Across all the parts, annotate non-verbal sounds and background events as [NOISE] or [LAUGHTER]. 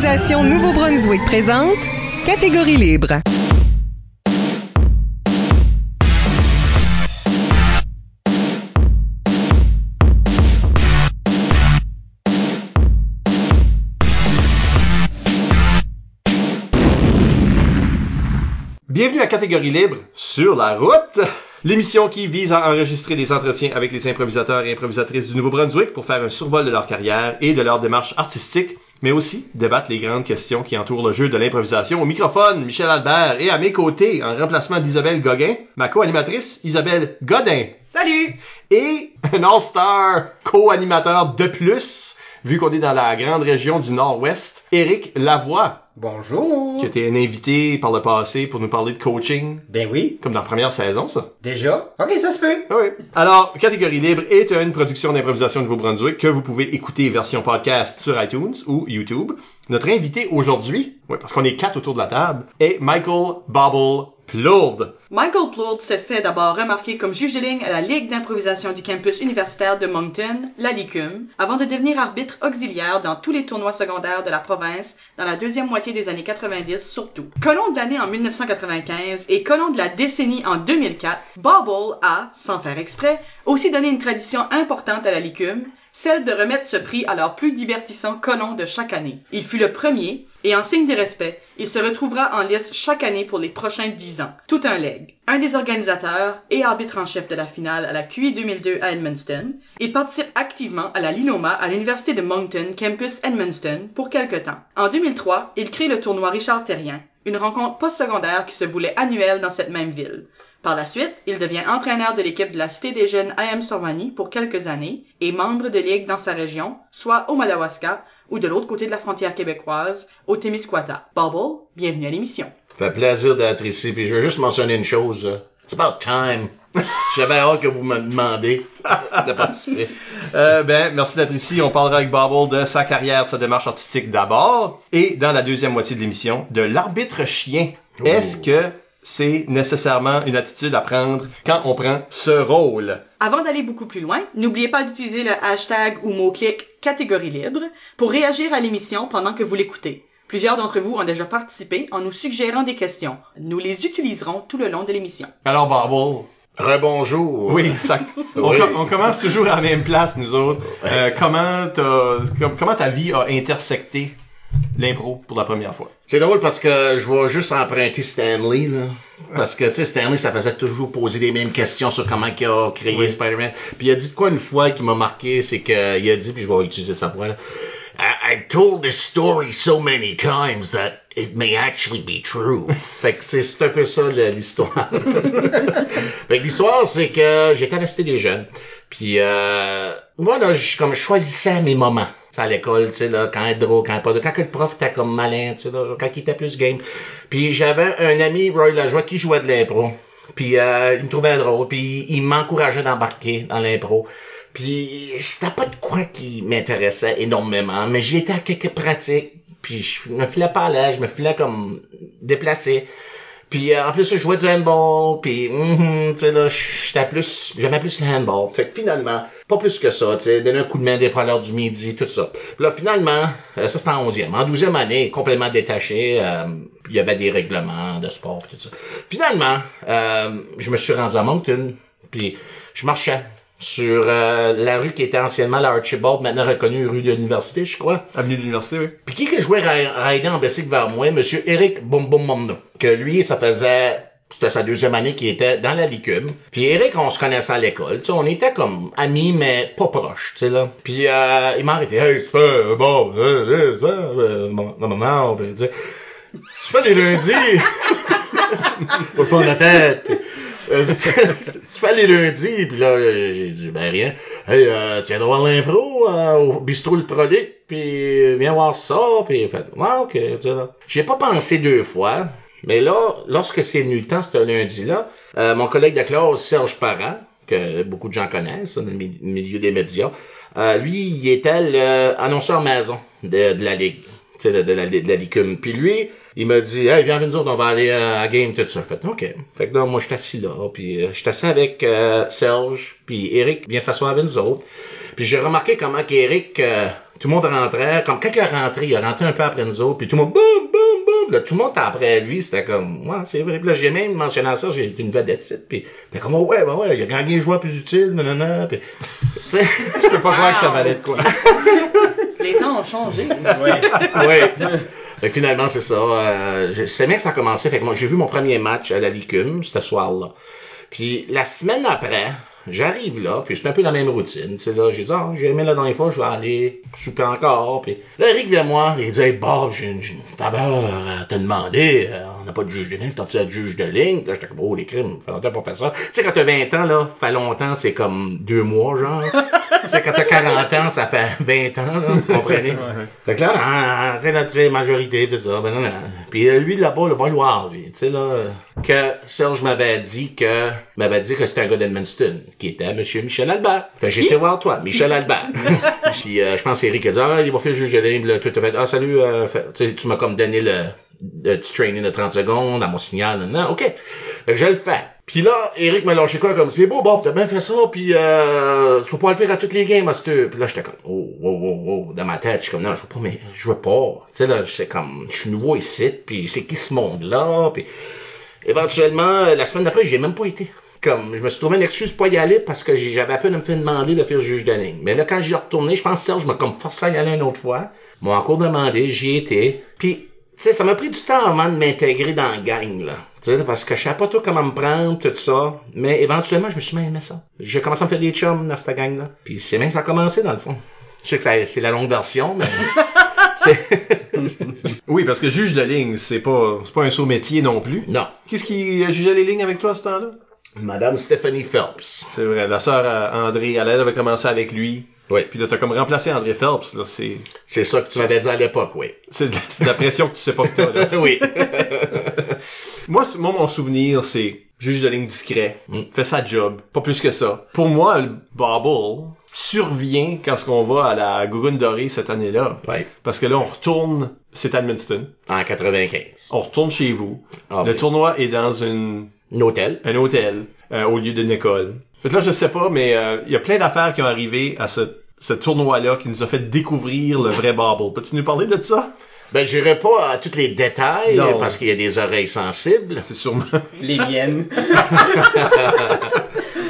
Nouveau-Brunswick présente Catégorie libre. Bienvenue à Catégorie Libre sur la route, l'émission qui vise à enregistrer des entretiens avec les improvisateurs et improvisatrices du Nouveau-Brunswick pour faire un survol de leur carrière et de leur démarche artistique, mais aussi débattre les grandes questions qui entourent le jeu de l'improvisation. Au microphone, Michel Albert et à mes côtés, en remplacement d'Isabelle Gauguin, ma co-animatrice Isabelle Godin. Salut! Et un all-star co-animateur de plus, vu qu'on est dans la grande région du Nord-Ouest, Éric Lavoie. Bonjour! qui était un invité par le passé pour nous parler de coaching, Ben oui, comme dans la première saison, ça. déjà? Ok, ça se peut. Oui. Alors, Catégorie Libre est une production d'improvisation de Nouveau-Brunswick que vous pouvez écouter version podcast sur iTunes ou YouTube. Notre invité aujourd'hui, ouais, parce qu'on est quatre autour de la table, est Michael Bobble Michael Plourde s'est fait d'abord remarquer comme juge de ligne à la Ligue d'improvisation du campus universitaire de Moncton, la LICUM, avant de devenir arbitre auxiliaire dans tous les tournois secondaires de la province dans la deuxième moitié des années 90 surtout. Colon de l'année en 1995 et colon de la décennie en 2004, Bobble a, sans faire exprès, aussi donné une tradition importante à la LICUM, celle de remettre ce prix à leur plus divertissant colon de chaque année. Il fut le premier, et en signe de respect, il se retrouvera en lice chaque année pour les prochains dix ans. Tout un leg. Un des organisateurs et arbitre en chef de la finale à la QI 2002 à Edmundston, il participe activement à la Linoma à l'Université de Moncton, campus Edmundston, pour quelque temps. En 2003, il crée le tournoi Richard Terrien, une rencontre postsecondaire qui se voulait annuelle dans cette même ville. Par la suite, il devient entraîneur de l'équipe de la Cité des Jeunes IM Sormani pour quelques années et membre de ligue dans sa région, soit au Madawaska ou de l'autre côté de la frontière québécoise, au Témiscouata. Bubble, bienvenue à l'émission. Ça fait plaisir d'être ici, puis je veux juste mentionner une chose. euh, It's about time. [LAUGHS] J'avais hâte que vous me demandez de participer. [LAUGHS] Euh, ben, merci d'être ici. On parlera avec Bobble de sa carrière, de sa démarche artistique d'abord, et dans la deuxième moitié de l'émission, de l'arbitre chien. Est-ce que c'est nécessairement une attitude à prendre quand on prend ce rôle? Avant d'aller beaucoup plus loin, n'oubliez pas d'utiliser le hashtag ou mot-clic catégorie libre pour réagir à l'émission pendant que vous l'écoutez. Plusieurs d'entre vous ont déjà participé en nous suggérant des questions. Nous les utiliserons tout le long de l'émission. Alors, Bobble, Rebonjour. Oui, ça, [LAUGHS] on, Oui. com- on commence toujours à la même place, nous autres. Euh, comment, comment ta vie a intersecté? L'impro pour la première fois? C'est drôle parce que je vais juste emprunter Stanley, là. Parce que, tu sais, Stanley, ça faisait toujours poser les mêmes questions sur comment il a créé Oui. Spider-Man. Puis il a dit de quoi une fois qui m'a marqué, c'est que, il a dit, puis je vais utiliser sa voix, là. I- I've told this story so many times that it may actually be true. [LAUGHS] fait que c'est c'est un peu ça l'histoire. [LAUGHS] fait que l'histoire, c'est que j'étais resté des jeunes. Puis euh, moi, là, je comme je choisissais mes moments. À l'école, tu sais, là, quand être drôle, quand pas drôle. Quand que le prof était comme malin, tu sais, là, quand il était plus game. Puis j'avais un ami, Roy Lajoie, qui jouait de l'impro. Puis euh, il me trouvait drôle, puis il m'encourageait d'embarquer dans l'impro. Puis c'était pas de quoi qui m'intéressait énormément, mais j'y étais à quelques pratiques, puis je me filais pas à l'aise, je me filais comme déplacé. Puis euh, en plus, je jouais du handball, puis mhm, tu sais là, j'étais plus, j'aimais plus le handball. Fait que finalement, pas plus que ça, tu sais, donner un coup de main des fois à l'heure du midi, tout ça. Puis là, finalement, euh, ça c'était en 11e. En 12e année, complètement détaché, euh, il y avait des règlements de sport, puis tout ça. Finalement, euh, je me suis rendu à Moncton, puis je marchais sur euh, la rue qui était anciennement la Archibald, maintenant reconnue rue de l'université, je crois. Avenue de l'université, oui. Puis qui que jouait ra- rider en bicycle vers moi? Monsieur Eric Bombomomno. Que lui, ça faisait... C'était sa deuxième année qu'il était dans la licume. Puis Eric, on se connaissait à l'école. Tu sais, on était comme amis, mais pas proches, tu sais, là. Puis euh, il m'a arrêté. Hey, tu fais... euh, bon... Euh, euh, euh, non, non, non, puis il dit, Tu fais les lundis... Faut [LAUGHS] pas la tête. [LAUGHS] Tu fais les lundis, puis là, j'ai dit, ben rien. Hey, euh, tu viens de voir l'impro euh, au bistrot le Frolic, puis viens voir ça, puis fait, ouais, ok. J'y ai pas pensé deux fois, mais là, lorsque c'est venu le temps, ce lundi-là, euh, mon collègue de classe, Serge Parent, que beaucoup de gens connaissent, dans le mi- milieu des médias, euh, lui, il était l'annonceur maison de, de la Ligue, de, de la, de la Licume. Puis lui, il m'a dit, hey, viens avec nous autres, on va aller à game, tout ça. Fait, OK. Fait que là, moi, je suis assis là, puis euh, je suis assis avec euh, Serge, puis Eric vient s'asseoir avec nous autres. Puis j'ai remarqué comment qu'Eric, euh, tout le monde rentrait, comme quand il est rentré, il est rentré un peu après nous autres, puis tout le monde, boum, boum, là, tout le monde était après lui, c'était comme, ouais, c'est vrai. Puis là, j'ai même mentionné ça, j'ai une vedette site, puis t'es comme, oh, ouais, bah ouais, il a gagné un joueur plus utile, nanana, puis, tu sais, [LAUGHS] Je peux pas croire que ça valait de quoi. [LAUGHS] Les temps ont changé. [LAUGHS] ouais. Fait que finalement, c'est ça. Euh, je- c'est bien que ça a commencé. Fait que moi, j'ai vu mon premier match à la Licume, ce soir-là. Puis la semaine après, j'arrive là, puis c'est un peu la même routine. Tu sais, là, j'ai dit, ah, j'ai aimé la dernière fois, je vais aller souper encore. Puis là, Eric vient moi, il dit, hey, Bob, j'ai une, faveur à te demander. Euh, on n'a pas de juge de ligne, t'as-tu un juge de ligne? Puis Là, j'étais comme, oh, les crimes, fait longtemps pour faire ça. Tu sais, quand t'as 20 ans, là, fait longtemps, c'est comme deux mois, genre. tu sais, quand t'as 40 ans, ça fait 20 ans, là, vous comprenez? Fait que là, ah, tu sais, là, tu sais, majorité, tout ça, ben, non, non. Puis euh, lui, là-bas, le bon lui, tu sais, là, que Serge m'avait dit que, m'avait dit que c'était un gars d'Edmundston, qui était Monsieur Michel Albert. Fait que j'étais voir toi, Michel Albert. [LAUGHS] Puis, euh, je pense Eric a dit, ah, il va faire le juge de ligne, là, tout fait, ah, salut, euh, fait- tu m'as comme donné le, le petit training de 30 secondes à mon signal, non, ok. Fait que je le fais. Puis là, Eric m'a lâché quoi comme c'est beau Bob, t'as bien fait ça, puis euh, tu vas pas le faire à toutes les games, master. Puis là, j'étais comme oh, oh, oh, oh, dans ma tête, je suis comme non, je veux pas, mais je veux pas. Tu sais là, c'est comme, je suis nouveau ici, puis c'est qui ce monde-là, puis éventuellement, la semaine d'après, j'y ai même pas été. Comme, je me suis trouvé une excuse pour pas y aller parce que j'avais à peine me fait demander de faire le juge de ligne. Mais là, quand j'y ai retourné, je pense que Serge m'a comme forcé à y aller une autre fois. M'a encore demandé, j'y étais. Puis, tu sais, ça m'a pris du temps avant de m'intégrer dans la gang, là. Tu sais, parce que je savais pas trop comment me prendre, tout ça. Mais éventuellement, je me suis même aimé ça. J'ai commencé à me faire des chums dans cette gang-là. Puis c'est même que ça a commencé, dans le fond. Je sais que c'est la longue version, mais. [LAUGHS] [LAUGHS] Oui, parce que juge de ligne, c'est pas, c'est pas un saut métier non plus. non. Qu'est-ce qui euh, jugeait les lignes avec toi à ce temps-là? Madame Stephanie Phelps. C'est vrai, la sœur à André, elle avait commencé avec lui. Oui. Puis là, t'as comme remplacé André Phelps, là, c'est, C'est ça que tu m'avais dit à l'époque, oui. c'est de, la- c'est de la pression que tu sais pas que t'as, là. [LAUGHS] oui. [LAUGHS] Moi, moi, mon souvenir, c'est juge de ligne discret, Mm. fait sa job, pas plus que ça. Pour moi, le bubble survient quand on va à la Gougoune Dorée cette année-là. oui. Parce que là, on retourne, c'est Edmundston, En 95. on retourne chez vous. Ah, le oui. tournoi est dans une, Un hôtel. un hôtel euh, au lieu d'une école. Fait que là, je sais pas, mais euh, il y a plein d'affaires qui ont arrivé à ce, ce tournoi-là qui nous a fait découvrir le vrai bubble. Peux-tu nous parler de ça? Ben, j'irai pas à tous les détails, Non. parce qu'il y a des oreilles sensibles. C'est sûrement... [LAUGHS] Les miennes. [LAUGHS]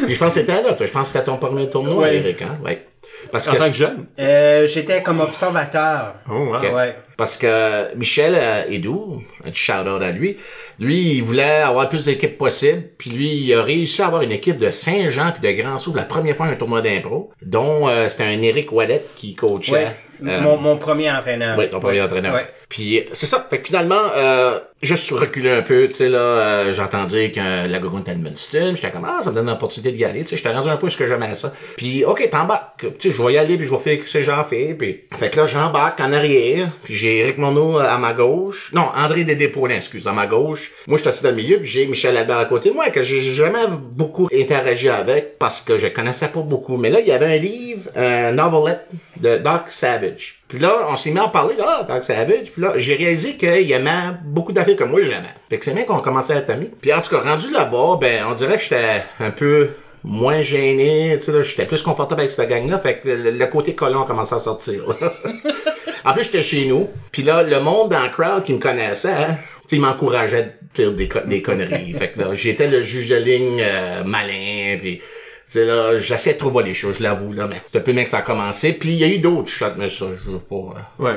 Puis je pense que c'était là, toi. Je pense que c'était ton premier tournoi, Ouais. Eric, hein? Ouais. Parce en que, tant que jeune? Euh, J'étais comme observateur. Oh, wow. Ok. Ouais. parce que Michel euh, Edou, un petit shout-out à lui, lui, il voulait avoir plus d'équipes possible, puis lui, il a réussi à avoir une équipe de Saint-Jean puis de Grand-Sous la première fois un tournoi d'impro, dont euh, c'était un Eric Wallet qui coachait. Ouais. Euh, Mon, mon premier entraîneur. Oui, ton premier entraîneur. Ouais. Puis c'est ça. Fait que finalement, euh, juste reculer un peu, tu sais, là, euh, j'ai entendu que la était Edmundston. J'étais comme, ah, ça me donne l'opportunité d'y aller, tu sais, j'étais rendu un peu ce que j'aimais ça. Puis, ok, t'embarques. Tu sais, je vais y aller, puis je vais faire ce que j'en fais. Puis, fait que là, j'embarque en arrière, puis j'ai Eric Monod à ma gauche. Non, André Dédépaulin, excuse, à ma gauche. Moi, je suis assis dans le milieu, puis j'ai Michel Albert à côté de moi, que j'ai jamais beaucoup interagi avec, parce que je connaissais pas beaucoup. Mais là, il y avait un livre, un novelette de Doc Savage. Puis là, on s'est mis à parler, là, Doc Savage. Puis là, j'ai réalisé qu'il aimait beaucoup d'affaires que moi, j'aimais. Fait que c'est bien qu'on commençait à être amis. Puis en tout cas, rendu là-bas, ben, on dirait que j'étais un peu moins gêné, tu sais, j'étais plus confortable avec cette gang-là, fait que le, le côté colon a commencé à sortir, là. [LAUGHS] en plus, j'étais chez nous, puis là, le monde dans le crowd qui me connaissait, hein, tu sais, il m'encourageait de faire des, co- des conneries. [LAUGHS] fait que là, j'étais le juge de ligne euh, malin, puis sais, là, j'essaie de trouver les choses, je l'avoue, là, mais c'est un peu bien que ça a commencé. Puis il y a eu d'autres shots, mais ça, je veux pas... euh, Ouais.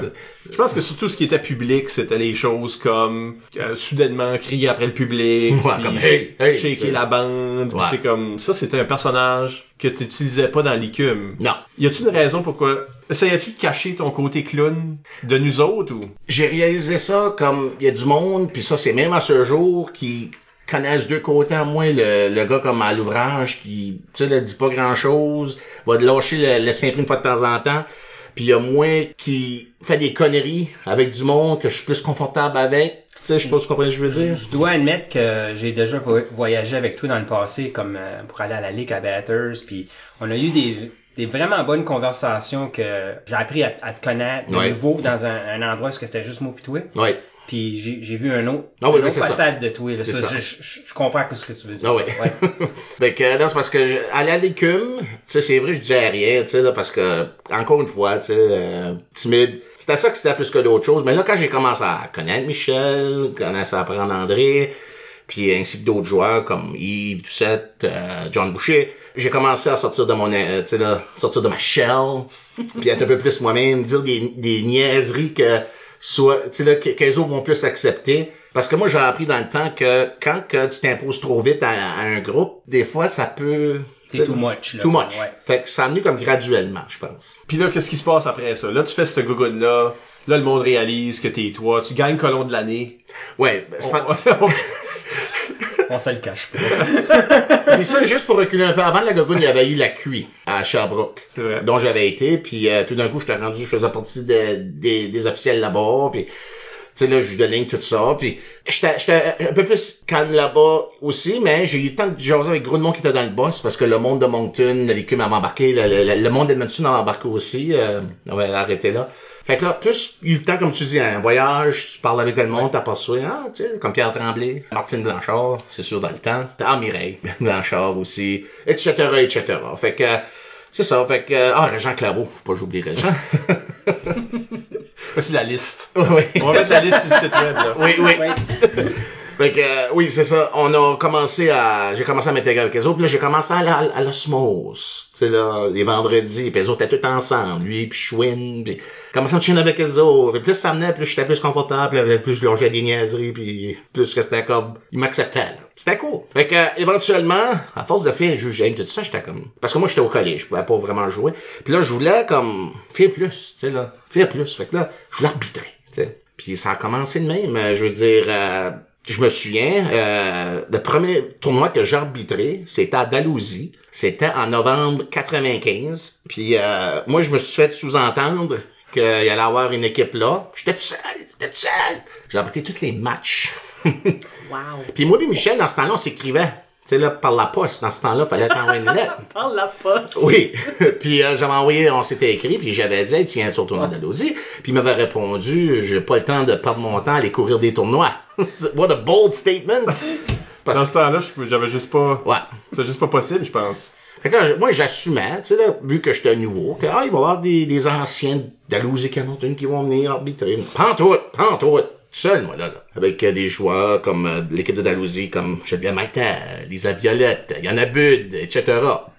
Je pense que surtout ce qui était public, c'était les choses comme euh, soudainement crier après le public, Ouais, puis comme, sh- hey, hey, shaker ouais. la bande, Ouais. c'est comme ça c'était un personnage que tu utilisais pas dans l'ICUM. Non. Y a-tu une raison pourquoi essayais-tu de cacher ton côté clown de nous autres ou? J'ai réalisé ça comme il y a du monde, puis ça c'est même à ce jour qui connaissent deux côtés à moi, le, le gars comme à l'ouvrage qui, tu sais, ne dit pas grand chose, va te lâcher le, le Saint-Prix une fois de temps en temps. Puis il y a moi qui fait des conneries avec du monde que je suis plus confortable avec. Tu sais, je sais pas si tu comprends ce que je veux dire. Je dois admettre que j'ai déjà vo- voyagé avec toi dans le passé, comme euh, pour aller à la Ligue à Batters, puis on a eu des, des vraiment bonnes conversations que j'ai appris à, à te connaître de Ouais. nouveau dans un, un endroit où c'était juste moi pis toi. Ouais. Puis j'ai j'ai vu un autre, Ah oui, oui, autre c'est ça. façade de toi. Là. C'est Ça, ça. Je, je, je comprends ce que tu veux dire. Ah oui. Ouais. Fait [LAUGHS] que, non, c'est parce que, je- à l'écume, tu sais, c'est vrai, je disais rien, tu sais, là, parce que, encore une fois, tu sais, euh, timide. C'était ça que c'était plus que d'autres choses. Mais là, quand j'ai commencé à connaître Michel, commencé à apprendre André, puis ainsi que d'autres joueurs comme Yves Doucette, euh, John Boucher, j'ai commencé à sortir de mon, euh, tu sais, là, sortir de ma shell, [LAUGHS] puis être un peu plus moi-même, dire des, des niaiseries que, soit, tu sais, là, que- qu'elles autres vont plus accepter. Parce que moi, j'ai appris dans le temps que quand que tu t'imposes trop vite à, à un groupe, des fois, ça peut... C'est too much, là. Too much. Ouais. Fait que ça a venu comme graduellement, je pense. Puis là, qu'est-ce qui se passe après ça? Là, tu fais cette gougoune-là. Là, le monde réalise que t'es toi. Tu gagnes colon de l'année. Ouais, ben, c'est On- [LAUGHS] pas- On se le cache pas. [LAUGHS] Puis ça, juste pour reculer un peu, avant la gogoune, il y avait eu la QI à Sherbrooke. C'est vrai. Dont j'avais été, puis euh, tout d'un coup, j'étais rendu, je faisais partie de- des, des officiels là-bas, puis tu sais, là, juge de ligne, tout ça, puis j'étais j'étais un peu plus calme là-bas aussi, mais j'ai eu le temps de jaser avec gros de monde qui était dans le boss, parce que le monde de Moncton, le l'écume m'avait embarqué, le, le, le monde d'Edmonton m'avait embarqué aussi, euh, on va arrêter là. Fait que là, plus eu le temps, comme tu dis, un voyage, tu parles avec le monde, t'as pas ah, tu sais, comme Pierre Tremblay, Martine Blanchard, c'est sûr dans le temps, t'as Mireille [LAUGHS] Blanchard aussi, etc., etc. Fait que, c'est ça, fait que, ah, Régent Claveau, faut pas j'oublie Régent. [LAUGHS] [LAUGHS] Voici la liste. oui. On va mettre la liste sur le site web, là. Oui, oui. Ouais. Fait que, euh, oui, c'est ça. On a commencé à, j'ai commencé à m'intégrer avec les autres. Puis là, j'ai commencé à à, à l'osmose. Tu là, les vendredis. Puis les autres étaient tous ensemble. Lui, puis Chouin. Puis, commençé à chiner avec les autres? Et plus ça venait, plus j'étais plus confortable. Puis plus je longeais des niaiseries. Puis plus que c'était comme, ils m'acceptaient. là. C'était cool. Fait que, euh, éventuellement, à force de faire juger tout ça, j'étais comme, parce que moi, j'étais au collège. Je pouvais pas vraiment jouer. Puis là, je voulais comme, faire plus. Tu sais, là. Faire plus. Fait que là, je voulais arbitrer. Tu sais. Puis ça a commencé de même. euh, Je veux dire, euh, je me souviens, euh, le premier tournoi que j'ai arbitré, c'était à Dalhousie. C'était en novembre 95. Puis euh, moi, je me suis fait sous-entendre qu'il allait y avoir une équipe là. J'étais tout seul, j'étais tout seul. J'ai arbitré tous les matchs. [LAUGHS] Wow. Puis moi et Michel, dans ce temps-là, on s'écrivait. Tu sais, là, par la poste, dans ce temps-là, fallait t'envoyer une lettre. [LAUGHS] Parle la pote. Oui. [LAUGHS] puis euh, j'avais envoyé, on s'était écrit, puis j'avais dit, hey, tu viens sur le tournoi d'Andalousie? Puis il m'avait répondu, j'ai pas le temps de perdre mon temps à aller courir des tournois. [LAUGHS] What a bold statement! Parce Dans ce temps-là, je- j'avais juste pas... Ouais. C'est juste pas possible, je pense. Fait que là, moi, j'assumais, tu sais, là, vu que j'étais nouveau, que, ah, il va y avoir des, des anciens d'Alousie Camonton qui vont venir arbitrer. Pantoute, pantoute. Seul, moi, là, là. Avec euh, des joueurs comme euh, l'équipe de Dalhousie, comme Julien Maïta, Lisa Violette, Yana Bud, etc.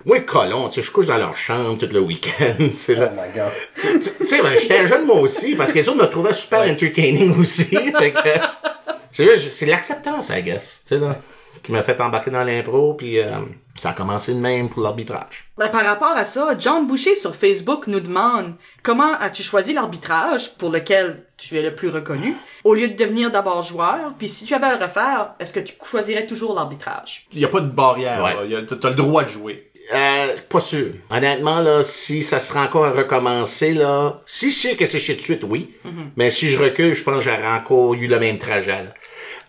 Moi, colon, tu sais, je couche dans leur chambre tout le week-end, [LAUGHS] tu sais, Oh là. my god. Tu tu sais, ben, j'étais jeune moi aussi, parce que les autres me trouvaient super entertaining [LAUGHS] aussi. fait que, c'est là, je- c'est l'acceptance, I guess, tu sais, là, qui m'a fait embarquer dans l'impro, puis euh, ça a commencé de même pour l'arbitrage. Ben, par rapport à ça, John Boucher sur Facebook nous demande comment as-tu choisi l'arbitrage pour lequel tu es le plus reconnu? Au lieu de devenir d'abord joueur puis si tu avais à le refaire est-ce que tu choisirais toujours l'arbitrage? Il y a pas de barrière, Ouais. là. Il y a- T'as le droit de jouer. Euh, pas sûr. Honnêtement, là, si ça sera encore à recommencer, là, si je sais que c'est chez de suite, oui. Mais si je recule, je pense que j'aurais encore eu le même trajet, là.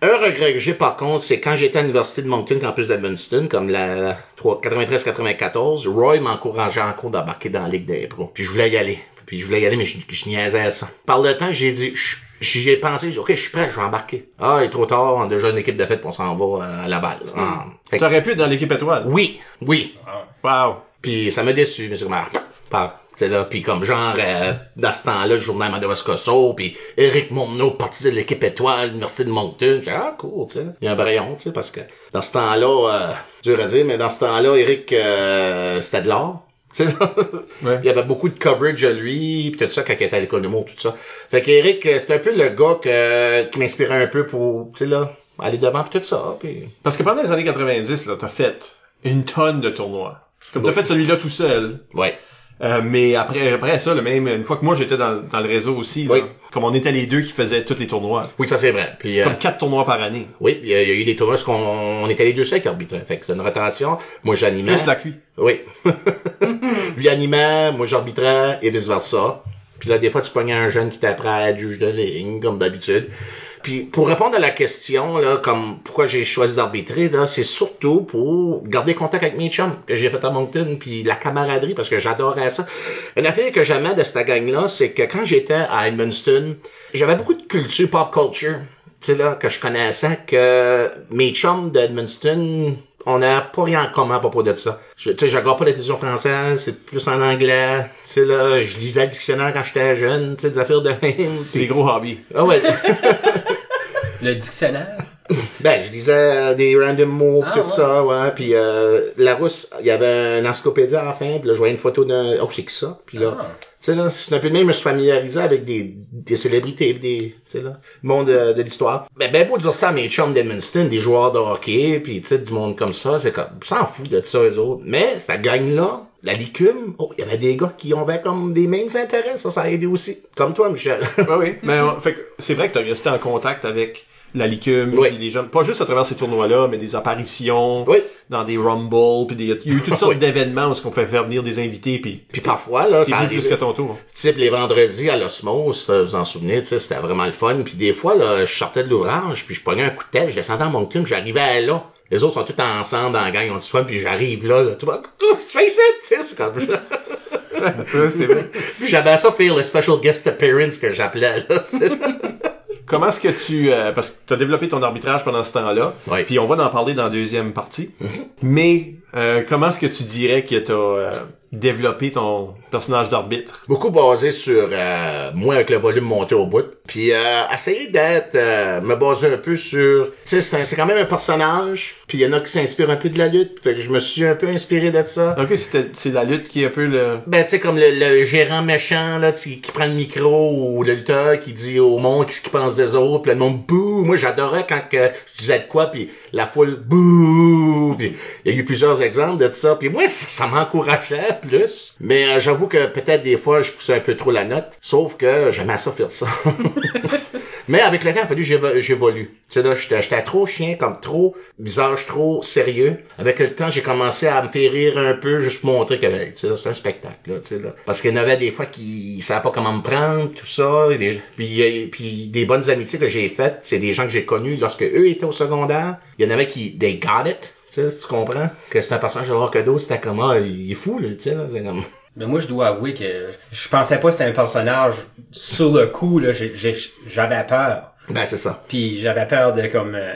Un regret que j'ai, par contre, c'est quand j'étais à l'université de Moncton, campus d'Edmundston, comme la 93-94, Roy m'encourageait encore d'embarquer dans la Ligue des pros. Puis je voulais y aller. Puis je voulais y aller, mais je, je niaisais à ça. Par le temps, j'ai dit, j'y ai pensé, j'ai dit, OK, je suis prêt, je vais embarquer. Ah, il est trop tard, on a déjà une équipe de fête, on s'en va euh, à Laval. Ah. Fait que- T'aurais pu être dans l'équipe étoile. oui, oui. Wow. Puis ça m'a déçu, mais c'est comme, ah, là, puis comme genre, euh, dans ce temps-là, le journal Madawaskoso, puis Eric Monneau, parti de l'équipe étoile, l'université de Moncton. Ah, cool, tu sais. Il y a un braillon, tu sais, parce que dans ce temps-là, euh, dur à dire, mais dans ce temps-là, Eric, euh, c'était de l'art. [LAUGHS] Tu sais, là. Ouais. Il y avait beaucoup de coverage à lui, puis tout ça, quand il était à l'école de mots, tout ça. Fait qu'Eric, euh, c'était un peu le gars que, qui m'inspirait un peu pour, tu sais, là, aller devant, puis tout ça, puis... Parce que pendant les années 90, là, t'as fait une tonne de tournois. Comme t'as fait celui-là tout seul. Ouais. Euh, mais après, après ça, le même, une fois que moi j'étais dans, dans le réseau aussi, là, Oui. comme on était les deux qui faisaient tous les tournois. Oui, ça c'est vrai. Puis, euh, Comme quatre tournois par année. Oui, il y, a il y a eu des tournois où on, on était les deux seuls qui arbitraient. Fait que c'est une rotation. Moi, j'animais. Plus la cuit. Oui. [LAUGHS] Lui animait, moi j'arbitrais et vice versa. Puis là, des fois, tu pognais un jeune qui t'apprend à être juge de ligne, comme d'habitude. Puis pour répondre à la question, là, comme pourquoi j'ai choisi d'arbitrer, là, c'est surtout pour garder contact avec mes chums que j'ai fait à Moncton, puis la camaraderie, parce que j'adorais ça. Une affaire que j'aimais de cette gang-là, c'est que quand j'étais à Edmundston, j'avais beaucoup de culture pop culture, tu sais là, que je connaissais, que mes chums d'Edmundston, on n'a pas rien en commun à propos de ça. Je, tu sais, je regarde pas la télévision française, c'est plus en anglais. Tu sais, là, je lisais le dictionnaire quand j'étais jeune, tu sais, des affaires de même. Des gros hobbies. Ah ouais. [LAUGHS] Le dictionnaire? Ben, je disais euh, des random mots, Ah, tout ouais. ça, ouais. Puis euh, la rousse, il y avait un encyclopédie à la fin, puis là, je voyais une photo d'un... Oh, c'est que ça? Puis là, Ah. tu sais, là, c'est un peu de même, je me suis familiarisé avec des, des célébrités, des, tu sais, là, le monde euh, de l'histoire. Ben, ben beau dire ça à mes chums d'Edmundston, des joueurs de hockey, puis tu sais, du monde comme ça, c'est comme, s'en fout de ça, eux autres. Mais, cette gang-là, la licume, oh, il y avait des gars qui avaient comme des mêmes intérêts, ça, ça a aidé aussi. Comme toi, Michel. Oui, oui. Mais euh, fait que c'est vrai que tu as resté en contact avec la licume, Oui. les gens, pas juste à travers ces tournois-là, mais des apparitions oui. dans des rumbles, puis des, il y a eu toutes [LAUGHS] sortes Oui. d'événements où on fait faire venir des invités, puis Puis parfois, là, c'est ça arrive. plus qu'à ton tour. Puis les vendredis à l'osmose, euh, vous en souvenez, tu sais, c'était vraiment le fun. Puis des fois, là, je sortais de l'ouvrage, puis je prenais un coup de tête, je descendais à Moncton, j'arrivais à là. Les autres sont tous ensemble dans la gang, on fun, puis j'arrive là, là, tout le monde, Oh, tu fais ça, tu sais, c'est comme [LAUGHS] c'est vrai. Puis j'avais ça faire le special guest appearance que j'appelais, là. [LAUGHS] Comment est-ce que tu... euh, parce que tu as développé ton arbitrage pendant ce temps-là, Oui. Mm-hmm. puis on va en parler dans la deuxième partie. Mais euh, comment est-ce que tu dirais que tu as développé ton personnage d'arbitre? Beaucoup basé sur euh, moi avec le volume monté au bout. Puis euh, essayer d'être euh, me baser un peu sur tu sais c'est quand même un personnage, puis il y en a qui s'inspirent un peu de la lutte, fait que je me suis un peu inspiré de ça. Ok, c'était c'est la lutte qui est un peu le... Ben, tu sais, comme le, le gérant méchant, là, qui prend le micro, ou le lutteur qui dit au monde qu'est-ce qu'il pense des autres, puis le monde bouh. Moi, j'adorais quand que je disais de quoi, puis la foule bouh. Puis il y a eu plusieurs exemples de ça. Puis moi, ça m'encourageait plus. Mais euh, j'avoue que peut-être des fois, je poussais un peu trop la note. Sauf que j'aimais ça faire ça. [LAUGHS] Mais avec le temps, il a fallu j'évolue. Tu sais, là, j'étais trop chien, comme trop visage trop sérieux. Avec le temps, j'ai commencé à me faire rire un peu, juste montrer que, tu sais, c'est un spectacle, là, tu sais, là. Parce qu'il y en avait des fois qui savaient pas comment me prendre, tout ça. des- puis, euh, puis des bonnes amitiés que j'ai faites, c'est des gens que j'ai connus lorsque eux étaient au secondaire. Il y en avait qui, they got it. Tu comprends? Que c'est un personnage de Rockedo, c'était comme, ah, il est fou, là, tu sais, là, c'est comme... Mais moi, je dois avouer que je pensais pas que c'était un personnage sur le coup, là, j'avais peur. Ben, c'est ça. Puis j'avais peur de comme euh,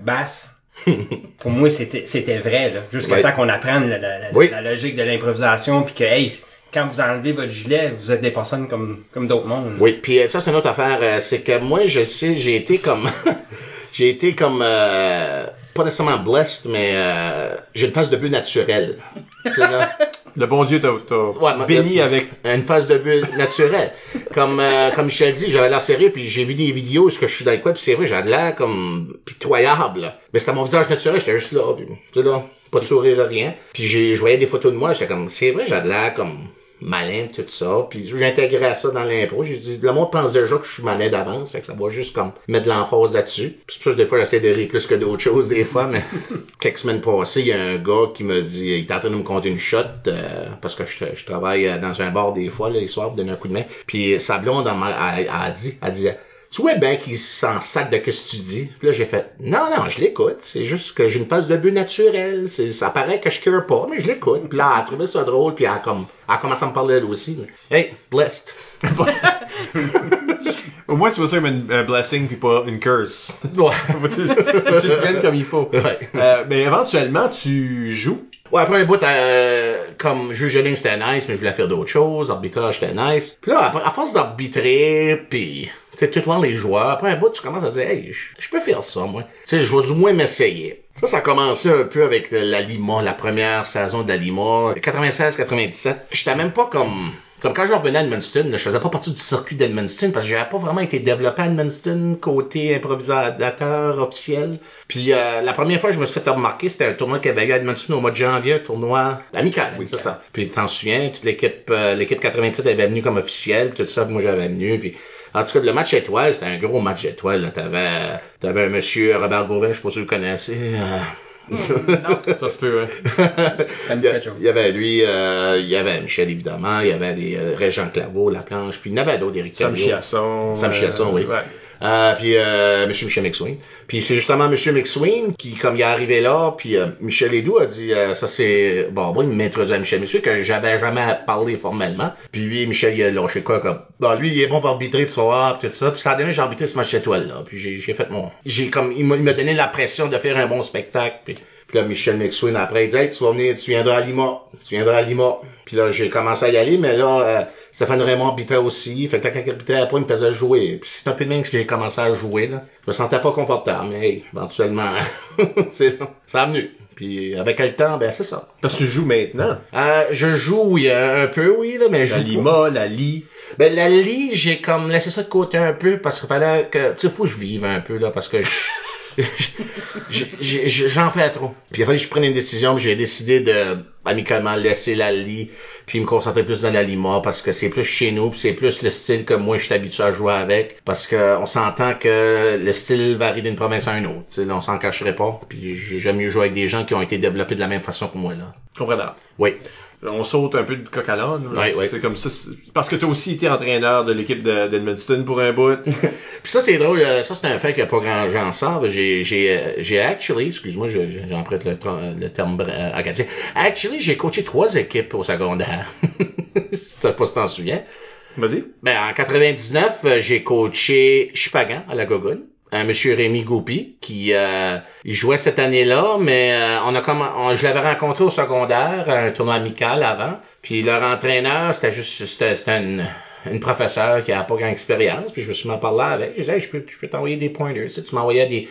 basse. [LAUGHS] Pour moi, c'était c'était vrai, là. Jusqu'à Oui. temps qu'on apprenne la, la- la- Oui. la logique de l'improvisation, puis que, hey, quand vous enlevez votre gilet, vous êtes des personnes comme, comme d'autres mondes. Oui, puis euh, ça c'est une autre affaire, euh, c'est que moi je sais, j'ai été comme [LAUGHS] j'ai été comme euh, pas nécessairement blessed, mais euh, j'ai une phase de but naturelle. Là, [LAUGHS] Le bon Dieu t'a Ouais, béni avec... une phase de but naturelle. [LAUGHS] Comme euh, comme Michel dit, j'avais l'air sérieux, puis j'ai vu des vidéos où ce que je suis dans le coin, puis c'est vrai, j'avais l'air comme pitoyable. là. Mais c'était mon visage naturel, j'étais juste là, puis, tu sais là, pas de sourire, rien. Puis j'ai, je voyais des photos de moi, j'étais comme, c'est vrai, j'avais l'air comme malin, tout ça. Puis j'intégrais ça dans l'impro. J'ai dit, le monde pense déjà que je suis malin d'avance, fait que ça va juste comme mettre de l'emphase là-dessus. Puis ça des fois, j'essaie de rire plus que d'autres choses, des fois, mais [LAUGHS] quelques semaines passées, il y a un gars qui me dit, il est en train de me compter une shot, euh, parce que je, travaille euh, dans un bar des fois, là, les soirs, pour donner un coup de main. Puis sa blonde, elle, elle- elle a dit, elle disait, tu vois bien qu'il s'en sac de qu'est-ce que tu dis. Puis là, j'ai fait, non, non, je l'écoute. C'est juste que j'ai une phase de but naturelle. Ça paraît que je cure pas, mais je l'écoute. Puis là, elle a trouvé ça drôle, puis elle a comme, elle a commencé à me parler elle aussi. Hey, blessed. [LAUGHS] Au moins, tu vois ça comme une- un blessing puis pas une curse. Ouais. tu, [LAUGHS] tu le prennes comme il faut. Ouais. Euh, mais éventuellement, tu joues. Ouais, après un bout, euh, comme juge c'était nice, mais je voulais faire d'autres choses. Arbitrage, c'était nice. Puis là, à force d'arbitrer, puis tu tout voir les joueurs, après un bout, tu commences à dire, hey, je je peux faire ça, moi. Tu sais, je vais du moins m'essayer. Ça, ça a commencé un peu avec la Lima, la première saison de la Lima, 96-97. J'étais même pas comme... Comme quand je revenais à Edmundston, je faisais pas partie du circuit d'Edmundston parce que j'avais pas vraiment été développé à Edmundston côté improvisateur officiel. Puis euh, la première fois que je me suis fait remarquer, c'était un tournoi qu'il y avait eu à Edmundston au mois de janvier, un tournoi amical, oui, c'est ça. Puis t'en souviens, toute l'équipe euh, l'équipe 87 avait venu comme officiel, puis tout ça, puis moi j'avais venu, puis en tout cas, le match étoile, c'était un gros match étoile. T'avais, t'avais un monsieur Robert Gauvin, je sais pas si vous le connaissez. euh, Ça se peut, hein. Il y, a- quelque chose. il y avait lui, euh, il y avait Michel évidemment, il y avait des euh, Régent Claveau, La Planche, puis il y en avait d'autres, Eric Sam. Chiasson. Sam Chiasson, oui. Ouais. Euh, puis euh, Monsieur Michel McSween. Puis c'est justement Monsieur McSween qui, comme il est arrivé là, puis euh, Michel Ledoux a dit, euh, ça c'est... Bon, moi, il m'introduit à Michel McSween que j'avais jamais parlé formellement. Puis lui, Michel, il a lâché quoi comme... Bon, lui, il est bon pour arbitrer, tu vas puis tout ça. Puis ça a donné, j'ai arbitré ce match étoile là. Puis j'ai fait mon... J'ai comme... Il m'a donné la pression de faire un bon spectacle. Puis là, Michel McSween, après, il dit, hey, tu vas venir, tu viendras à Lima. Tu viendras à Lima. Puis là, j'ai commencé à y aller, mais là, euh, Stéphane Raymond arbitrait aussi. Fait que quand il arbitrait après, il me faisait jouer. Puis c'est un peu de même que j'ai commencé à jouer, là. Je me sentais pas confortable, mais hey, éventuellement, [LAUGHS] c'est- ça a venu. Puis avec le temps, ben c'est ça. Parce que tu joues maintenant. Euh, je joue, oui, euh, un peu, oui, là, mais je La joue Lima, la Li. ben, la lit, j'ai comme laissé ça de côté un peu parce que fallait que, tu sais, faut que je vive un peu, là, parce que je- j'en fais trop. Puis il fallait que je prenne une décision, j'ai décidé de, amicalement, laisser la lit, puis me concentrer plus dans la lima, parce que c'est plus chez nous, puis c'est plus le style que moi, je suis habitué à jouer avec, parce que on s'entend que le style varie d'une province à une autre, on s'en cacherait pas, puis j'aime mieux jouer avec des gens qui ont été développés de la même façon que moi, là. Comprenable. Oui. On saute un peu du coq à l'âne. là. Ouais, ouais. C'est comme ça. Parce que tu as aussi été entraîneur de l'équipe de- d'Edmundston pour un bout. [LAUGHS] Puis ça, c'est drôle. euh, Ça, c'est un fait que pas grand gens savent. J'ai, j'ai, euh, j'ai actually, excuse-moi, je- je- j'emprunte le, le terme euh, acadien. Actually, j'ai coaché trois équipes au secondaire. [LAUGHS] Je sais pas si t'en souviens. Vas-y. Ben, en 99, euh, j'ai coaché Chupagan à la Gogoune. Un monsieur Rémi Goupi qui euh, il jouait cette année-là, mais euh, on a comme on- je l'avais rencontré au secondaire, un tournoi amical avant. Puis leur entraîneur, c'était juste c'était, une, une professeure qui a pas grand expérience. Puis je me suis mis à parler avec. Je disais, je peux, je peux t'envoyer des pointers. Tu, sais, tu m'envoyais des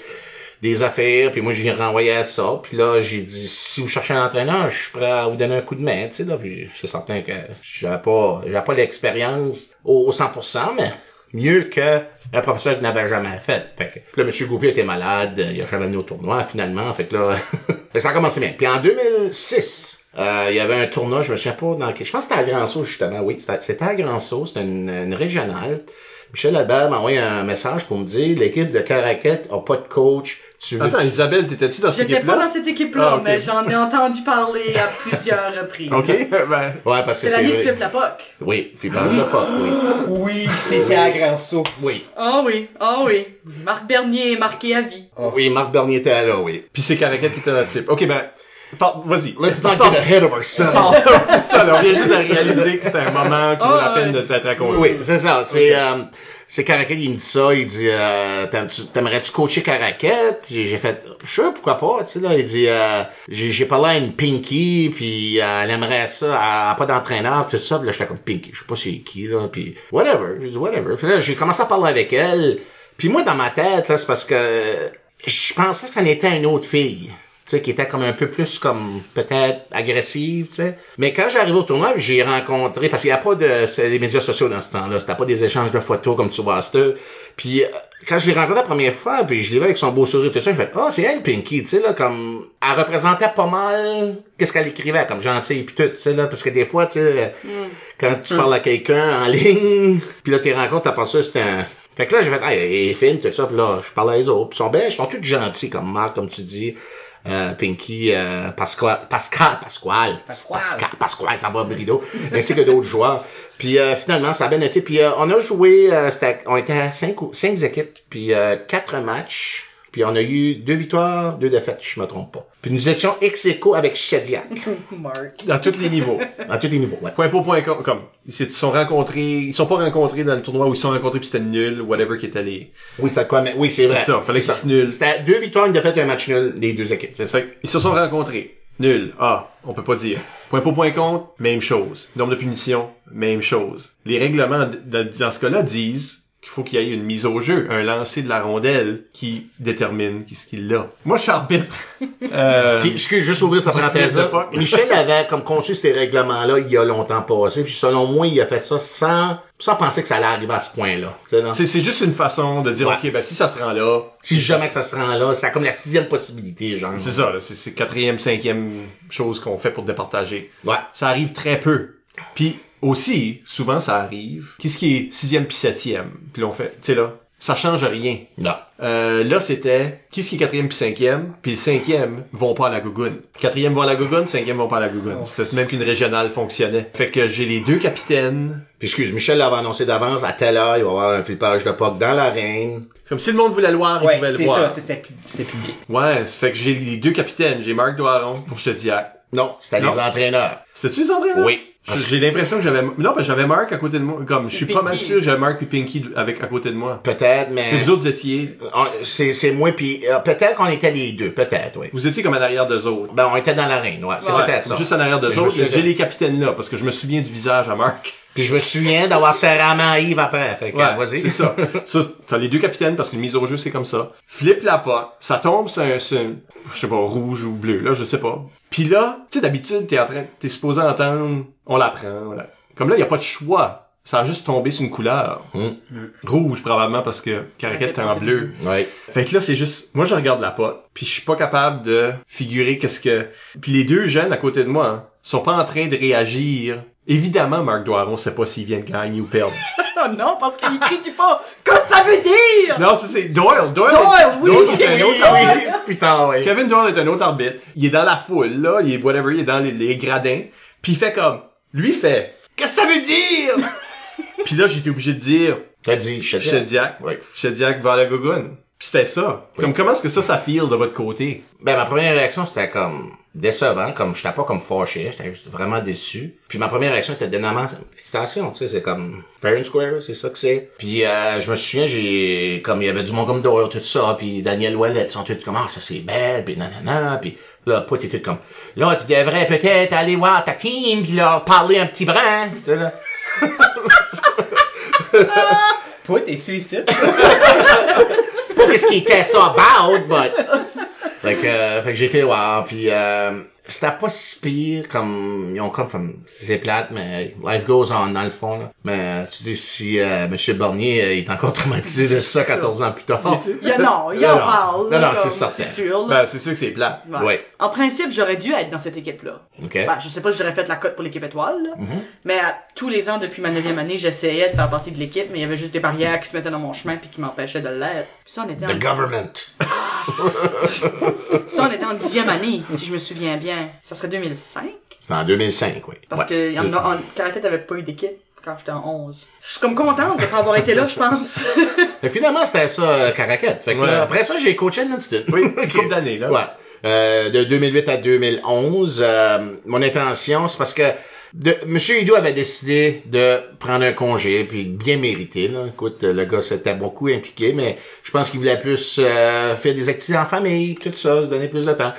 des affaires, puis moi j'ai renvoyé à ça, puis là j'ai dit si vous cherchez un entraîneur, je suis prêt à vous donner un coup de main, tu sais là, puis c'est certain que j'avais pas j'avais pas l'expérience au, au 100%, mais mieux que un professeur qui n'avait jamais fait. Fait que, là, M. Goupil était malade, il a jamais venu au tournoi finalement, fait que là, [LAUGHS] ça a commencé bien. Puis en 2006, euh, il y avait un tournoi, je me souviens pas dans je pense que c'était à Grand-Sault justement, oui, c'était c'était à Grand-Sault, c'était une, une régionale. Michel Albert m'a envoyé un message pour me dire l'équipe de Caraquette a pas de coach. Tu veux Attends, Isabelle, t'étais-tu dans cette J'étais pas dans équipe-là? cette équipe-là, Ah, mais j'en ai entendu parler à plusieurs reprises. OK. [LAUGHS] ben, Ouais, parce que C'est l'année de Philippe Lapoc. Oui, Philippe Lapoc, oui. [GASPS] Oui, c'était à Grand Saut. Oui. Ah oui, ah oui. Marc Bernier est marqué à vie. Oui, Marc Bernier était là, oui. Puis c'est Caracat qui était dans le flip. OK, ben, vas-y. Let's not get ahead of ourselves. [LAUGHS] C'est ça, là, on vient juste de réaliser que c'était un moment qui vaut la Ah, peine ouais. de te raconter. Oui, c'est ça. C'est euh, c'est Caracat, il me dit ça. Il dit euh, T'aimerais-tu coacher Caracat? Puis j'ai fait Sure, pourquoi pas? Tu sais, là, il dit euh, J'ai parlé à une Pinky, puis euh, elle aimerait ça, elle pas d'entraîneur, tout ça. Puis là, j'étais comme Pinky, je sais pas c'est qui, là. Puis whatever. J'ai dit whatever. Puis là, j'ai commencé à parler avec elle. Puis moi, dans ma tête, là, c'est parce que je pensais que ça n'était une autre fille. Tu sais, qui était comme un peu plus comme peut-être agressive, tu sais. Mais quand j'arrive au tournoi, j'ai rencontré, parce qu'il n'y a pas de les médias sociaux dans ce temps-là, c'était pas des échanges de photos comme tu vois ça. Puis euh, quand je l'ai rencontré la première fois, puis je l'ai vu avec son beau sourire tout ça, j'ai fait Ah, c'est elle Pinky, tu sais là, comme elle représentait pas mal qu'est-ce qu'elle écrivait, comme gentille puis tout, tu sais là, parce que des fois, tu sais, quand tu parles à quelqu'un en ligne, [LAUGHS] puis là tu rencontres, t'as pas ça, c'est un fait que là, j'ai fait, ah, elle est fine, tout ça, puis là, je parle à les autres. Puis ils sont belles, ils sont tous gentils, comme Marc, comme tu dis. Euh, Pinky, euh, Pascal, Pascal, Pasquale, Pasquale. Pascal, Pasquale, ça va Brido, ainsi que d'autres joueurs. Puis euh, finalement, ça a bien été. Puis euh, on a joué, euh, c'était- on était à cinq, cinq équipes, puis euh, quatre matchs. Puis on a eu deux victoires, deux défaites, je me trompe pas. Puis nous étions ex aequo avec Shediac, [LAUGHS] Marc. Dans tous les niveaux. [LAUGHS] à tous les niveaux. Ouais. Point pour point com, comme. Ils se sont rencontrés, ils sont pas rencontrés dans le tournoi où ils se sont rencontrés puis c'était nul, whatever qui était les. Oui, c'était quoi, mais oui, c'est C'est vrai. ça, fallait que C'est c'est nul. C'était deux victoires, une défaite, un match nul des deux équipes. C'est ça. Fait qu'ils se sont rencontrés. Nul. Ah, on peut pas dire. Point pour point contre, même chose. Nombre de punitions, même chose. Les règlements dans ce cas-là disent qu'il faut qu'il y ait une mise au jeu, un lancer de la rondelle qui détermine qui ce qu'il a. Moi, je suis arbitre. [LAUGHS] Euh, Puis, excuse, juste ouvrir sa parenthèse. [LAUGHS] Michel avait comme conçu ces règlements-là il y a longtemps passé, puis selon moi, il a fait ça sans, sans penser que ça allait arriver à ce point-là. C'est juste une façon de dire, Ouais. ok, ben si ça se rend là, Si jamais que ça se rend là, c'est comme la sixième possibilité, genre. c'est ça, là, c'est c'est quatrième, cinquième chose qu'on fait pour départager. Ouais. Ça arrive très peu. Puis aussi, souvent ça arrive. Qu'est-ce qui est sixième puis septième? Puis là, on fait, tu sais là, ça change rien. Non. Euh, là, c'était qui ce qui est quatrième puis cinquième, puis le cinquième vont pas à la gougoune. Quatrième vont à la gougoune, cinquième vont pas à la gougoune. C'était même qu'une régionale fonctionnait. Fait que j'ai les deux capitaines. Puis excuse, Michel l'avait annoncé d'avance, à telle heure, il va y avoir un flippage de POC dans l'arène. Comme si le monde voulait le voir, il Ouais, pouvait le c'est voir. ça, c'était pu- c'était public. Ouais, ça fait que j'ai les deux capitaines. J'ai Marc Doiron pour Chediac. Non, c'était les entraîneurs. C'était-tu les entraîneurs? Oui. J'ai l'impression que j'avais, non, parce que j'avais Marc à côté de moi. Comme, je suis pas mal sûr que j'avais Marc puis Pinky avec, à côté de moi. Peut-être, mais... Et vous autres, vous étiez, On- C'est, c'est moi puis euh, peut-être qu'on était les deux, peut-être, oui. vous étiez comme en arrière d'eux autres. Ben, on était dans l'arène, ouais. C'est Ouais, peut-être ça. Juste en arrière d'eux autres, j'ai les capitaines là, parce que je me souviens du visage à Marc. Puis je me souviens d'avoir serré la main à Yves après. Fait que, Ouais, vas-y. c'est ça. [LAUGHS] ça. T'as les deux capitaines parce qu'une mise au jeu, c'est comme ça. Flip la pas, ça tombe sur un, sur un- je sais pas, rouge ou bleu, là, je sais pas. Puis là, tu sais, d'habitude, t'es en train, t'es supposé entendre, on la prend, on la- Comme là, y a pas de choix. Ça a juste tombé sur une couleur. Mm. Rouge, probablement, parce que Caraquette était en bleu. Ouais. Fait que là, c'est juste, moi, je regarde la pote, puis je suis pas capable de figurer qu'est-ce que... Puis les deux jeunes à côté de moi, hein, sont pas en train de réagir. Évidemment, Marc Doiron sait pas s'il vient de gagner ou perdre. [LAUGHS] Non, parce qu'il crie pas. Qu'est-ce que ça veut dire? Non, c'est, c'est Doyle. Doyle, Doyle, oui. Doyle est un Oui, autre arbitre. oui, putain, oui. Kevin Doyle est un autre arbitre. Il est dans la foule, là. Il est whatever, il est dans les, les gradins. Puis il fait comme... Lui, il fait... Qu'est-ce que ça veut dire? [LAUGHS] Puis là, j'étais obligé de dire... T'as dit, sais Chediac. Oui. Chediac va à la gogoune. C'était ça. Comme comment est-ce que ça, ça feel de votre côté? Ben, ma première réaction, c'était comme décevant, comme j'étais pas comme fâché, j'étais juste vraiment déçu. Puis ma première réaction était d'énormément félicitations, tu sais, c'est comme fair and square, c'est ça que c'est. Puis euh, je me souviens, j'ai comme il y avait du monde comme Doyle, tout ça, puis Daniel Ouellet, sont tous comme ah ça c'est belle, puis nanana, puis là pas t'es tout comme là tu devrais peut-être aller voir ta team puis leur parler un petit brin, tu sais, là. [LAUGHS] [LAUGHS] Toi, t'es-tu ici? [LAUGHS] pas qu'est-ce qui était ça about, but... Fait que, euh, fait que j'ai été voir, puis euh, c'était pas si pire comme... Ils ont comme... comme c'est plate, mais life goes on dans le fond, là. Mais euh, tu dis, si euh, M. Barnier euh, il est encore traumatisé de ça 14 ans plus tard... Il y a, non, il en non. parle. Non, là, non, c'est certain. C'est sûr. là. Ben, c'est sûr que c'est plat. Ouais. Ouais. En principe, j'aurais dû être dans cette équipe-là. OK. Ben, je sais pas si j'aurais fait la cote pour l'équipe étoile, là. Mhm. mais à tous les ans depuis ma neuvième année, j'essayais de faire partie de l'équipe, mais il y avait juste des barrières qui se mettaient dans mon chemin puis qui m'empêchaient de l'être. Puis ça, on était The en... government. [LAUGHS] ça, on était en dixième année, si je me souviens bien. Ça serait 2005? C'était en 2005, oui. Parce Ouais. que en, en, Caracat avait pas eu d'équipe quand j'étais en 11. Je suis comme contente de pas avoir été là, je pense. [LAUGHS] Mais finalement, c'était ça, euh, Caracat. Fait que, Ouais. là, après ça, j'ai coaché Edmundston. Oui, une [LAUGHS] couple d'années, là. Ouais. Euh, de 2008 à 2011, euh, mon intention, c'est parce que de, Monsieur Hidou avait décidé de prendre un congé, puis bien mérité. Là. Écoute, le gars s'était beaucoup impliqué, mais je pense qu'il voulait plus euh, faire des activités en famille, tout ça, se donner plus de temps.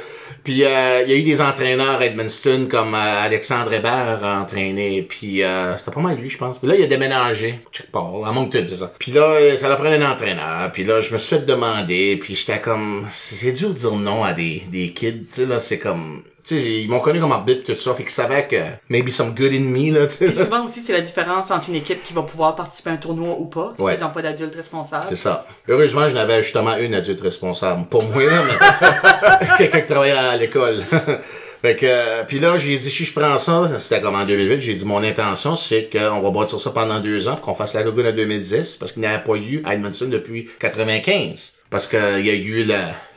Puis euh, il y a eu des entraîneurs à Edmundston comme euh, Alexandre Hébert a entraîné, puis euh, c'était pas mal lui, je pense. Puis là, il a déménagé, check pas, à Moncton, c'est ça. Puis là, euh, ça l'a pris un entraîneur, puis là, je me suis fait demander, puis j'étais comme, c'est dur de dire non à des, des kids, tu sais, là, c'est comme... Tu sais, ils m'ont connu comme arbitre, tout ça, fait qu'ils savaient que maybe some good in me, là, tu sais. Et souvent aussi, c'est la différence entre une équipe qui va pouvoir participer à un tournoi ou pas, Ouais. s'ils n'ont pas d'adulte responsable. C'est ça. Heureusement, je n'avais justement une adulte responsable. Pas moi, là, mais [LAUGHS] quelqu'un qui travaillait à l'école. [LAUGHS] fait que, euh, puis là, j'ai dit, si je prends ça, c'était comme en 2008, j'ai dit, mon intention, c'est qu'on va bâtir ça pendant deux ans, pour qu'on fasse la Lagune en 2010, parce qu'il n'y avait pas eu à Edmondson depuis 95. Parce qu'il y a eu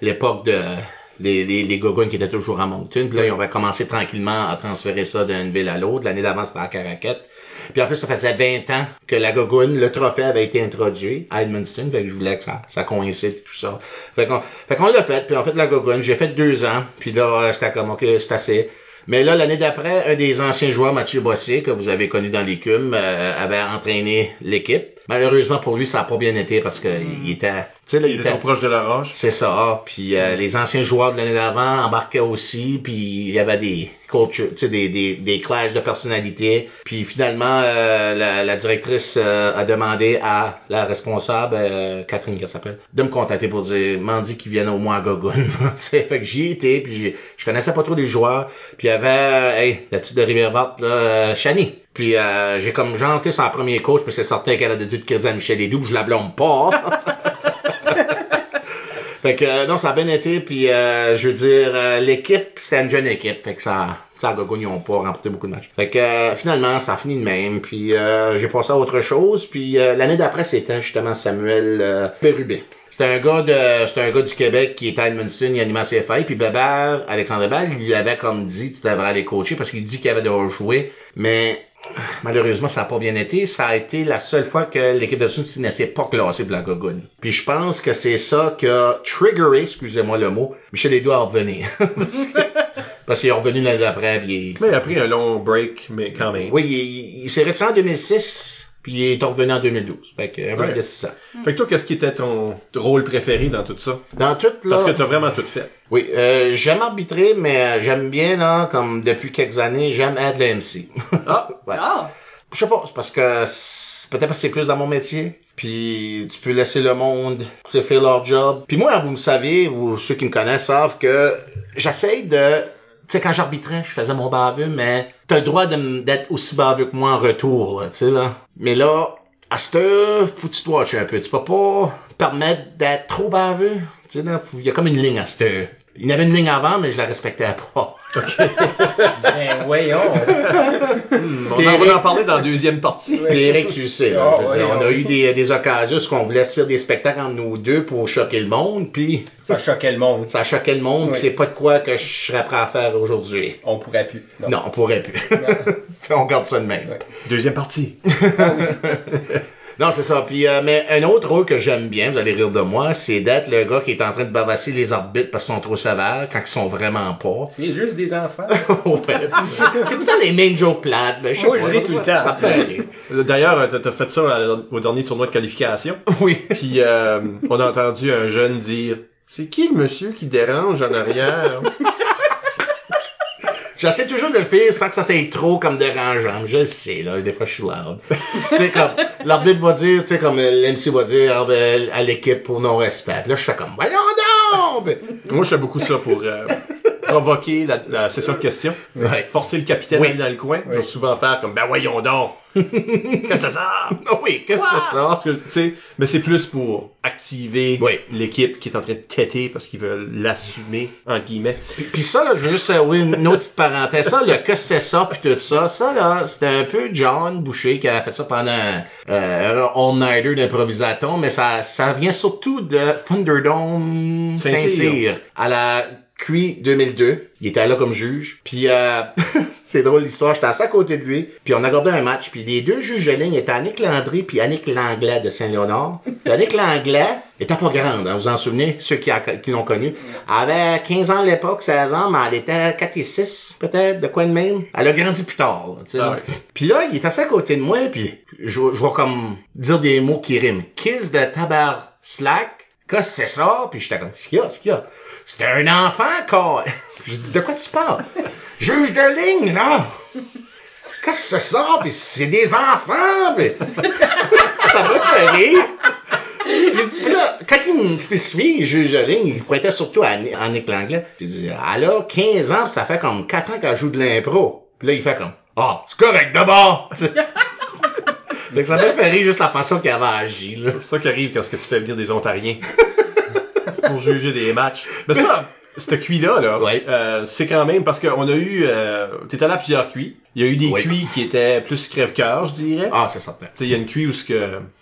l'époque de les, les, qui étaient toujours à Moncton. Puis là, ils ont commencé tranquillement à transférer ça d'une ville à l'autre. L'année d'avant, c'était à Caracat. Puis en plus, ça faisait 20 ans que la Gogoon, le trophée avait été introduit à Edmundston. Fait que je voulais que ça, ça coïncide et tout ça. Fait qu'on, fait qu'on l'a fait. Puis en fait, la Gogoon, j'ai fait deux ans. Puis là, c'était comme, OK, c'est assez. Mais là, l'année d'après, un des anciens joueurs, Mathieu Bossé, que vous avez connu dans l'écume, euh, avait entraîné l'équipe. Malheureusement pour lui, ça n'a pas bien été parce que il était, tu sais, là, Il était trop proche de la roche. c'est ça. Puis euh, les anciens joueurs de l'année d'avant embarquaient aussi. Puis il y avait des cultures, tu sais, des, des, des clashs de personnalité. Puis finalement, euh, la, la directrice euh, a demandé à la responsable, euh, Catherine, qu'elle s'appelle, de me contacter pour dire, m'en dit qu'ils viennent au moins à Gogun. [LAUGHS] Fait que j'y ai été. Puis je connaissais pas trop les joueurs. Puis il y avait, euh, la petite de Rivière-Verte, là, euh, Chani. Puis euh, j'ai comme janté son premier coach, puis c'est certain qu'elle a de tout crédit à Michel Ledoux, puis je la blâme pas. [LAUGHS] Fait que euh, non, ça a bien été, puis euh, je veux dire, euh, l'équipe, c'était une jeune équipe, fait que ça, Gogun, ils ont pas remporté beaucoup de matchs. Fait que euh, finalement, ça a fini de même. Puis euh, j'ai passé à autre chose. Puis euh, l'année d'après, c'était justement Samuel Bérubé. C'était un gars de c'était un gars du Québec qui était à Edmundston, il animait CFI, puis Bébert, Alexandre Bell, il lui avait comme dit tu devrais aller coacher parce qu'il dit qu'il avait déjà joué, mais malheureusement ça n'a pas bien été. Ça a été la seule fois que l'équipe de Sud ne s'est pas classée pour la Gogun. Puis je pense que c'est ça qui a triggeré, excusez-moi le mot, Michel Edo à revenir. [LAUGHS] Parce qu'il est revenu l'année d'après, il- Mais il a pris un long break, mais quand même. oui, il, il s'est retiré en 2006, puis il est revenu en 2012. Fait que, Ouais. de ça. Fait que toi, qu'est-ce qui était ton rôle préféré dans tout ça? Dans tout, là. Parce que t'as vraiment tout fait. Oui, euh, j'aime arbitrer, mais euh, j'aime bien, là, comme depuis quelques années, j'aime être le MC. [LAUGHS] Ah! Ouais. Ah! Je sais pas, c'est parce que peut-être parce que c'est plus dans mon métier. Puis tu peux laisser le monde se faire leur job. Puis moi, vous me savez, vous ceux qui me connaissent savent que j'essaye de tu sais quand j'arbitrais, je faisais mon baveux, mais t'as le droit d'être aussi baveux que moi en retour, tu sais là. Mais là, à cette heure, faut que tu un peu. Tu peux pas permettre d'être trop baveux. Tu sais il y a comme une ligne à cette heure. Il y en avait une ligne avant, mais je la respectais pas. [LAUGHS] Ben, voyons. Hmm, on, en, va en parler dans la deuxième partie. Eric, tu sais, là, Ah, je veux dire, ouais, on a eu des, des occasions où on voulait se faire des spectacles entre nous deux pour choquer le monde, puis Ça choquait le monde. ça choquait le monde, Oui. c'est pas de quoi que je serais prêt à faire aujourd'hui. On pourrait plus. Non, on pourrait plus. [LAUGHS] on garde ça de même. Deuxième partie. [LAUGHS] Non, c'est ça. Puis, euh, mais un autre rôle que j'aime bien, vous allez rire de moi, c'est d'être le gars qui est en train de bavasser les arbitres parce qu'ils sont trop sévères quand ils sont vraiment pas. C'est juste des enfants. [LAUGHS] Ouais. c'est tout le temps les mêmes jokes plates. mais je sais Oui, pas, je l'ai tout le temps. Ça rire. D'ailleurs, t'as t'as fait ça à- au dernier tournoi de qualification. [LAUGHS] Oui. Puis euh, on a entendu un jeune dire C'est qui le monsieur qui dérange en arrière? J'essaie toujours de le faire sans que ça soit trop comme dérangeant. Je le sais, là. Des fois, je suis loud. [LAUGHS] tu sais, comme, l'arbitre va dire, tu sais, comme euh, l'MC va dire ah, ben, à l'équipe pour non-respect. Puis là, je fais comme, voyons donc! Moi, je fais beaucoup ça pour euh, provoquer la, la session de questions. Ouais. Forcer le capitaine Oui. à aller dans le coin. Je vais souvent faire comme Ben voyons donc! [LAUGHS] Qu'est-ce que ça? Ah [LAUGHS] oui, qu'est-ce que ça? Tu sais, mais c'est plus pour activer Oui. l'équipe qui est en train de têter parce qu'ils veulent l'assumer, en guillemets. Puis, puis ça, là, je veux juste, euh, oui, une autre petite parenthèse. Ça, le que c'est ça, puis tout ça, ça, là, c'était un peu John Boucher qui a fait ça pendant euh, un all-nighter d'improvisation, mais ça, ça vient surtout de Thunderdome Saint-Cyr. Saint-Cyr à la QI 2002. Il était là comme juge. Puis euh, [LAUGHS] c'est drôle l'histoire, j'étais assis à côté de lui, puis on a regardé un match, puis les deux juges de ligne étaient Annick Landry puis Annick Langlais de Saint-Léonard. Puis Annick Langlais était pas grande, hein, vous en souvenez, ceux qui, l'ont connue. Elle avait 15 ans à l'époque, 16 ans, mais elle était 4 et 6 peut-être, de quoi de même. Elle a grandi plus tard. là, Ah. Puis là, il est assis à côté de moi, puis je, je vais comme dire des mots qui riment. Kiss de tabar slack, qu'est-ce que c'est ça? Puis j'étais comme, ce qu'il y a, ce qu'il y a? C'était un enfant, quoi. De quoi tu parles? Juge de ligne, là! Qu'est-ce que c'est ça? Puis c'est des enfants! Puis... ça m'a fait rire. Puis là, quand il me spécifie, juge de ligne, il pointait surtout à, Ni- à Nick Langlais. J'ai dit, elle a 15 ans, puis ça fait comme 4 ans qu'elle joue de l'impro. Puis là, il fait comme, ah, c'est correct d'abord! [LAUGHS] Donc ça m'a fait rire juste la façon qu'il avait agi, là. C'est ça qui arrive quand tu fais venir des Ontariens [LAUGHS] pour juger des matchs. Mais ça, cette QI-là, là, Ouais. euh, c'est quand même parce qu'on a eu... Euh, T'es allé à plusieurs QI. Il y a eu des Oui. QI qui étaient plus crève-cœur, je dirais. Ah, c'est certain. Il y a une QI où ce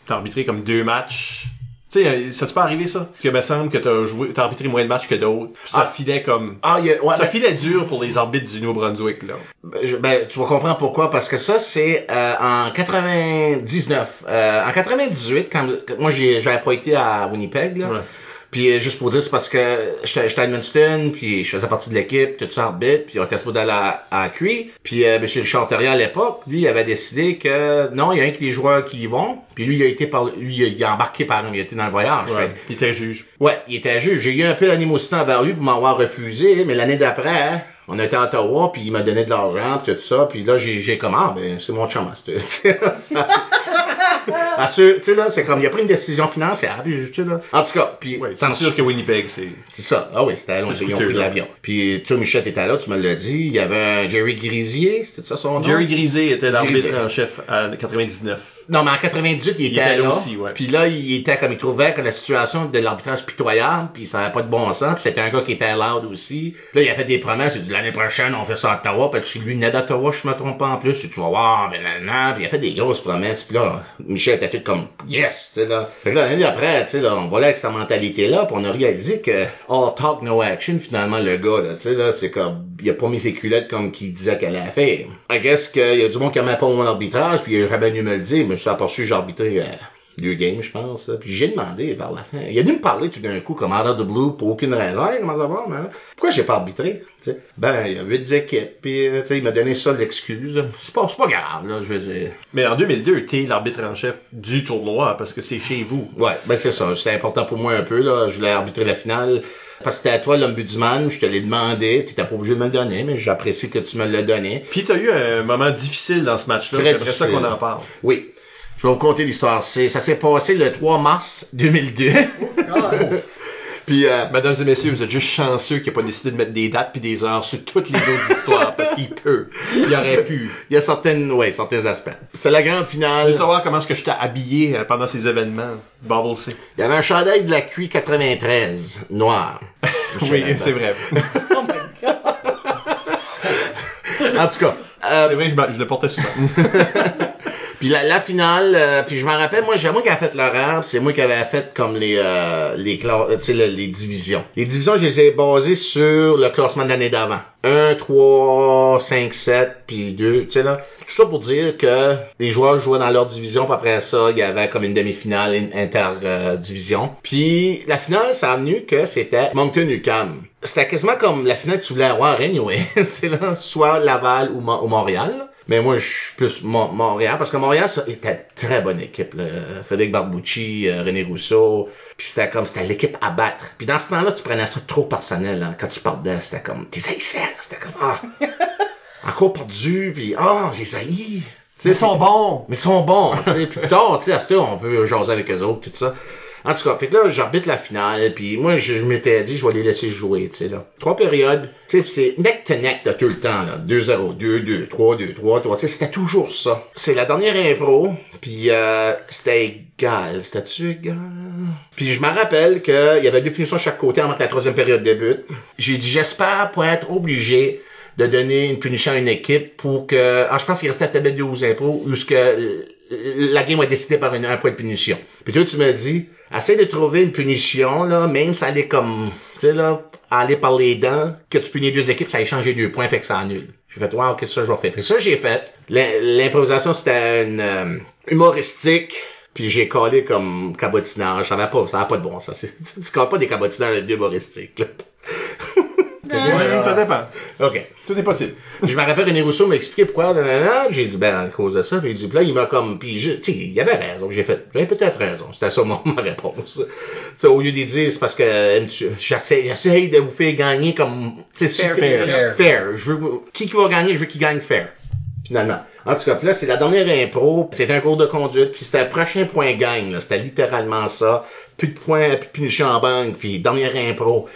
t'as arbitré comme deux matchs. Tu sais, euh, ça te pas arrivé ça? Que me semble que t'as joué, t'as arbitré moins de matchs que d'autres. Ça Ah. filait comme... Ah, il y a, ouais, ça ben- filait dur pour les arbitres du Nouveau-Brunswick, là. Ben, ben, tu vas comprendre pourquoi, parce que ça, c'est euh, en 99. Euh, en 98, quand, moi, j'avais pas été à Winnipeg, là. Ouais. Puis euh, juste pour dire, c'est parce que j'étais à Edmundston, puis je faisais partie de l'équipe, tout ça, arbitre, puis on était supposé aller à, à QI. Puis euh, M. Richard Terrien, à l'époque, lui, il avait décidé que non, il y a un que les joueurs qui y vont. Puis lui, il a été par, lui, il a embarqué par il a été dans le voyage. Ouais. Fait Il était juge. Ouais, il était juge. J'ai eu un peu d'animosité envers lui pour m'avoir refusé, mais l'année d'après, hein, on était à Ottawa, puis il m'a donné de l'argent, tout ça, puis là, j'ai, j'ai comme, ah, ben, c'est mon chum, [LAUGHS] Assure- tu sais, là, c'est comme, il a pris une décision financière, puis, tu sais, là. En tout cas, puis, c'est sûr que Winnipeg, c'est... c'est ça. Ah oui, c'était long, C'est ils ont pris l'avion. Puis, toi, Michel, t'étais là, tu me l'as dit. Il y avait Jerry Grisier, c'était ça son nom? Jerry Grisé était l'arbitre en chef en 99. Non, mais en 98, il, était, était là aussi, ouais. Puis là, il était comme il trouvait que la situation de l'arbitrage pitoyable, puis ça avait pas de bon sens, puis c'était un gars qui était loud aussi. Puis là, il a fait des promesses, il a dit l'année prochaine, on fait ça à Ottawa, parce que lui, venait d'Ottawa, je me trompe pas en plus, tu vas voir, mais là, là, puis il a fait des grosses promesses, puis là, Michel était tout comme yes, tu sais là. Fait que là, l'année d'après, tu sais là, on volait avec cette mentalité-là, puis on a réalisé que all talk, no action, finalement, le gars, là, tu sais là, c'est comme, il a pas mis ses culottes comme qu'il disait qu'elle allait faire. I guess qu'il y a du monde qui aimait pas mon arbitrage, puis il aurait bien dû me le dire, mais je suis aperçu que j'ai arbitré euh, deux games, je pense. Puis j'ai demandé vers la fin. Il a dû me parler tout d'un coup, comme out of the blue, pour aucune raison. Hey, comment ça va, man? Pourquoi j'ai pas arbitré? Tu ben, il y a huit équipes, puis euh, tu il m'a donné ça l'excuse. C'est pas, c'est pas grave, là, je veux dire. Mais en 2002, t'es l'arbitre en chef du tournoi parce que c'est chez vous. Ouais, ben c'est ça. C'était important pour moi un peu, là. Je voulais arbitrer la finale. Parce que c'était à toi l'ombudsman, je te l'ai demandé, tu pas obligé de me le donner, mais j'apprécie que tu me l'as donné. Puis t'as eu un moment difficile dans ce match-là. J'aimerais ça qu'on en parle. Oui. Je vais vous conter l'histoire. C'est, ça s'est passé le 3 mars 2002. [LAUGHS] Puis, euh, Mesdames et messieurs, vous êtes juste chanceux qu'il n'a pas décidé de mettre des dates puis des heures sur toutes les autres histoires parce qu'il peut. Il aurait pu. il y a certaines, ouais, certains aspects. C'est la grande Tu finale. veux savoir comment est-ce que je t'ai habillé euh, pendant ces événements? Bubble C. Il y avait un chandail de la QI 93, noir. [LAUGHS] Oui, c'est vrai. [LAUGHS] En tout cas, euh, C'est vrai, je, je le portais souvent. [LAUGHS] Puis la, la finale, euh, puis je m'en rappelle, moi, j'ai moi qui avais fait l'horaire, c'est moi qui avais fait comme les euh, les euh, tu sais, le- les divisions. Les divisions, je les ai basées sur le classement de l'année d'avant. 1, 3, 5, 7, puis 2, tu sais là. Tout ça pour dire que les joueurs jouaient dans leur division, puis après ça, il y avait comme une demi-finale inter-division. puis la finale, ça a venu que c'était Moncton-UQAM. C'était quasiment comme la finale que tu voulais avoir anyway, [LAUGHS] tu sais là, soit Laval ou, Mo- ou Montréal. Mais moi, je suis plus Mo- Montréal, parce que Montréal, ça était une très bonne équipe. Là. Frédéric Barbucci, euh, René Rousseau, puis c'était comme, c'était l'équipe à battre. Puis dans ce temps-là, tu prenais ça trop personnel. Hein. Quand tu partais, c'était comme, t'es haïssais, là. C'était comme, ah, [LAUGHS] encore perdu, puis ah, j'ai haïs. Tu sais, Ils sont bons. mais ils sont bons, tu sais. Puis plus tard, tu sais, à ce temps, on peut jaser avec eux autres, tout ça. En tout cas, fait que là, j'arbitre la finale, puis moi, je, m'étais dit, je vais les laisser jouer, tu sais, là. Trois périodes, tu sais, c'est neck to neck, là, tout le temps, là. 2-0, 2-2, 3-2, 3-3, tu sais, c'était toujours ça. C'est la dernière impro, puis euh, c'était égal. C'était-tu égal? Puis je me rappelle qu'il y avait deux punitions de chaque côté avant que la troisième période débute. J'ai dit, j'espère pas être obligé de donner une punition à une équipe pour que... Ah, je pense qu'il restait à de 12 impôts où ce que euh, la game a décidé par une, un point de punition. Puis toi, tu me dis, essaie de trouver une punition, là, même si elle est comme, tu sais, là, aller par les dents, que tu punis deux équipes, ça a échangé deux points, fait que ça annule. J'ai fait, wow, qu'est-ce que ça je vais faire? Fait ça, j'ai fait. L'im- L'improvisation, c'était une euh, humoristique. Puis j'ai collé comme cabotinage. Ça n'avait pas, ça avait pas de bon sens. [LAUGHS] Tu colles pas des cabotinages humoristiques, là. [LAUGHS] Ouais, ça dépend. OK. Tout est possible. je me rappelle René Rousseau m'a expliqué pourquoi, nanana. j'ai dit, ben, à cause de ça, puis il dit, puis là, il m'a comme, puis je, tu sais, il avait raison, j'ai fait, j'avais peut-être raison, c'était ça mon, [LAUGHS] ma réponse. Tu sais, au lieu de dire, c'est parce que, j'essaie, j'essaie de vous faire gagner comme, tu sais, Fair, fair, fair. fair. Je veux, qui qui va gagner, je veux qu'il gagne fair. Finalement. En tout cas, puis là, c'est la dernière impro, c'était un cours de conduite, puis c'était le prochain point gagne, là. C'était littéralement ça. Plus de points, plus de punition en banque, puis dernière impro.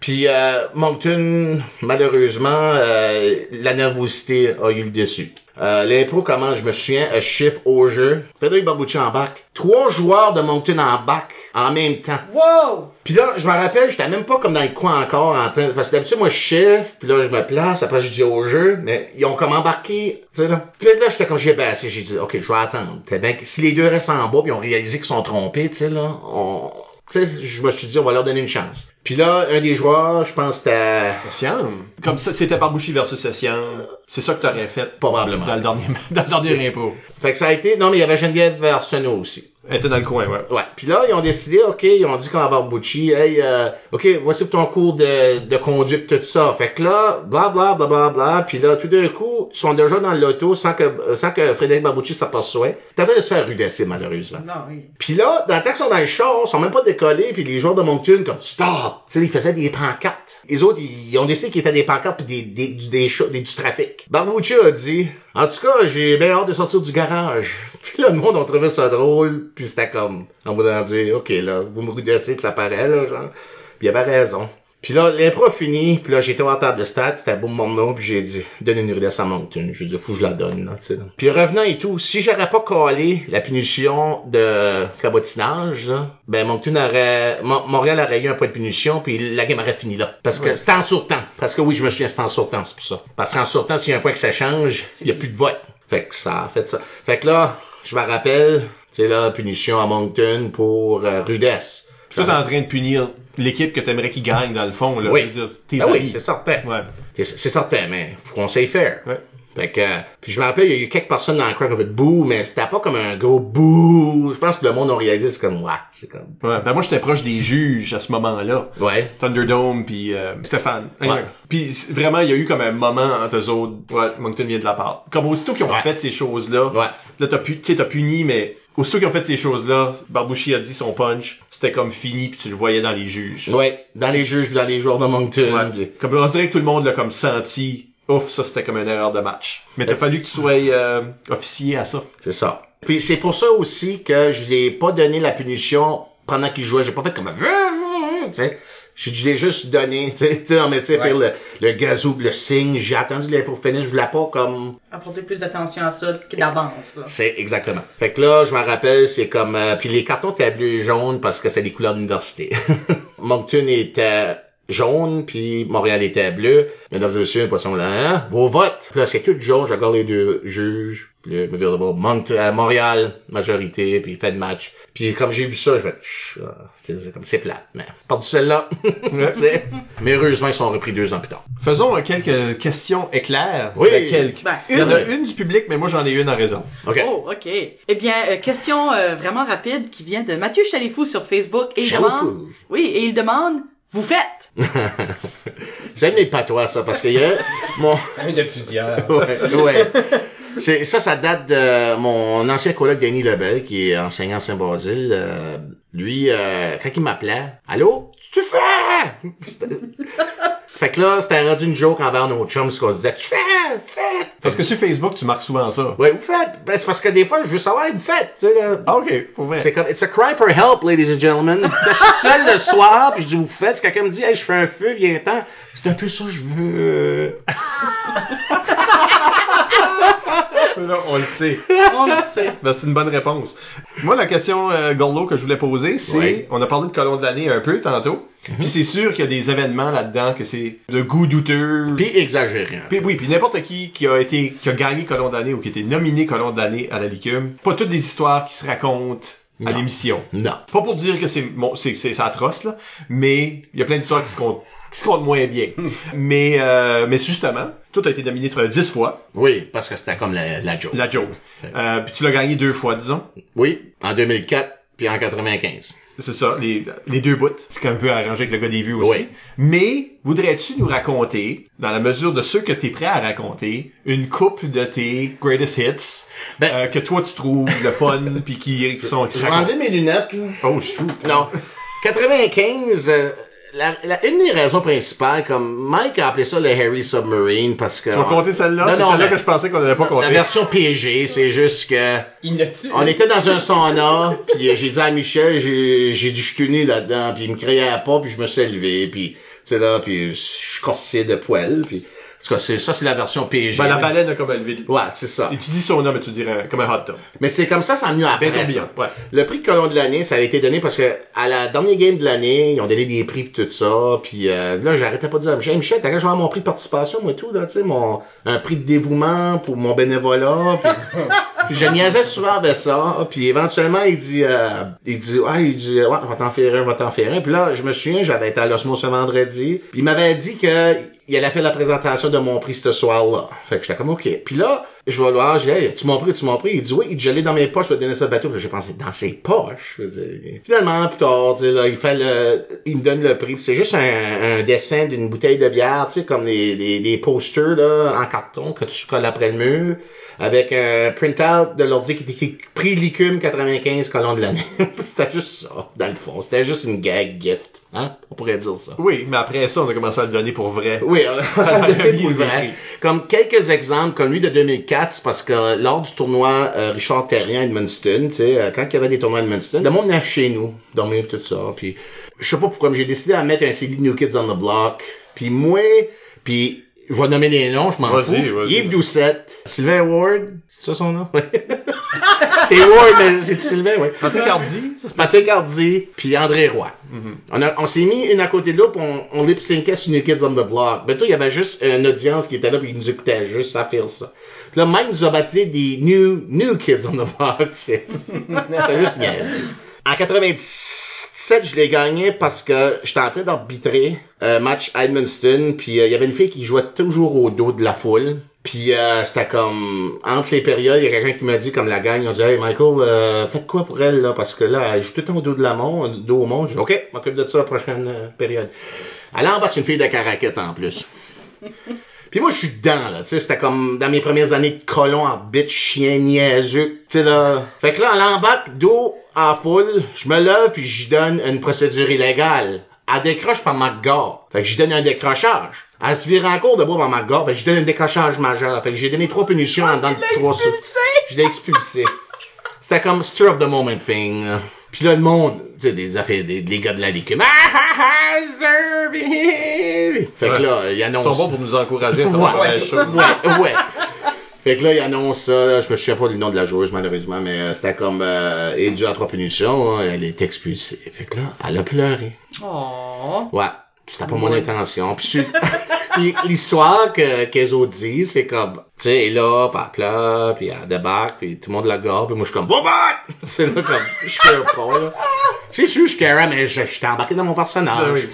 Puis euh, Moncton, malheureusement, euh, la nervosité a eu le dessus. Euh, L'impro commence, je me souviens, un chiffre au jeu. Frédéric Barbucci en bac. Trois joueurs de Moncton en bac en même temps. Wow! Puis là, je me rappelle, j'étais même pas comme dans le coin encore en train parce que d'habitude moi je chiffre, puis là je me place, après je dis au jeu, mais ils ont comme embarqué, tu sais là. Puis là j'étais comme j'ai baissé, j'ai dit OK, je vais attendre. Que si les deux restent en bas, puis ils ont réalisé qu'ils sont trompés, tu sais là, on tu sais, je me suis dit on va leur donner une chance. Puis là, un des joueurs, je pense que c'était Siam. Comme ça, c'était Barbouchi versus Siam. C'est ça que t'aurais fait probablement. dans le dernier, dans le dernier impôt. Fait que ça a été non mais il y avait Geneviève Arsenault aussi. Elle était dans le coin, ouais. Ouais. Puis là, ils ont décidé, OK, ils ont dit qu'on va Barbucci, hey, euh, OK, voici pour ton cours de, de conduite, tout ça. Fait que là, bla bla bla bla bla. Puis là, tout d'un coup, ils sont déjà dans l'auto sans que sans que Frédéric Barbucci s'aperçoive. Train de se faire rudesser, malheureusement. Non, oui. Puis là, dans le temps qu'ils sont dans le char, ils sont même pas décollés, puis les joueurs de Moncton comme Stop! Tu sais, ils faisaient des pancartes. Les autres, ils, ont décidé qu'ils étaient des pancartes pis des, des, des, des- du trafic. Barbucci a dit, en tout cas, j'ai bien hâte de sortir du garage. [LAUGHS] Puis là, le monde a trouvé ça drôle, puis c'était comme, en voulant dire, ok, là, vous me regardez que ça paraît, là, genre. Puis il avait raison. Puis là, l'impro a fini, puis là, j'étais en table de stade, c'était beau nom, puis j'ai dit, donne une rudesse à Moncton. Je dis, que je la donne, là, tu sais. là. Puis revenant et tout, si j'aurais pas collé la punition de cabotinage, là, ben Moncton aurait, Mo- Montréal aurait eu un point de punition, puis la game aurait fini là. Parce que c'était en surtemps. Parce que oui, je me souviens, c'était en surtemps, c'est pour ça. Parce qu'en surtemps, s'il y a un point que ça change, il y a plus de vote. Fait que ça a fait ça. Fait que là, je me rappelle, c'est là, punition à Moncton pour euh, rudesse. Toi, t'es en train de punir l'équipe que t'aimerais qu'il gagne, dans le fond, là. Oui. Ah oui, c'est certain. Ouais. C'est certain, mais faut qu'on s'aille faire. Ouais. Fait que, euh, puis je me rappelle, il y a eu quelques personnes dans le qui ont fait bouh, mais c'était pas comme un gros bouh. Je pense que le monde a réalisé, c'est comme, ouais, c'est comme, Ouais. Ben, moi, j'étais proche des juges à ce moment-là. ouais. Thunderdome puis euh, Stéphane. Ouais. Puis vraiment, il y a eu comme un moment entre eux autres. Ouais, Moncton vient de la part. Comme aussitôt qu'ils ont Ouais. fait ces choses-là, Ouais. là t'as pu, t'as puni, mais aussitôt qu'ils ont fait ces choses-là, Barbouchi a dit son punch, c'était comme fini puis tu le voyais dans les juges. Ouais. Dans les juges, puis dans les joueurs de Moncton. Ouais. Comme on dirait que tout le monde l'a comme senti. Ouf, ça c'était comme une erreur de match. Mais t'as fallu que tu sois euh, officier à ça. C'est ça. Puis c'est pour ça aussi que je l'ai pas donné la punition pendant qu'il jouait. J'ai pas fait comme un... Je je l'ai juste donné, [LAUGHS] tu sais, mais tu sais, Ouais. le, le gazou, le signe. J'ai attendu les pour finir. Je voulais pas comme... Apporter plus d'attention à ça que d'avance, là. C'est exactement. Fait que là, je me rappelle, c'est comme... euh, puis les cartons étaient bleus et jaunes parce que c'est les couleurs de l'université. [LAUGHS] Moncton était jaune, puis Montréal était bleu. Mesdames et messieurs, poisson là, hein? Vos votes. Puis là, c'est tout jaune. Je regarde les deux juges. Puis là, je me dis, bon, Moncton, euh, Montréal, majorité, puis fait de match. Puis comme j'ai vu ça, je fais, Chut, ah, c'est comme, c'est plate. Mais, pas du celle-là. [LAUGHS] Tu sais? Mais heureusement, ils sont repris deux ans plus tard. Faisons quelques questions éclairs. Oui. Quelques. Ben, Il y en a une. une du public, mais moi j'en ai une en raison. OK. Oh, ok. Eh bien, euh, question euh, vraiment rapide qui vient de Mathieu Chalifou sur Facebook et il Chalifou. demande. Oui, et il demande. Vous faites. c'est un de mes patois, ça, parce que y a mon, [LAUGHS] Un de plusieurs. [LAUGHS] ouais, ouais. C'est, ça, ça date de mon ancien collègue Denis Lebel, qui est enseignant à Saint-Basile. Euh, lui, euh, quand il m'appelait, Allô? Tu fais? Fait que là, c'était rendu une joke envers nos chums, ce qu'on se disait, tu fais, fais. Parce que sur Facebook, tu marques souvent ça. Ouais, vous faites. Ben, c'est parce que des fois, je veux savoir, vous faites. Tu sais, là. Ah, ok, pour vrai. C'est comme, it's a cry for help, ladies and gentlemen. [LAUGHS] Je suis seul le soir, puis je dis, vous faites. Si quelqu'un me dit, hey, je fais un feu, viens-t'en. C'est un peu ça, que je veux. [LAUGHS] Là, on le sait. [LAUGHS] On le sait. Ben, c'est une bonne réponse. Moi, la question euh, Gorlo que je voulais poser, c'est, Oui. on a parlé de colon de l'année un peu tantôt, puis c'est sûr qu'il y a des événements là-dedans que c'est de goût douteux. Puis exagéré. Puis oui, puis n'importe qui qui a été qui a gagné colon de l'année ou qui a été nominé colon de l'année à la Licume, pas toutes des histoires qui se racontent à Non. l'émission. Non. Pas pour dire que c'est bon, c'est c'est c'est atroce là, mais il y a plein d'histoires qui se comptent qui se comptent moins bien. [LAUGHS] mais euh, mais justement, tout a été nominé euh, 10 fois, Oui, parce que c'était comme la, la joke. la joke. Euh, puis tu l'as gagné deux fois, disons. Oui, en 2004 puis en 95. C'est ça, les, les deux bouts. C'est un peu arrangé avec le gars des vues aussi. Oui. Mais, voudrais-tu nous raconter, dans la mesure de ceux que t'es prêt à raconter, une couple de tes greatest hits, Ben- euh, que toi tu trouves le fun, [LAUGHS] puis qui, qui sont, Je vais enlever mes lunettes. là. Oh, shoot. Non. 95, euh, la, la- une des raisons principales, comme Mike a appelé ça le Harry Submarine parce que... Tu vas compter celle-là? Non, C'est non, celle-là la- que je pensais qu'on n'allait pas La compter. version PG, c'est juste que... Il ne tue. On était dans un sauna, [LAUGHS] puis j'ai dit à Michel, j'ai j'ai dit je suis nu là-dedans, puis il me criait pas, puis je me suis levé, puis tu sais là, puis je suis corsé de poils, puis en tout cas, ça c'est la version PG. Ben, la baleine a comme un vide. Ouais, c'est ça. Et tu dis son nom, mais tu dirais comme un hot tub. Mais c'est comme ça, ça a mieux après. Ben ça. ouais. Le prix de colon de l'année, ça a été donné parce que à la dernière game de l'année, ils ont donné des prix pis tout ça. Puis euh, là, j'arrêtais pas de dire à Michel, jouer à mon prix de participation, moi tout, là, tu sais, mon un prix de dévouement pour mon bénévolat. Puis, [LAUGHS] puis je niaisais souvent avec ça. Puis éventuellement, il dit, euh, il dit, ouais, il dit, ouais, on va t'en faire un, on va t'en faire un. Puis là, je me souviens, j'avais été à l'Osmo ce vendredi. Puis il m'avait dit que il allait faire la présentation de mon prix ce soir-là. Fait que j'étais comme, OK. Puis là, je vais voir, je hey, tu m'as pris, tu m'as pris. Il dit, oui, dit, j'allais dans mes poches, je vais donner ça au bateau. J'ai pensé, dans ses poches? Je. Finalement, plus tard, il fait le, il me donne le prix. C'est juste un, un dessin d'une bouteille de bière, tu sais, comme des, des, des posters, là, en carton, que tu colles après le mur, avec un print-out de l'ordi qui était écrit prix Licume 95 colons de l'année. [LAUGHS] C'était juste ça, dans le fond. C'était juste une gag gift. Hein? On pourrait dire ça. Oui, mais après ça, on a commencé à le donner pour vrai. Oui, on ça me [LAUGHS] La donnait mise pour vrai. Comme quelques exemples, comme lui de 2004, c'est parce que lors du tournoi euh, Richard Terrien à Edmundston, tu sais, euh, quand il y avait des tournois à Edmundston, le monde venait chez nous, dormir tout ça, puis je sais pas pourquoi, mais j'ai décidé à mettre un CD New Kids on the Block, puis moi, puis je vais nommer des noms, je m'en fous. Vas-y, vas-y. Yves Doucette, Sylvain Ward, c'est ça son nom? Oui. [LAUGHS] c'est Ward, mais c'est Sylvain, oui. Patrick Hardy, ça Patrick Hardy, puis André Roy. On, a- on s'est mis une à côté de l'autre, on, on lip syncait sur New Kids on the Block. Ben, toi, il y avait juste une audience qui était là, puis ils nous écoutaient juste à faire ça. Puis là, Mike nous a baptisé des New, New Kids on the Block, tu sais. [LAUGHS] C'était juste niaiseux. En 97, je l'ai gagné parce que j'étais en train d'arbitrer un match à Edmundston, puis euh, il y avait une fille qui jouait toujours au dos de la foule. Puis euh, c'était comme entre les périodes, il y a quelqu'un qui m'a dit comme la gang, ont dit Hey Michael, euh, faites quoi pour elle là? Parce que là elle joue tout le temps au dos de la dos au monde. J'ai dit OK, m'occupe de ça la prochaine euh, période. Elle embarque une fille de caraquette en plus. Puis moi, je suis dedans, là. Tu sais, c'était comme dans mes premières années de colon en chien niaiseux. Tu sais, là. Fait que là, elle embarque dos en foule. Je me lève puis j'y donne une procédure illégale. Elle décroche par ma gare. Fait que j'y donne un décrochage. Elle se vire encore de bois par ma gare. Fait que je donne un décrochage majeur. Fait que j'ai donné trois punitions en dedans de trois sous. Je l'ai expulsé. C'était comme stir of the moment thing. Puis là, le monde, tu sais, des affaires, des, les gars de la ligue. Ah, ah, ah, Zerby! Fait que là, il Ils annonce. sont bons pour nous encourager à faire Ouais. chose. Ouais, ouais. Fait que là, il annonce ça, là, je me souviens pas du nom de la joueuse, malheureusement, mais euh, c'était comme, euh, et dû à trois punitions, hein, elle est expulsée. Fait que là, elle a pleuré. Oh. Ouais. C'était pas mon intention. Puis [LAUGHS] l'histoire que qu'elles autres disent, c'est comme, tu sais, elle est là, puis elle pleure, puis elle débarque, puis tout le monde la garde, puis moi je suis comme, bon bah! [LAUGHS] C'est là comme, je care pas, là. C'est sûr, je carais, mais je, j'étais embarqué dans mon personnage. Ben oui.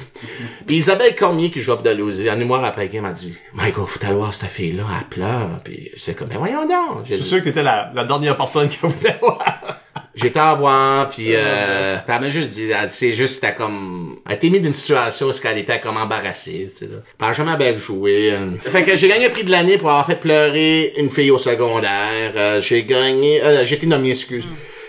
Puis Isabelle Cormier, qui joue à Dalhousie, en mémoire après game, m'a dit, Michael, faut aller voir cette fille-là, elle pleure, puis c'est comme, ben voyons donc. Je dit, sûr que t'étais la, la dernière personne qui voulait voir. J'étais à voir, puis euh, puis elle m'a juste dit, elle- c'est juste, c'était comme, elle était mise d'une situation où elle était comme embarrassée, tu sais, là. A jamais bien joué. euh. Fait que j'ai gagné le prix de l'année pour avoir fait pleurer une fille au secondaire. Euh, j'ai gagné, euh, j'ai été nominé, excuse.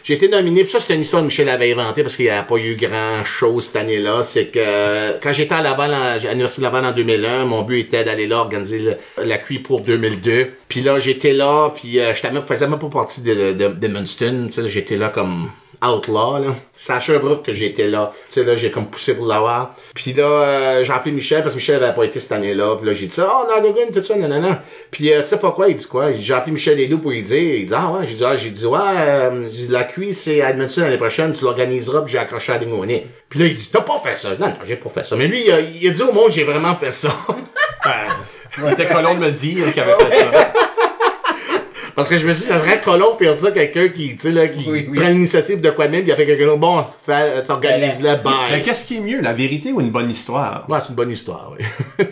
J'ai été nominé, puis ça c'est une histoire que Michel avait inventée parce qu'il n'y a pas eu grand chose cette année-là. C'est que quand j'étais à Laval, à l'Université de Laval en 2001, mon but était d'aller là organiser la QI pour 2002. Puis là, j'étais là, puis euh, même, faisais même pas partie de, de, de Munston. J'étais là comme outlaw, là. C'est à Sherbrooke que j'étais là. Tu sais, là, j'ai comme poussé pour l'avoir. Puis là, euh, j'ai appelé Michel, parce que Michel avait pas été cette année-là. Puis là, j'ai dit ça, oh, Nagagun, tout ça, nanana. Puis euh, tu sais pas quoi, il dit quoi? J'ai appelé Michel Ledoux pour lui dire. Il dit, ah ouais, j'ai dit, ah, j'ai dit, ouais, euh, la QI, c'est à Edmonton l'année prochaine, tu l'organiseras, puis j'ai accroché à au nez. Puis là, il dit, t'as pas fait ça. Non, non, j'ai pas fait ça. Mais lui, il a, il a dit au monde, j'ai vraiment fait ça. Ben, c'était colon de me le dire qu'il avait fait ça. Parce que je me suis dit, ça serait colon de faire ça, quelqu'un qui, tu sais, là, qui Oui, oui. prend l'initiative de quoi de même, puis a fait quelqu'un d'autre, bon, fais- t'organises-le, Mais bye. qu'est-ce qui est mieux, la vérité ou une bonne histoire? Ouais, c'est une bonne histoire, oui. [LAUGHS]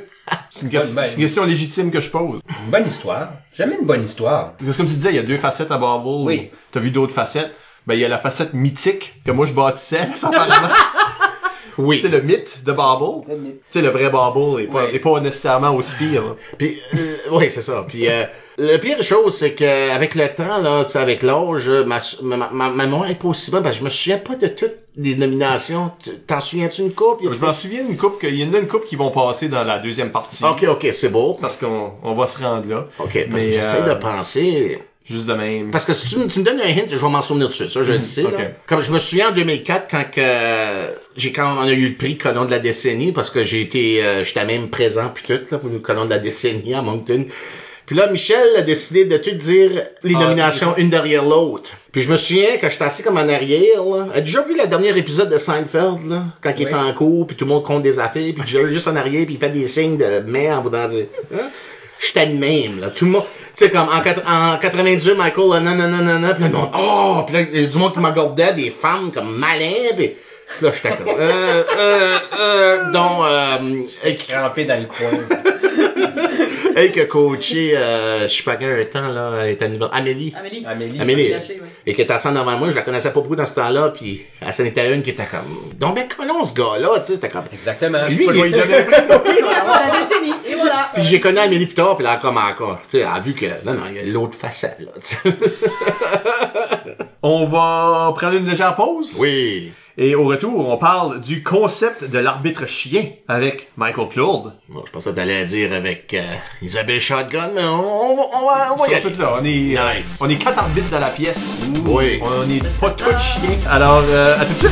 C'est une, question- Ben, c'est une question légitime que je pose. Une bonne histoire. Jamais une bonne histoire. Parce que comme tu disais, il y a deux facettes à Bubble. Oui. T'as vu d'autres facettes. Ben, il y a la facette mythique que moi je bâtissais, [LAUGHS] apparemment. Oui. C'est le mythe de Bubble. Tu sais, le vrai Bubble est pas, Oui. est pas nécessairement aussi pire. là. Puis, euh, oui, c'est ça. Puis, euh, la pire chose, c'est que avec le temps, là, tu sais, avec l'âge, ma, ma, ma, ma mémoire est pas aussi bonne, parce que je me souviens pas de toutes les nominations. T'en souviens-tu une coupe? Je m'en souviens d'une coupe, qu'il y en a une coupe qui vont passer dans la deuxième partie. Ok, ok, c'est beau. Parce qu'on on va se rendre là. Ok, Mais, mais j'essaie euh, de penser. Juste de même. Parce que si tu, me- tu me donnes un hint, je vais m'en souvenir tout de suite. Ça, je le sais. ok. là. Comme je me souviens en 2004, quand que, j'ai quand on a eu le prix Colon de la décennie, parce que j'ai été, euh, j'étais même présent puis tout là pour le Colon de la décennie à Moncton. Puis là, Michel a décidé de tout dire les Ah, nominations une derrière l'autre. Puis je me souviens quand j'étais assis comme en arrière, là. As déjà vu le dernier épisode de Seinfeld, là? Quand il est en cours, puis tout le monde compte des affaires, puis Jerry juste en arrière, puis il fait des signes de merde en voulant dire. Hein? J'étais de même, là. Tout le monde, tu sais, comme en, en 98, Michael, là, non, non, non, non, non, puis là, le monde, oh, puis là, du monde qui m'accordait, des femmes comme malins, puis là, j'étais comme, euh, euh, euh, dont, euh, Crampé dans le coin. Elle qui a coaché, euh, je sais pas quel temps, là, est à niveau- Amélie. Amélie. Amélie. Amélie. Lâché, ouais. Et qui était assis devant moi, je la connaissais pas beaucoup dans ce temps-là, puis elle s'en était une qui était comme, donc ben colon ce gars-là, tu sais, c'était comme, Exactement. lui, il- donnait un prix? [LAUGHS] Et voilà, la décennie. Et voilà. puis j'ai connu Amélie plus tard, puis là, comme encore, tu sais, elle a vu que, non, non, il y a l'autre facette, là, tu sais. [LAUGHS] On va prendre une légère pause. Oui. Et au retour, on parle du concept de l'arbitre chien avec Michael Plourde. Bon, je pensais t'allais dire avec euh, Isabelle Shotgun, mais on, on va, on va, on Ils va y aller. tous là. On est, euh, on est quatre arbitres dans la pièce. Oui. On n'est pas tous chiens. Alors, euh, à tout de suite.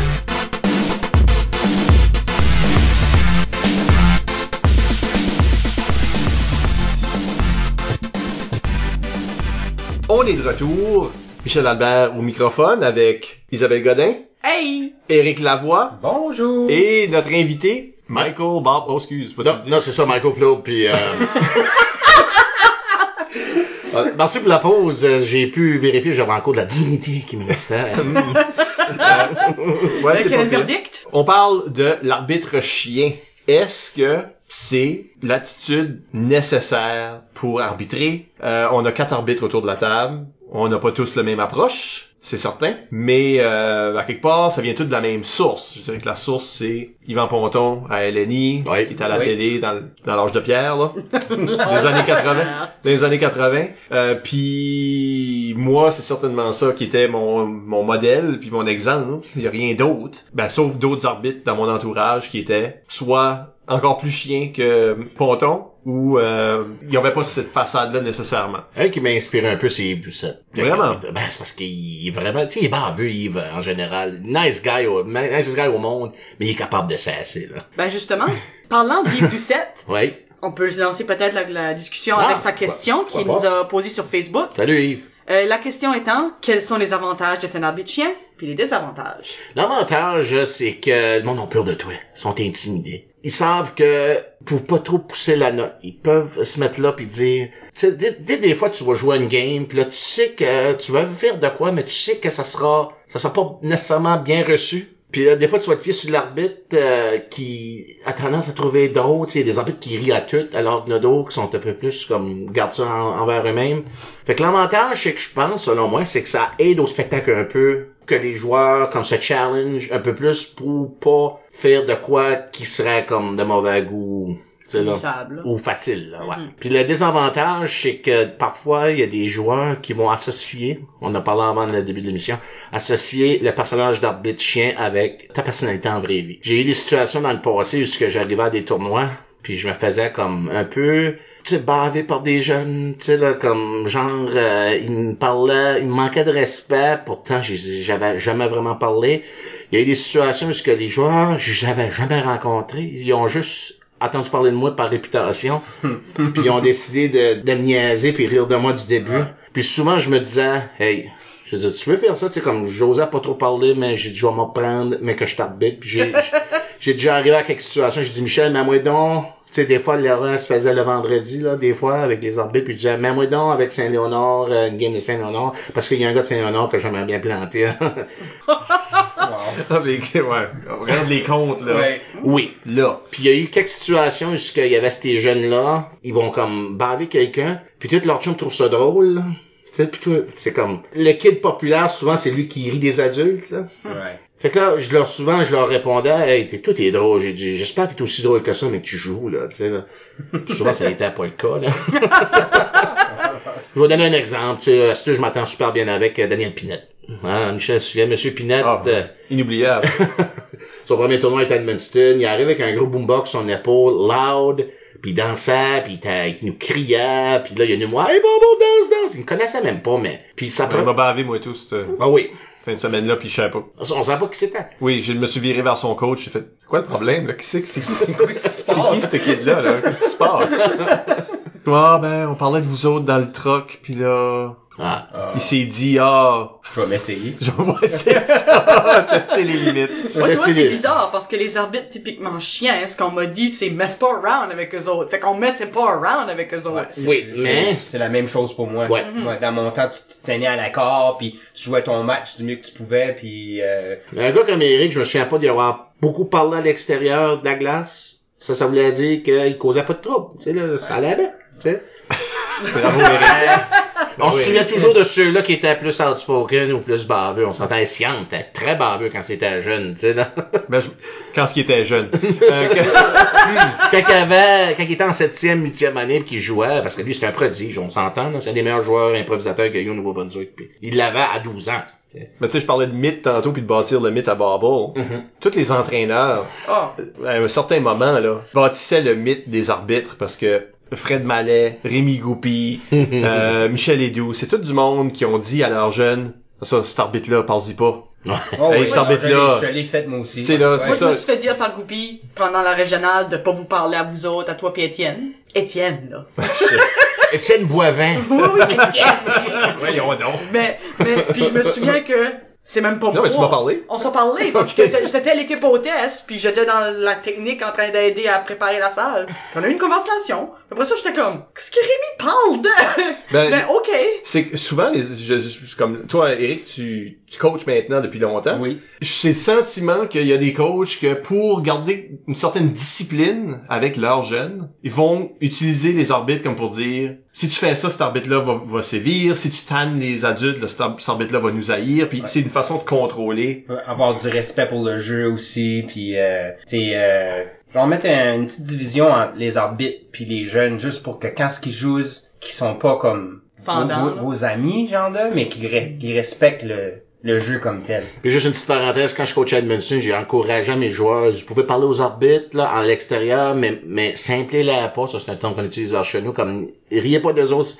On est de retour. Michel Albert au microphone avec Isabelle Godin, Hey! Éric Lavoie Bonjour. et notre invité, Michael Bob. Oh, excuse, Non, non, c'est ça, Michael Claude, puis... Euh... [LAUGHS] euh, Merci pour la pause. Euh, J'ai pu vérifier, j'avais encore de la dignité qui me restait. [LAUGHS] Ouais, c'est pas verdict? On parle de l'arbitre chien. Est-ce que c'est l'attitude nécessaire pour arbitrer? Euh, on a quatre arbitres autour de la table. On n'a pas tous la même approche, c'est certain. Mais euh, à quelque part, ça vient tout de la même source. Je dirais que la source, c'est Yvan Ponton à LNI, Oui. qui est à la Oui. télé dans, l'âge de pierre, là. [LAUGHS] des années 80. Des années 80. Euh, puis moi, c'est certainement ça qui était mon, mon modèle, puis mon exemple. Il y a rien d'autre. Ben, sauf d'autres arbitres dans mon entourage qui étaient soit encore plus chiens que Ponton, ou euh, il n'y avait pas cette façade-là nécessairement. Un qui m'a inspiré un peu, c'est Yves Doucette. Vraiment? Ben, c'est parce qu'il est vraiment, tu sais, il est baveux, Yves, en général. Nice guy au, nice guy au monde, mais il est capable de s'asser, là. Ben justement, parlant d'Yves Doucette, [LAUGHS] Oui. on peut lancer peut-être la, la discussion Ah, avec sa question qu'il nous a posée sur Facebook. Salut, Yves. Euh, la question étant, quels sont les avantages d'être un arbitre chien, puis les désavantages? L'avantage, c'est que le monde a peur de toi. Ils sont intimidés. Ils savent que pour pas trop pousser la note, ils peuvent se mettre là puis dire, tu sais, dès, des fois tu vas jouer une game, puis là tu sais que tu vas faire de quoi, mais tu sais que ça sera, ça sera pas nécessairement bien reçu. Puis là, des fois, tu vas te fier sur l'arbitre euh, qui a tendance à trouver drôle, tu sais, des arbitres qui rient à tout, alors que d'autres qui sont un peu plus comme gardent ça en- envers eux-mêmes. Fait que l'avantage, c'est que je pense, selon moi, c'est que ça aide au spectacle un peu, que les joueurs comme se challenge un peu plus pour pas faire de quoi qui serait comme de mauvais goût. là. Sable. Ou facile, là, ouais. Mhm. Puis le désavantage, c'est que parfois, il y a des joueurs qui vont associer, on en a parlé avant le début de l'émission, associer le personnage d'arbitre chien avec ta personnalité en vraie vie. J'ai eu des situations dans le passé où j'arrivais à des tournois, puis je me faisais comme un peu tu sais, bavé par des jeunes, tu sais, là, comme, genre, euh, ils me parlaient, ils me manquaient de respect, pourtant, j'avais jamais vraiment parlé. Il y a eu des situations où ce que les joueurs, j'avais jamais rencontré, ils ont juste entendu parler de moi par réputation, [LAUGHS] puis ils ont décidé de, de me niaiser puis rire de moi du début. Puis souvent, je me disais, hey, je dis, tu veux faire ça, tu sais, comme j'osais pas trop parler, mais j'ai dit, je vais m'en prendre, mais que je t'arbitre. Puis j'ai, [LAUGHS] j'ai déjà arrivé à quelques situations, j'ai dit, Michel, mets-moi donc, tu sais, des fois, l'erreur se faisait le vendredi, là, des fois, avec les arbitres, puis je disais, mets-moi donc avec Saint-Léonard, euh, une game de Saint-Léonard, parce qu'il y a un gars de Saint-Léonard que j'aimerais bien planter. [LAUGHS] Wow. Ah, mais, ouais, regarde les comptes, là. Ouais. oui. Là. Puis il y a eu quelques situations où il y avait ces jeunes-là, ils vont comme baver quelqu'un, puis tout leur chum trouve ça drôle, là. Tu sais, puis tout, c'est comme... Le kid populaire, souvent, c'est lui qui rit des adultes, là. Ouais. Fait que là, je leur, souvent, je leur répondais, hey, t'es, tout est drôle. J'ai dit, j'espère que t'es aussi drôle que ça, mais que tu joues, là, tu sais, là. [LAUGHS] Souvent, ça n'était pas le cas, là. [LAUGHS] je vais vous donner un exemple, tu sais, à ce que je m'entends super bien avec euh, Daniel Pinette. Hein, Michel, Monsieur Pinette, Ah, euh, inoubliable. [LAUGHS] son premier tournoi était à Edmundston. Il arrive avec un gros boombox sur son épaule, loud, puis il dansait, puis il, il nous criait, puis là, il est venu moi, hey, bon, bon, danse, danse. Il me connaissait même pas, mais... Puis ça Il m'a prend... bavé, moi, tout, cette Ah oui. fin de semaine-là, puis je savais pas. On savait pas qui c'était. Oui, je me suis viré vers son coach, j'ai fait, c'est quoi le problème, là? Qui c'est, c'est qui, c'est qui, ce kid-là, là? Qu'est-ce qui se passe? [LAUGHS] Ah, ben, on parlait de vous autres dans le truck, puis là, Ah. Ah, il s'est dit, ah, je vais m'essayer. [LAUGHS] je vais essayer ça, [LAUGHS] tester les limites. Moi, tu vois, Restez c'est bizarre parce que les arbitres typiquement chiens, ce qu'on m'a dit, c'est mess pas around avec eux autres. Fait qu'on messe pas around avec eux autres. Ouais, Oui, mais- C'est la même chose pour moi. Ouais. Moi, dans mon temps, tu, tu te tenais à l'accord, puis tu jouais ton match du mieux que tu pouvais, puis euh, Mais un gars comme Eric, je me souviens pas d'y avoir beaucoup parlé à l'extérieur de la glace. Ça, ça voulait dire qu'il causait pas de trouble. Tu sais, là, ça allait bien. Tu sais. [LAUGHS] Bravo, Eric. On oui. se souvient toujours de ceux-là qui étaient plus outspoken ou plus baveux. On s'entend Sian était très baveux quand c'était jeune, tu sais, là. [LAUGHS] Ben, je- Quand ce qui était jeune. [LAUGHS] Euh, quand il avait, quand il était en septième, huitième année qu'il jouait, parce que lui, c'était un prodige, on s'entend, là. C'est un des meilleurs joueurs improvisateurs qu'il y a eu au Nouveau-Brunswick. Puis il l'avait à 12 ans, tu sais. Mais tu sais, je parlais de mythe tantôt puis de bâtir le mythe à Barbel. Mhm. Tous les entraîneurs, Ah. à un certain moment, là, bâtissaient le mythe des arbitres parce que Fred Mallet, Rémi Goupy, [LAUGHS] euh, Michel Edoux, c'est tout du monde qui ont dit à leurs jeunes, ça, cet arbitre-là, parle-y pas. Oh, Hey, oui, cet non, arbitre-là. Je l'ai- fait moi aussi. Sais, là, Ouais. c'est Moi, je ça. me suis fait dire par Goupy, pendant la régionale, de pas vous parler à vous autres, à toi puis Étienne. Étienne, là. [LAUGHS] Étienne Boivin. [LAUGHS] Oui, oui, Étienne. Voyons donc. mais, mais, puis je me souviens que c'est même pas Non, moi. mais tu m'as parlé. On s'en parlait, parce que c'est- c'était l'équipe hôtesse, puis j'étais dans la technique en train d'aider à préparer la salle. Puis on a eu une conversation. Après ça, j'étais comme, qu'est-ce que Rémi parle de? Ben, [LAUGHS] Ben, ok. c'est que souvent, les, je- je- comme toi, Eric, tu, tu coaches maintenant depuis longtemps. Oui. J'ai le sentiment qu'il y a des coachs que pour garder une certaine discipline avec leurs jeunes, ils vont utiliser les arbitres comme pour dire si tu fais ça, cet arbitre-là va, va sévir, si tu tannes les adultes, là, cet arbitre-là va nous haïr, puis c'est une façon de contrôler. avoir du respect pour le jeu aussi puis euh, tu sais euh, genre mettre un- une petite division entre les arbitres puis les jeunes juste pour que quand ce qu'ils jouent qui sont pas comme Fendant, vos, là. vos- vos amis genre de mais qui, re- qui respectent le le jeu comme tel. Puis juste une petite parenthèse, quand je coachais à Edmondson, j'ai encouragé mes joueurs, vous pouvez parler aux arbitres, là, en l'extérieur, mais, mais simplez-la pas, ça c'est un terme qu'on utilise vers chez nous, comme, riez pas des autres,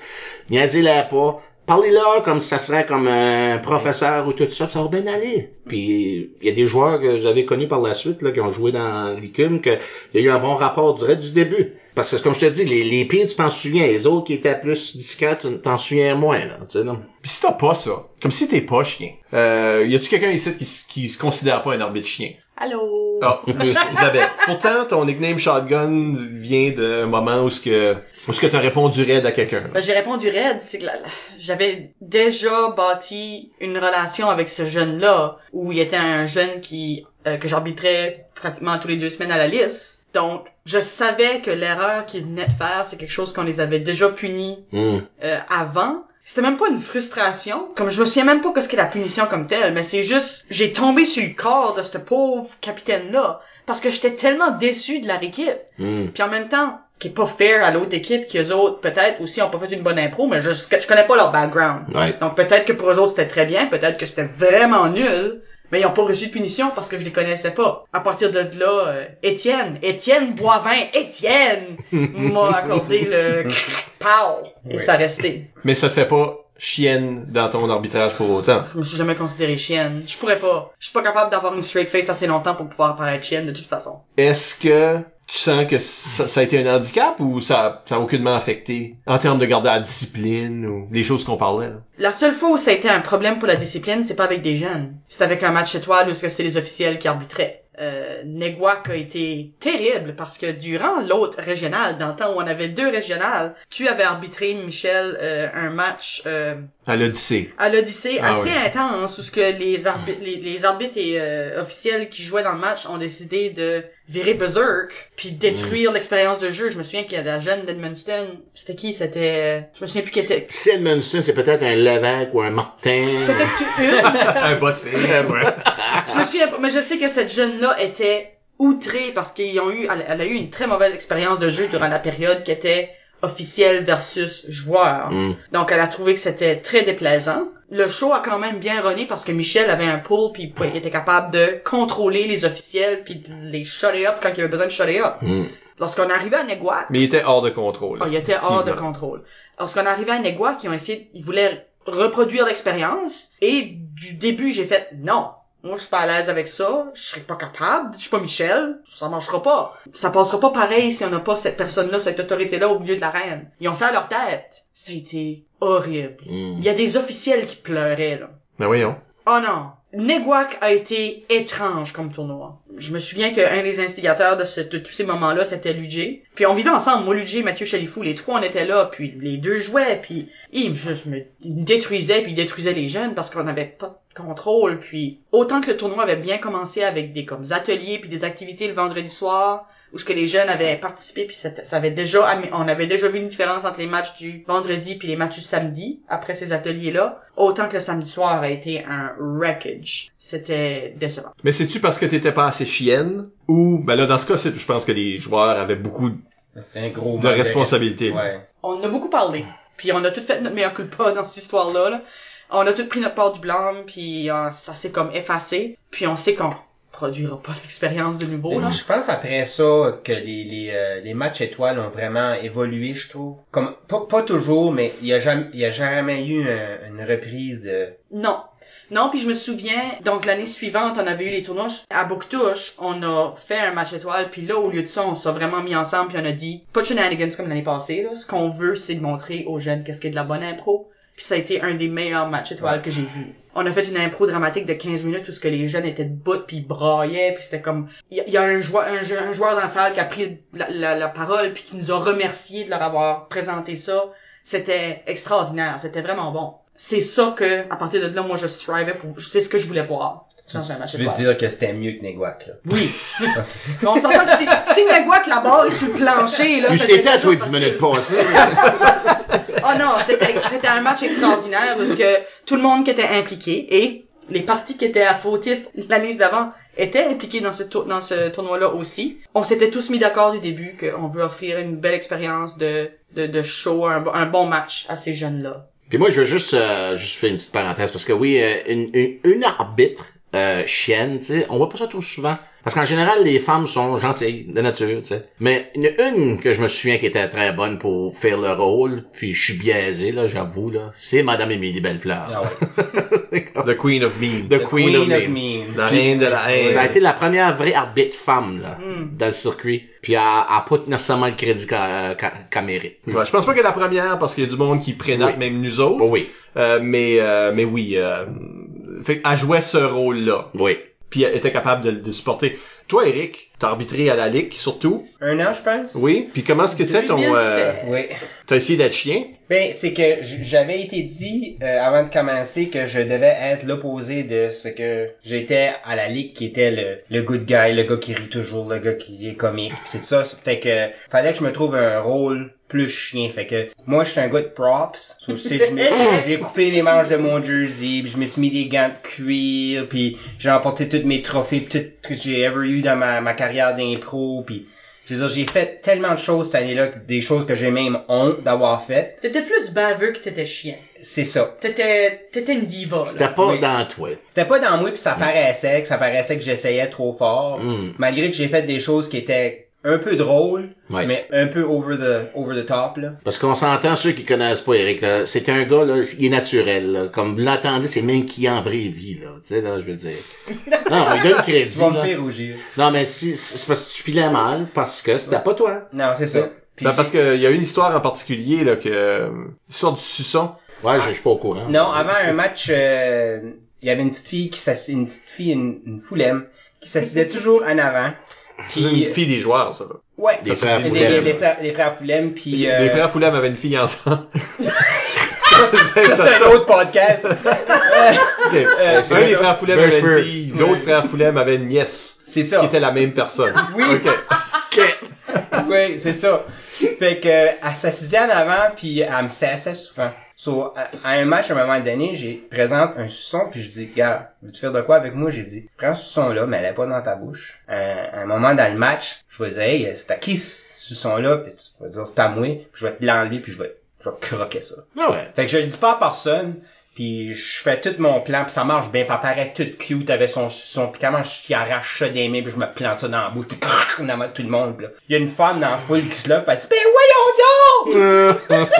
niaisez-la pas, parlez-leur comme si ça serait comme un professeur ou tout ça, ça va bien aller. Puis, il y a des joueurs que vous avez connus par la suite, là, qui ont joué dans l'ICUM, que il y a eu un bon rapport direct du début. Parce que, comme je te dis, les, les pires, tu t'en souviens, les autres qui étaient plus discrets, tu t'en souviens moins, là. Puis si t'as pas ça, comme si t'es pas chien, euh, y a-tu quelqu'un ici qui, qui se considère pas un arbitre chien? Allô? Ah, Isabelle. [LAUGHS] Pourtant, ton nickname Shotgun vient d'un moment où ce que, où ce que t'as répondu raide à quelqu'un. Ben, j'ai répondu raide, c'est que j'avais déjà bâti une relation avec ce jeune-là, où il était un jeune qui euh, que j'arbitrais pratiquement tous les deux semaines à la liste. Donc, je savais que l'erreur qu'il venait de faire, c'est quelque chose qu'on les avait déjà punis Hum. euh, avant. C'était même pas une frustration. Comme je me souviens même pas qu'est-ce qu'est la punition comme telle, mais c'est juste, j'ai tombé sur le corps de ce pauvre capitaine-là. Parce que j'étais tellement déçu de leur équipe. Hum. Puis en même temps, qui est pas fair à l'autre équipe, qui eux autres, peut-être aussi ont pas fait une bonne impro, mais je, je connais pas leur background. Ouais. Donc peut-être que pour eux autres c'était très bien, peut-être que c'était vraiment nul, mais ils ont pas reçu de punition parce que je les connaissais pas. À partir de là, euh, Étienne, Étienne Boivin, Étienne m'a [LAUGHS] accordé le pow et Oui. ça resté. Mais ça te fait pas chienne dans ton arbitrage pour autant. Je me suis jamais considéré chienne. Je pourrais pas. Je suis pas capable d'avoir une straight face assez longtemps pour pouvoir paraître chienne de toute façon. Est-ce que tu sens que ça, ça a été un handicap ou ça, ça a aucunement affecté en termes de garder la discipline ou les choses qu'on parlait? là? La seule fois où ça a été un problème pour la discipline, c'est pas avec des jeunes. C'est avec un match étoile où est-ce que c'est les officiels qui arbitraient. Euh, Neguac a été terrible parce que durant l'autre régional, dans le temps où on avait deux régionales, tu avais arbitré, Michel, euh, un match euh, À l'Odyssée. à l'Odyssée Ah assez oui. intense où ce que les, arbi- les, les arbitres et euh, officiels qui jouaient dans le match ont décidé de virer berserk puis détruire l'expérience de jeu. Je me souviens qu'il y a la jeune d'Edmundston, c'était qui? C'était, euh, je me souviens plus qui était. Si Edmondson, c'est peut-être un Lévesque ou un Martin. C'était une. [LAUGHS] Un bossé. ouais. [LAUGHS] Je me souviens pas, mais je sais que cette jeune-là était outrée parce qu'ils ont eu, elle, elle a eu une très mauvaise expérience de jeu durant la période qui était officielle versus joueur. Hum. Donc elle a trouvé que c'était très déplaisant. Le show a quand même bien runné parce que Michel avait un pull puis il était capable de contrôler les officiels puis de les shutter up quand il y avait besoin de shutter up. Hum. Lorsqu'on arrivait à Neguac, Mais il était hors de contrôle. Oh, il était hors de contrôle. Lorsqu'on arrivait à Neguac, ils ont essayé, ils voulaient reproduire l'expérience, et du début, j'ai fait, non. Moi, je suis pas à l'aise avec ça. Je serais pas capable. Je suis pas Michel. Ça marchera pas. Ça passera pas pareil si on n'a pas cette personne-là, cette autorité-là au milieu de l'arène. Ils ont fait à leur tête. Ça a été horrible. Hum. Il y a des officiels qui pleuraient, là. Ben voyons. Oh non. Neguac a été étrange comme tournoi. Je me souviens qu'un des instigateurs de, de tous ces moments-là, c'était Ludger. Puis on vivait ensemble, moi, Ludger, Mathieu Chalifou, les trois, on était là, puis les deux jouaient, puis ils juste me détruisaient, puis ils détruisaient les jeunes parce qu'on n'avait pas contrôle. Puis autant que le tournoi avait bien commencé avec des comme ateliers puis des activités le vendredi soir où ce que les jeunes avaient participé puis c'était- ça avait déjà on avait déjà vu une différence entre les matchs du vendredi puis les matchs du samedi après ces ateliers là autant que le samedi soir a été un wreckage c'était décevant Mais c'est-tu parce que t'étais pas assez chienne? Ou, ben là, dans ce cas, c'est- je pense que les joueurs avaient beaucoup C'était un gros de manque responsabilité. Ouais. on a beaucoup parlé puis on a tout fait notre meilleur culpa dans cette histoire là, là. on a tout pris notre part du blâme puis euh, ça s'est comme effacé puis on sait qu'on produira pas [LAUGHS] l'expérience de nouveau là Je pense après ça que les, les, euh, les matchs étoiles ont vraiment évolué, je trouve. Comme pas, pas toujours, mais il y a jamais il y a jamais eu un- une reprise de Non. Non, puis je me souviens, donc l'année suivante, on avait eu les tournois à Bouctouche, on a fait un match étoile, puis là, au lieu de ça, on s'est vraiment mis ensemble, puis on a dit, pas de shenanigans comme l'année passée, là. Ce qu'on veut, c'est de montrer aux jeunes qu'est-ce qu'est de la bonne impro. Puis ça a été un des meilleurs matchs étoiles que j'ai vu. On a fait une impro dramatique de 15 minutes où ce que les jeunes étaient debout puis ils braillaient puis c'était comme il y, a- il y a un joueur un, jou- un joueur dans la salle qui a pris la, la, la parole puis qui nous a remercié de leur avoir présenté ça. C'était extraordinaire, c'était vraiment bon. C'est ça que à partir de là moi je strivais pour c'est ce que je voulais voir Je veux dire que c'était mieux que Neguac, là? Oui. [LAUGHS] On s'entend que si, si Naguac la barre est sur le plancher là, Puis c'était c'était à toi 10 facile. minutes passées. [LAUGHS] Oh non, c'était un match extraordinaire parce que tout le monde qui était impliqué et les parties qui étaient à fautif l'année d'avant étaient impliquées dans ce ce tournoi-là aussi. On s'était tous mis d'accord du début qu'on veut offrir une belle expérience de de, de show, un, bon- un bon match à ces jeunes-là. Puis moi, je veux juste, euh, juste faire une petite parenthèse parce que oui, euh, une, une, une arbitre euh, chienne, tu sais, on voit pas ça trop souvent. Parce qu'en général, les femmes sont gentilles de nature, tu sais. Mais une, une que je me souviens qui était très bonne pour faire le rôle, puis je suis biaisé là, j'avoue là, c'est Madame Émilie Bellefleur. Ah ouais. [LAUGHS] The Queen of Mean. The Queen, of Mean. Mean. La reine de la haine. Ça a été la première vraie arbitre femme là, Mm. dans le circuit. Puis elle a pas nécessairement le crédit qu'elle mérite. Ouais, je pense pas que la première, parce qu'il y a du monde qui prénote, Oui. même nous autres. Oh oui, Euh, mais, euh, mais oui, euh, fait, elle jouait ce rôle-là. oui. Puis était capable de, de supporter. Toi, Eric, t'as arbitré à la Ligue, surtout. Un an, je pense? Oui. Puis comment est-ce que c'était ton... Euh, 2007. Oui. t'as essayé d'être chien? Ben, c'est que j'avais été dit euh, avant de commencer que je devais être l'opposé de ce que j'étais à la ligue qui était le, le good guy, le gars qui rit toujours, le gars qui est comique, pis tout ça. Fait que fallait que je me trouve un rôle plus chien. Fait que moi, j'étais un gars de props. So, tu sais, je m'ai- [LAUGHS] j'ai coupé les manches de mon jersey, puis je me suis mis des gants de cuir, puis j'ai emporté tous mes trophées, tout que j'ai ever eu dans ma, ma carrière d'impro, puis je veux dire, j'ai fait tellement de choses cette année-là, des choses que j'ai même honte d'avoir faites. T'étais plus baveux que t'étais chien. C'est ça. T'étais t'étais une diva. C'était pas Oui. dans toi. C'était pas dans moi puis ça paraissait que ça paraissait que j'essayais trop fort. Mm. Malgré que j'ai fait des choses qui étaient un peu drôles, Ouais. mais un peu over the over the top là. Parce qu'on s'entend, ceux qui connaissent pas Eric, c'est un gars, là, il est naturel, là. Comme vous l'entendez, c'est même qui est en vraie vie, là. Tu sais, là, je veux dire. Non, il donne [LAUGHS] Tu crédit, vas me là. faire rougir. Non, mais si, c'est c'est parce que tu filais mal, parce que c'était pas toi. Non, c'est ça. Ben, parce qu'il y a une histoire en particulier, là, que... euh, L'histoire du suçon. Ouais, je je suis pas au courant. Non, avant un match, euh, il y avait une petite fille qui s'assisait, une petite fille, une, une foulemme, qui s'assisait toujours en avant. C'est une fille des joueurs, ça. Ouais. Des frères Les, Foulem. les, les frères, les frères Foulem, puis Les, euh, les frères Foulem avaient une fille ensemble. [LAUGHS] ça, [LAUGHS] c'est ça ça, c'est un autre podcast. [LAUGHS] Ok. Euh, un des frères Foulem avait une fille, l'autre frère Foulem avait une nièce, c'est qui ça. était la même personne. Oui. Ok. Oui, c'est ça. Fait que euh, elle s'assisait en avant puis elle me sassait souvent. So, à, à un match, à un moment donné, j'ai présente un suçon puis je dis, gars, veux-tu faire de quoi avec moi? J'ai dit, prends ce suçon-là, mais elle est pas dans ta bouche. Euh, à un moment dans le match, je vais dire, hey, c'est à qui ce suçon-là? Puis tu vas dire, c'est à moi, puis je vais te l'enlever puis je vais, je vais croquer ça. Ah ouais. Fait que je le dis pas à personne, puis je fais tout mon plan, puis ça marche bien, puis elle paraît toute cute avec son son, puis comment je arrache ça des mains, puis je me plante ça dans la bouche, puis main de tout le monde. là. Il y a une femme dans la foule qui se lève, elle dit « Ben voyons donc!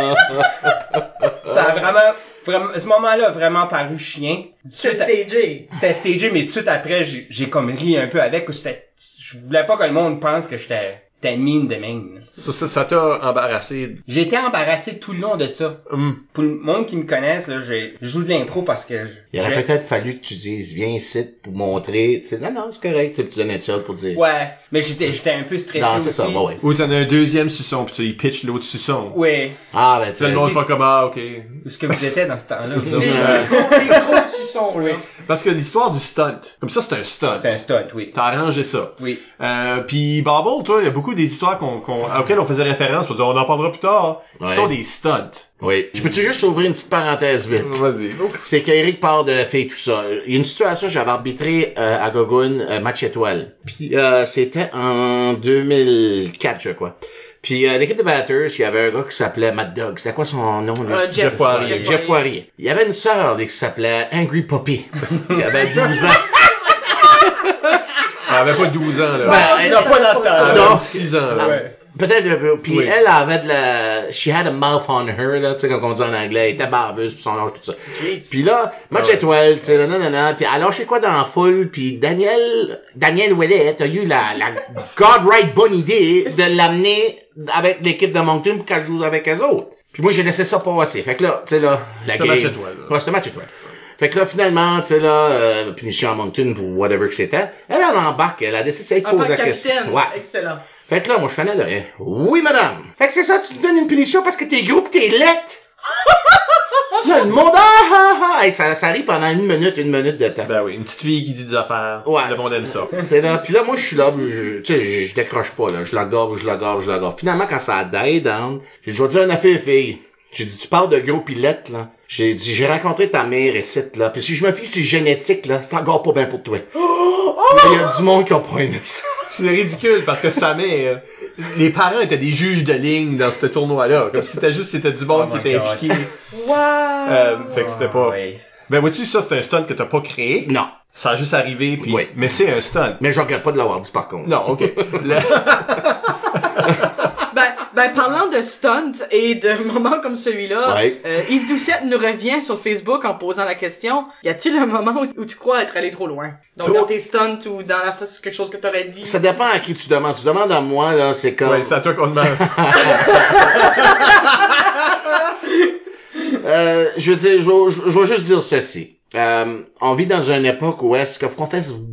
[LAUGHS] » Ça a vraiment, vraiment, ce moment-là a vraiment paru chien. Tout suite, stagé. C'était stagé, mais tout de suite après, j'ai j'ai comme ri un peu avec, ou c'était, je voulais pas que le monde pense que j'étais T'as une mine de même. Ça, ça, ça t'a embarrassé. J'ai été embarrassé tout le long de ça. Hum. Pour le monde qui me connaisse, là, j'ai- je joue de l'impro parce que Il aurait peut-être fallu que tu dises, viens ici pour montrer, tu sais, non, non, c'est correct, tu donnais ça pour dire. Ouais, mais j'étais j'étais un peu stressé non, aussi. c'est ça, ouais. Ou t'en as un deuxième suçon, puis tu y pitches l'autre suçon. Ouais. Ah, ben, tu sais, monde fait comme, ah, ok. Où est-ce que vous étiez dans ce temps-là, [LAUGHS] vous Les, autres? Gros, les gros suçons, là. Parce que l'histoire du stunt, comme ça, c'est un stunt. C'est un stunt, oui. T'as arrangé ça. Oui. Euh, puis Bubble, toi, il y a beaucoup des histoires qu'on, qu'on, auxquelles on faisait référence pour dire on en parlera plus tard, qui Ouais. sont des stunts. Oui. Je peux-tu juste ouvrir une petite parenthèse vite? Vas-y. C'est qu'Eric parle de fait tout ça. Il y a une situation, j'avais arbitré euh, à Gogun euh, match étoile. Puis euh, c'était en 2004, je crois. Puis euh, l'équipe de batters, il y avait un gars qui s'appelait Mad Dog. C'était quoi son nom? lui? Euh, Jeff Poirier. Jeff Poirier. Il y avait une sœur qui s'appelait Angry Poppy, [LAUGHS] qui avait 12 ans. Elle avait pas 12 ans, là. Ben, non, pas dans ce Elle temps-là. avait non. 6 ans, là. Ouais. Peut-être un peu. Puis Oui. elle avait de la... She had a mouth on her, là, tu sais, comme on dit en anglais. Elle était barbeuse, puis son âge, tout ça. Puis là, match Ah ouais. étoile, tu sais, là, non, non, non. Puis elle a lâché quoi dans la foule, puis Daniel, Daniel Ouellet a eu la, la God right bonne idée de l'amener avec l'équipe de Moncton pour qu'elle joue avec eux autres. Puis moi, j'ai laissé ça passer. Fait que là, tu sais, là, la C'est un game... match étoile, là. Ouais, c'était un match étoile. Fait que là, finalement, tu sais, là, euh, punition à Moncton pour whatever que c'était. Elle, elle embarque, elle a décidé de poser la que question. Ouais. Excellent. Fait que là, moi, je faisais de rien. Oui, madame. Fait que c'est ça, tu te donnes une punition parce que t'es gros pis t'es lettre. ça, le monde, ah, ah, ah. Hey, ça, ça arrive pendant une minute, une minute de temps. Ben oui, une petite fille qui dit des affaires. Ouais. Le monde aime ça. [LAUGHS] C'est là, puis là, moi, je suis là, je, tu sais, je, décroche pas, là. Je la garde, je la garde, je la garde. Finalement, quand ça a die down, j'ai dit, je vais te dire une affaire, fille. J'ai dit, tu parles de gros pilote, là. J'ai dit, j'ai rencontré ta mère ici, là. Puis si je me fie sur génétique, là, ça garde pas bien pour toi. [GASPS] Il y a du monde qui a pas aimé ça. C'est ridicule parce que sa mère, les parents étaient des juges de ligne dans ce tournoi-là. Comme si c'était juste, c'était du monde Oh qui était God. impliqué. [LAUGHS] Wow! Euh, fait que c'était pas. Ouais. Ben vois-tu, ça c'est un stunt que t'as pas créé? Non. Ça a juste arrivé puis. Oui. Mais c'est un stunt. Mais je regrette pas de l'avoir dit, par contre. Non, ok. [LAUGHS] [LAUGHS] Le- Ben, parlant de stunts et de [LAUGHS] moments comme celui-là, Ouais. euh, Yves Doucette nous revient sur Facebook en posant la question y a-t-il un moment où, où tu crois être allé trop loin? Donc Trop- dans tes stunts ou dans la quelque chose que t'aurais dit? Ça dépend à qui tu demandes. Tu demandes à moi, là, c'est comme... ouais, c'est à toi qu'on demande. [LAUGHS] Euh, je veux dire, je, je, je vais juste dire ceci. Euh, on vit dans une époque où est-ce qu'on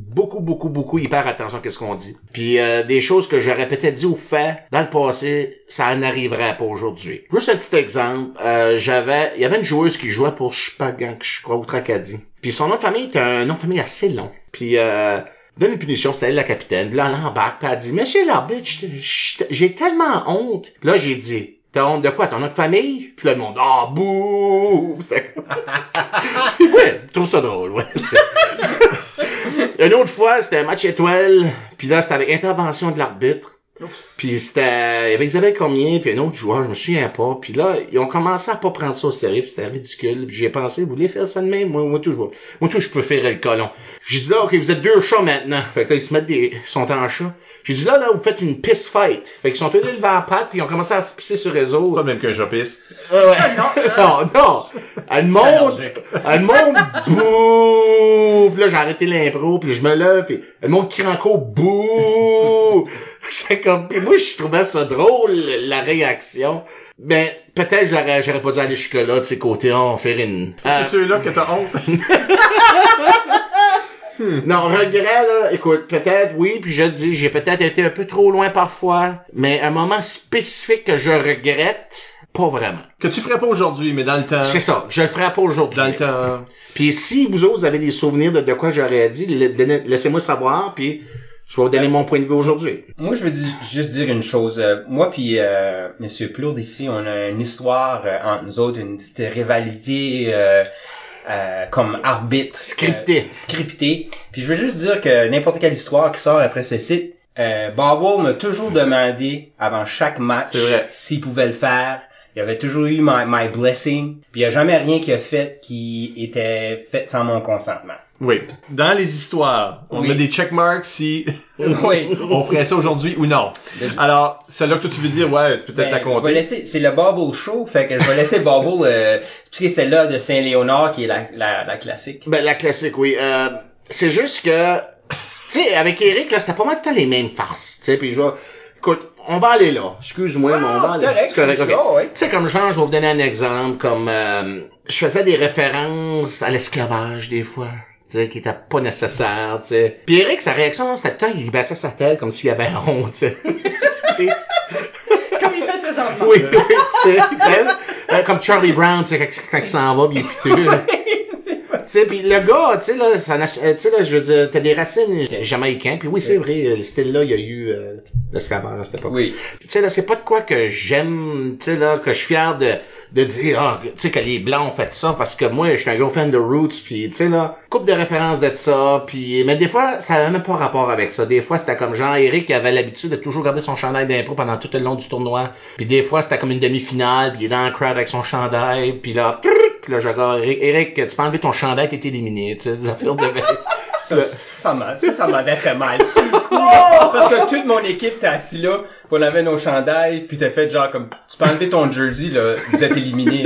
beaucoup, beaucoup, beaucoup hyper attention à ce qu'on dit. Puis euh, des choses que j'aurais peut-être dit ou fait dans le passé, ça n'arriverait pas aujourd'hui. Juste un petit exemple. Euh, j'avais, il y avait une joueuse qui jouait pour je sais pas gang, je crois, ou Tracadie. Puis son nom de famille était un nom de famille assez long. Puis euh, donne une punition, c'était la capitaine. Puis là, elle embarque, puis elle dit, Monsieur l'arbitre, j'ai tellement honte. Là, j'ai dit, T'as honte de quoi? Ton nom de famille? Puis là, le monde, ah, bouh! Que- [LAUGHS] ouais, je trouve ça drôle, ouais. [LAUGHS] Une autre fois, c'était un match étoile, puis là, c'était avec intervention de l'arbitre. Puis c'était, il y avait Isabelle Cormier, puis un autre joueur, je me souviens pas. Puis là, ils ont commencé à pas prendre ça au sérieux, puis c'était ridicule. Puis j'ai pensé, vous voulez faire ça de même? Moi, moi tout, je vois- moi tout, je peux faire le colon. J'ai dit là, ok, vous êtes deux chats maintenant. Fait que là, ils se mettent des, ils sont en chat. J'ai dit là, là, vous faites une piss fight. Fait qu'ils sont tous levés à patte, puis ils ont commencé à se pisser sur les autres. Pas même qu'un jopiste. Ouais, ouais. [LAUGHS] non, non. Elle monte, elle monte, bouh. Puis là, j'ai arrêté l'impro, puis je me lève, puis elle monte crie encore, bouh. [LAUGHS] C'est comme, puis moi, je trouvais ça drôle, la réaction. Mais peut-être je l'aurais- j'aurais pas dû aller jusque-là, de ces côtés, on faire une... Ça, c'est ceux-là que t'as honte. [LAUGHS] non, regret, là, écoute, peut-être, oui, puis je te dis, j'ai peut-être été un peu trop loin parfois, mais un moment spécifique que je regrette, pas vraiment. que tu ferais pas aujourd'hui, mais dans le temps. C'est ça, je le ferai pas aujourd'hui. Dans le temps. Puis si vous autres avez des souvenirs de, de quoi j'aurais dit, laissez-moi savoir, puis je vais vous donner mon point de vue aujourd'hui. Moi, je veux juste dire une chose. Euh, moi puis euh, Monsieur Plourde ici, on a une histoire euh, entre nous autres, une petite rivalité euh, euh, comme arbitre. Scripté. scripté. Puis je veux juste dire que n'importe quelle histoire qui sort après ce site, euh, Bob m'a toujours demandé avant chaque match s'il pouvait le faire. Il avait toujours eu my, my blessing. Puis il n'y a jamais rien qu'il a fait qui était fait sans mon consentement. Oui. Dans les histoires, on Oui. met des checkmarks si [LAUGHS] oui. [LAUGHS] on ferait ça aujourd'hui ou non. Alors, celle-là que toi, tu veux dire, ouais, peut-être Ben, la je vais compter. laisser, c'est le Bubble Show, fait que je vais laisser Bubble, euh, expliquer celle-là de Saint-Léonard qui est la, la, la classique. Ben, la classique, oui. Euh, c'est juste que, tu sais, avec Eric, là, c'était pas mal tout le temps les mêmes farces, tu sais, puis je vois, écoute, on va aller là. Excuse-moi, mais on va c'est aller. correct, C'est correct, c'est ok. ça, ouais. Tu sais, comme genre, je vais vous donner un exemple, comme euh, je faisais des références à l'esclavage des fois. Qui était pas nécessaire, tu sais. Puis Eric, sa réaction, c'était tout le temps, il baissait sa tête comme s'il avait honte, tu sais. [LAUGHS] Comme il fait présentement. oui, oui, [LAUGHS] tu sais. ben, euh, Comme Charlie Brown, tu sais, quand, quand il s'en va, puis il est piteux. [LAUGHS] Tu sais, puis le gars, tu sais, là, ça, euh, tu sais, là, je veux dire, t'as des racines jamaïcains, puis oui, c'est vrai, euh, le style-là, il y a eu euh, l'esclavage à cette époque. Oui. Tu sais, là, c'est pas de quoi que j'aime, tu sais, là, que je suis fier de, de dire, ah, tu sais, que les Blancs ont fait ça, parce que moi, je suis un gros fan de Roots, puis tu sais, là, coupe de références de ça, puis mais des fois, ça avait même pas rapport avec ça. Des fois, c'était comme genre, Eric qui avait l'habitude de toujours garder son chandail d'impro pendant tout le long du tournoi, puis des fois, c'était comme une demi-finale, puis il est dans le crowd avec son chandail, puis là, trrr, puis là, je regarde, Eric, Eric, tu peux enlever ton chandail, t'es éliminé, tu sais, des affaires de [LAUGHS] Ça, ça ça, m'avait fait mal. [LAUGHS] Parce que toute mon équipe était assis là, on avait nos chandails, puis t'as fait genre comme, tu peux enlever ton jersey, là, vous êtes éliminés.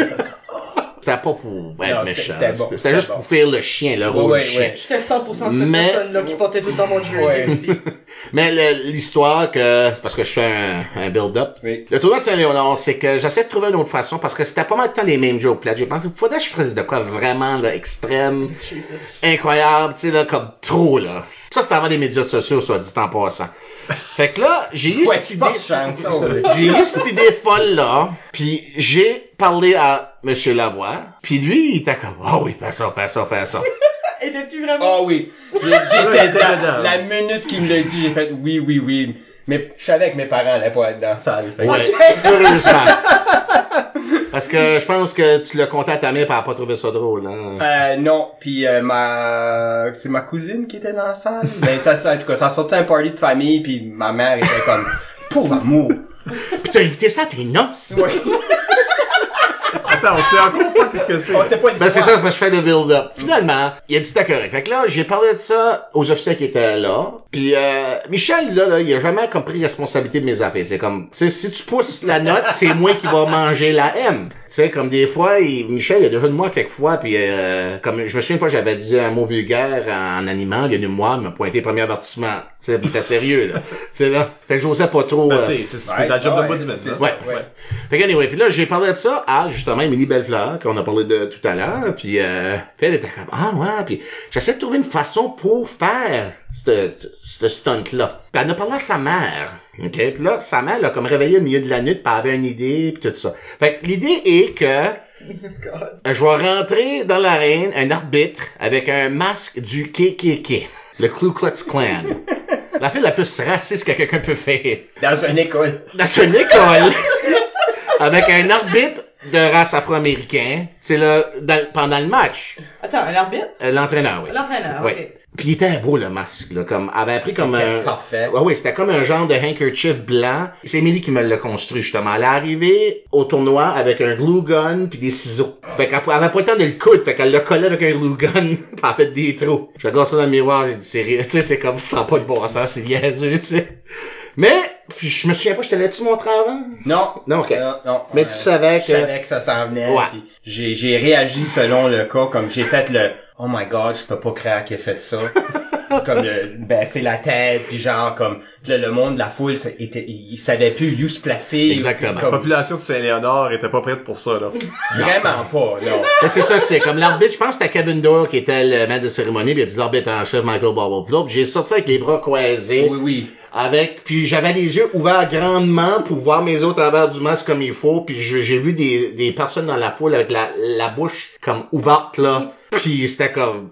C'était pas pour être méchant. c'était- juste pour faire le chien, le rôle du chien. J'étais 100% cette Mais- personne-là qui portait tout le temps mon jersey aussi. [LAUGHS] Mais l'histoire que, parce que je fais un, build-up. Le tournoi de Saint-Léonard, c'est que j'essaie de trouver une autre façon parce que c'était pas mal de temps les mêmes jokes. Là, j'ai pensé, faudrait que je fasse de quoi vraiment, là, extrême, Jesus. incroyable, tu sais, là, comme trop, là. Ça, c'était avant les médias sociaux, soit dit en passant. Fait que là, j'ai eu Ouais, cette tu idée. [LAUGHS] J'ai eu cette idée folle là, puis j'ai parlé à Monsieur Lavoie, puis lui il était comme ah oui fais ça fais ça fais ça. [LAUGHS] Étais-tu vraiment? Ah oui. J'ai- Ouais, J'étais dedans. La minute qu'il me l'a dit, j'ai fait oui, oui, oui. Mais je savais que mes parents allaient pas être dans la salle. Fait Ouais, heureusement. [LAUGHS] Parce que je pense que tu l'as compté à ta mère, elle a pas trouvé ça drôle. Hein. Euh, non, puis euh, ma c'est ma cousine qui était dans la salle. Ben ça, ça en tout cas, ça sortait un party de famille puis ma mère était comme pauvre amour. Puis t'as invité ça à tes noces. Ouais. Attends, on sait encore pas qu'est-ce que c'est. On sait pas Ben c'est ça, c'est parce que je fais le build-up. Finalement, il a dit c'était correct. Fait que là, j'ai parlé de ça aux officiers qui étaient là. Puis euh, Michel, là, là, il a jamais comme pris responsabilité de mes affaires. C'est comme, tu sais, si tu pousses la note, c'est moi qui va manger la M. Tu sais, comme des fois, il- Michel, il a déjà de moi quelquefois, puis euh, comme je me souviens une fois, j'avais dit un mot vulgaire en animant, il est venu me voir, il m'a pointé le premier avertissement. Tu sais, il était sérieux, là. [LAUGHS] tu sais, là. Fait que j'osais pas trop... Ben, euh, tu sais, c'est c'est Ouais, la job ouais, de du business. ça, Ouais, ouais. Fait que anyway, puis là, j'ai parlé de ça à, justement, Émilie Bellefleur, qu'on a parlé de tout à l'heure, puis euh, puis elle était comme, ah ouais, puis j'essaie de trouver une façon pour faire ce stunt-là. Puis elle a parlé à sa mère, ok? Puis là, sa mère l'a comme réveillé au milieu de la nuit, puis elle avait une idée, puis tout ça. Fait que l'idée est que euh, [LAUGHS] je vais rentrer dans l'arène, un arbitre, avec un masque du KKK, le Ku Klux Klan. [LAUGHS] La fille la plus raciste que quelqu'un peut faire Dans une école. dans une école [LAUGHS] avec un arbitre de race afro-américain, c'est là dans- pendant le match, Attends, un arbitre? Euh, l'entraîneur, oui. L'entraîneur, Oui. ok. Puis il était beau le masque là, comme avait pris comme un parfait. Ouais oui, c'était comme un genre de handkerchief blanc. C'est Emily qui me l'a construit justement. Elle est arrivée au tournoi avec un glue gun puis des ciseaux. Fait qu'elle avait pas le temps de le coudre, fait qu'elle l'a collé avec un glue gun, [LAUGHS] puis elle fait des trous. Je regarde ça dans le miroir, j'ai dit c'est [LAUGHS] tu sais c'est comme ça pas de bon sens, c'est niaiseux, tu sais. Mais puis je me souviens pas, je te l'ai-tu montré avant? Non. Non, OK. Non, non. Mais tu savais Je que- savais que ça s'en venait. Ouais. j'ai réagi selon le cas, comme j'ai fait le Oh my god, je peux pas croire qu'il a fait ça. [LAUGHS] comme le baisser la tête, puis genre comme là, le monde, la foule, ça était, il, savait plus où se placer. Exactement. La population de Saint-Léonard était pas prête pour ça, là. [LAUGHS] vraiment pas, non. Mais c'est ça que c'est. Comme l'arbitre, je pense que c'était Kevin Doyle qui était le maître de cérémonie, puis il a dit l'arbitre en chef Michael Barbaplo. Puis j'ai sorti avec les bras croisés. Oui, oui. Avec, puis j'avais les yeux ouverts grandement pour voir mes autres travers du masque comme il faut. Puis je- j'ai vu des, des personnes dans la foule avec la, la bouche comme ouverte là. Puis c'était comme,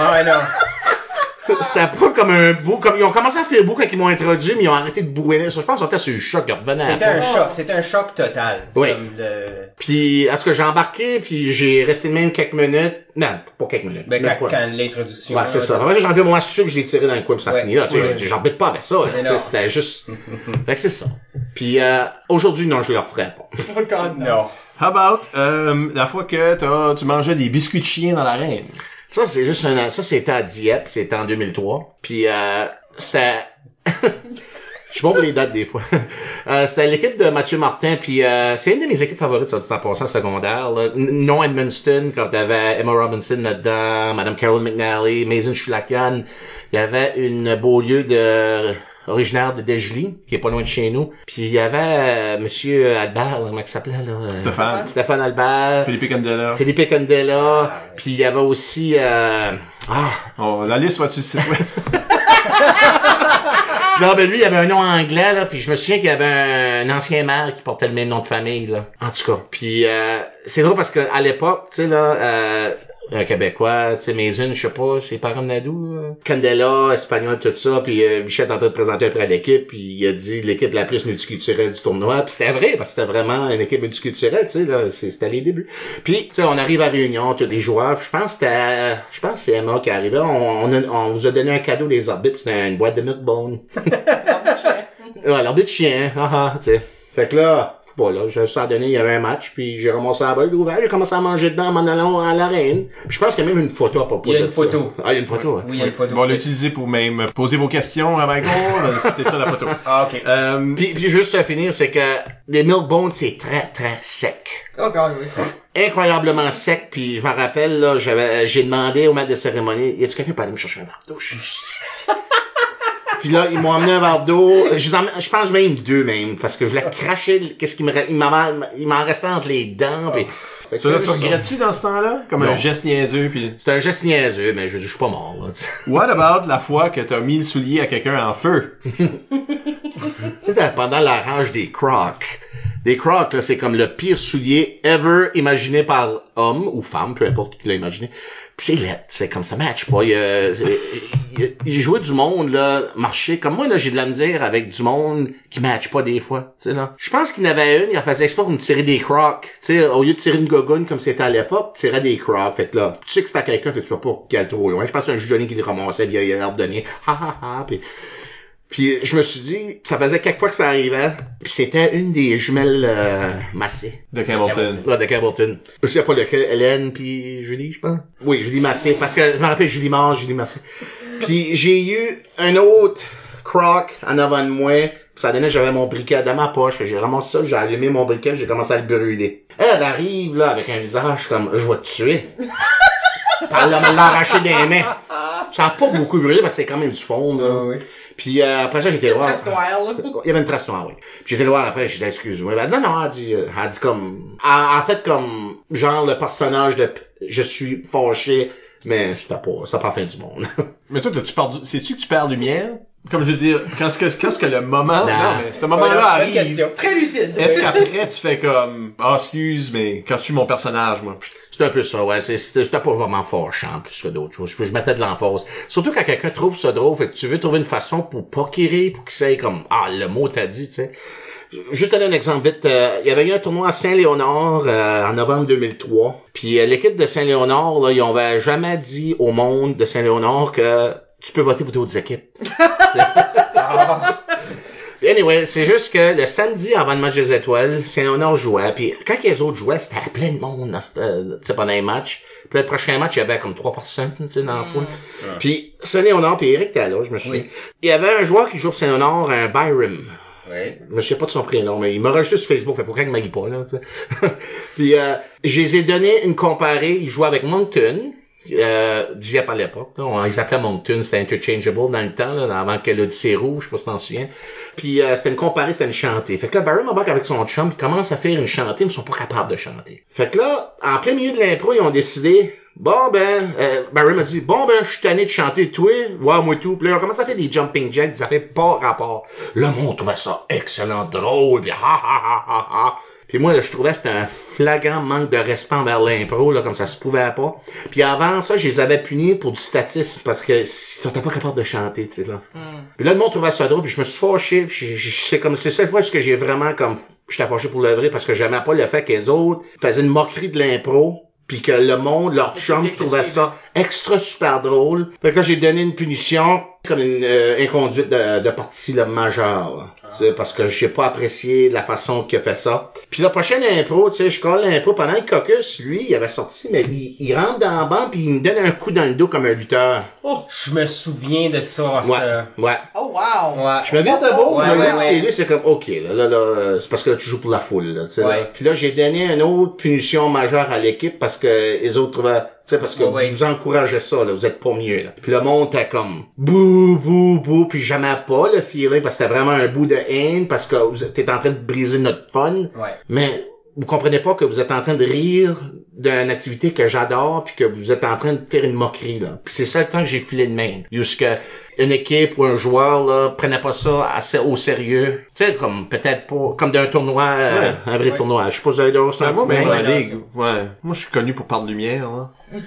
Ah non. c'était pas comme un bout, comme ils ont commencé à faire beau quand ils m'ont introduit, mais ils ont arrêté de bouer. Je pense qu'ils étaient sur le choc, ils revenaient. à C'était un choc, c'était un choc total. Oui. Comme le... Puis en tout cas j'ai embarqué, puis j'ai resté même quelques minutes. Non, pas quelques minutes. Ben, quand, quand l'introduction. Ouais, c'est ça. Après, j'ai enlevé mon astuce que je l'ai tiré dans le coin, puis ça Ouais. finit là. Tu sais, Ouais. j'embête pas avec ça. C'était juste... [LAUGHS] fait que c'est ça. Puis euh, aujourd'hui, non, je le referai pas. Oh god, non. Non. How about, euh, la fois que tu mangeais des biscuits de chien dans l'arène? Ça, c'est juste un... Ça, c'était à Dieppe. C'était en 2003. Puis euh, c'était... [LAUGHS] Je suis bon pour les dates des fois. [LAUGHS] Euh, c'était l'équipe de Mathieu Martin, puis euh, c'est une de mes équipes favorites, ça dit en secondaire. Là. Non Edmundston, quand t'avais Emma Robinson là-dedans, Madame Carol McNally, Mason Shulakan. Il y avait une Beaulieu de originaire de Dejli, qui est pas loin de chez nous. Puis il y avait euh, Monsieur Albert, là, comment il s'appelait là? euh, Stéphane. Stéphane Albert. Philippe Candela. Philippe Candela. Puis il y avait aussi... euh, Ah, Oh, la liste va-tu se situer? [LAUGHS] Non, ben lui, il avait un nom anglais, là, puis je me souviens qu'il y avait un, un ancien maire qui portait le même nom de famille, là. En tout cas. Puis euh, c'est drôle parce que à l'époque, tu sais, là, euh, un Québécois, tu sais, Maison, je sais pas, c'est parents Nadou, euh, Candela, Espagnol, tout ça, puis euh, Michel est en train de présenter après l'équipe, puis il a dit l'équipe la plus multiculturelle du tournoi, puis c'était vrai, parce que c'était vraiment une équipe multiculturelle, tu sais, c'était les débuts. Puis, tu sais, on arrive à Réunion, tu as des joueurs, je pense que c'était, je pense c'est Emma qui arrivait, on, on, a- on vous a donné un cadeau des arbitres, c'était une boîte de milkbone. [LAUGHS] Ouais, l'arbitre de chien, ah ah, tu sais. Fait que là, pas, là, je me suis donné, il y avait un match, puis j'ai ramassé la balle ouverte, j'ai commencé à manger dedans en m'en allant à l'arène. Puis je pense qu'il y a même une photo à propos Il y a de une ça. photo. Ah, il y a une photo, hein. Oui, il y a une photo. On va l'utiliser pour même poser vos questions à Michael. [LAUGHS] C'était ça la photo. Ah, ok. Euh, Puis, puis juste à finir, c'est que les milkbones, c'est très, très sec. Ok, oui, ça. Incroyablement sec, puis je m'en rappelle, là, j'avais, j'ai demandé au maître de cérémonie, y a-tu quelqu'un pour aller me chercher un verre d'eau? [LAUGHS] Puis là, ils m'ont amené un verre d'eau. Je, en- je pense même deux, même, parce que je l'ai craché, qu'est-ce qu'il me, il m'en, restait entre les dents, puis... Fait que ça, là, tu regrettes-tu dans ce temps-là? Comme un geste niaiseux, puis... C'est un geste niaiseux, mais je, je suis pas mort, là. What about la fois que t'as mis le soulier à quelqu'un en feu? [LAUGHS] C'était pendant la rage des Crocs. Des Crocs, là, c'est comme le pire soulier ever imaginé par homme ou femme, peu importe qui l'a imaginé. C'est laid, c'est comme ça match pas. Il, euh, il, il jouait du monde, là, marcher. Comme moi, là, j'ai de la misère avec du monde qui match pas des fois, tu sais, là. Je pense qu'il en avait une, il en faisait exprès pour me tirer des Crocs. Tu sais, au lieu de tirer une gogoune comme c'était à l'époque, tirait des Crocs. Fait là, tu sais que c'était quelqu'un, fait que tu vas pas qu'elle trop loin. Je pense que un juge qui le ramassait, il a l'air de donner, ha ha ha, puis je me suis dit, ça faisait quelques fois que ça arrivait, puis c'était une des jumelles euh, massées. De Campbellton. Là, de Campbellton. Je sais pas lequel, Hélène puis Julie, je pense. Oui, Julie Massé, parce que je me rappelle Julie Mort, Julie Massé. Puis j'ai eu un autre croc en avant de moi, puis ça donnait j'avais mon briquet dans ma poche, j'ai ramassé ça, j'ai allumé mon briquet, j'ai commencé à le brûler. Elle arrive là avec un visage comme je vais te tuer. Elle l'arraché des mains. Ça a pas beaucoup brûlé parce que c'est quand même du fond. Là. Ah, oui. Puis euh, après ça, j'étais voir. Trace noire, là. Il y avait une trace noire, oui. Puis j'étais voir après, j'ai dit, excuse-moi. Dit, non, non, elle a dit, euh, elle a dit comme, en, en fait, comme, genre, le personnage de, je suis fâché, mais c'était pas, c'était pas la fin du monde. Mais toi, tu perdu, sais-tu que tu perds lumière? Comme je veux dire, quand ce que, quand ce que le moment, non, Non. mais ce moment-là arrive, question. Très lucide. est-ce qu'après tu fais comme, ah, excuse, mais quand je suis mon personnage, moi. C'est un peu ça, ouais. C'est- C'était c'était pas vraiment fâchant plus que d'autres choses. Je, je mettais de l'emphase. Surtout quand quelqu'un trouve ça drôle, fait que tu veux trouver une façon pour pas qu'il pour qu'il s'aille comme, ah, le mot t'a dit, tu sais. Juste donner un exemple vite. euh, il y avait eu un tournoi à Saint-Léonard euh, en novembre 2003. Puis euh, l'équipe de Saint-Léonard, là, ils n'avaient jamais dit au monde de Saint-Léonard que tu peux voter pour d'autres équipes. [LAUGHS] Anyway, c'est juste que le samedi avant le match des étoiles, Saint-Léonard jouait, puis quand les autres jouaient, c'était plein de monde dans cette, euh, tu sais, pendant les matchs. Puis le prochain match, il y avait comme trois personnes, tu sais, dans la foule. Puis Saint-Léonard, puis Eric était là, je me souviens. Oui. Il y avait un joueur qui joue pour Saint-Léonard, un Byram. Oui. Je me souviens pas de son prénom, mais il m'a rajouté sur Facebook, fait faut qu'il m'aille pas, là, tu sais. [LAUGHS] Puis, euh, je les ai donné une comparée, il jouait avec Moncton, euh, Dieppe à l'époque, ils s'appelaient Moncton, c'était interchangeable dans le temps, là, avant que l'Odyssée rouge, je sais pas si t'en souviens. Puis, euh, c'était une comparée, c'était une chantée. Fait que là, Barry embarque avec son chum, il commence à faire une chantée, mais ils sont pas capables de chanter. Fait que là, en plein milieu de l'impro, ils ont décidé, Bon ben, euh, Barry m'a dit, bon ben, je suis tanné de chanter toi, ouais, moi tout. Puis là, on commence à faire des jumping jacks, ça fait pas rapport. Le monde trouvait ça excellent, drôle, puis ha ha ha ha ha. Puis moi, là, je trouvais que c'était un flagrant manque de respect envers l'impro, là, comme ça se pouvait pas. Puis avant ça, je les avais punis pour du statisme, parce que ils sont pas capables de chanter, tu sais, là. Puis là, le monde trouvait ça drôle, puis je me suis fâché, puis c'est comme, c'est cette fois que j'ai vraiment comme, j'étais fâché pour le vrai, parce que j'aimais pas le fait que les autres faisaient une moquerie de l'impro, puis que le monde, leur chum, trouvait ça extra super drôle. Fait que là, j'ai donné une punition comme une euh, inconduite de, de partie là, majeure. là. Tu sais, Parce que j'ai pas apprécié la façon qu'il a fait ça. Puis la prochaine impro, tu sais, je colle l'impro pendant le caucus, lui, il avait sorti, mais il, il rentre dans la bande puis il me donne un coup dans le dos comme un lutteur. Je me souviens de ça. Ouais, ouais. Oh, wow! Ouais. Je me viens de beau, Ouais, je ouais, c'est lui, c'est comme, ok, là, là, là, c'est parce que là, tu joues pour la foule, là, tu sais, là. Ouais. Puis là, j'ai donné une autre punition majeure à l'équipe parce que les autres trouvaient sais, parce que ouais. vous encouragez ça, là, vous êtes pas mieux, là. Puis le monde était comme bouh, bouh, bouh, puis jamais pas le feeling, parce que c'était vraiment un bout de haine, parce que vous êtes en train de briser notre fun. Ouais. Mais vous comprenez pas que vous êtes en train de rire d'une activité que j'adore puis que vous êtes en train de faire une moquerie là. Puis c'est ça le temps que j'ai filé de même. Jusqu'à une équipe ou un joueur là prenait pas ça assez au sérieux. Tu sais comme peut-être pas comme d'un tournoi euh, Ouais. un vrai tournoi. Je sais pas si vous avez de C'est moi, ressenti, même mais- dans la ouais, ligue. Ouais. Moi, je suis connu pour parler de lumière, là. [LAUGHS]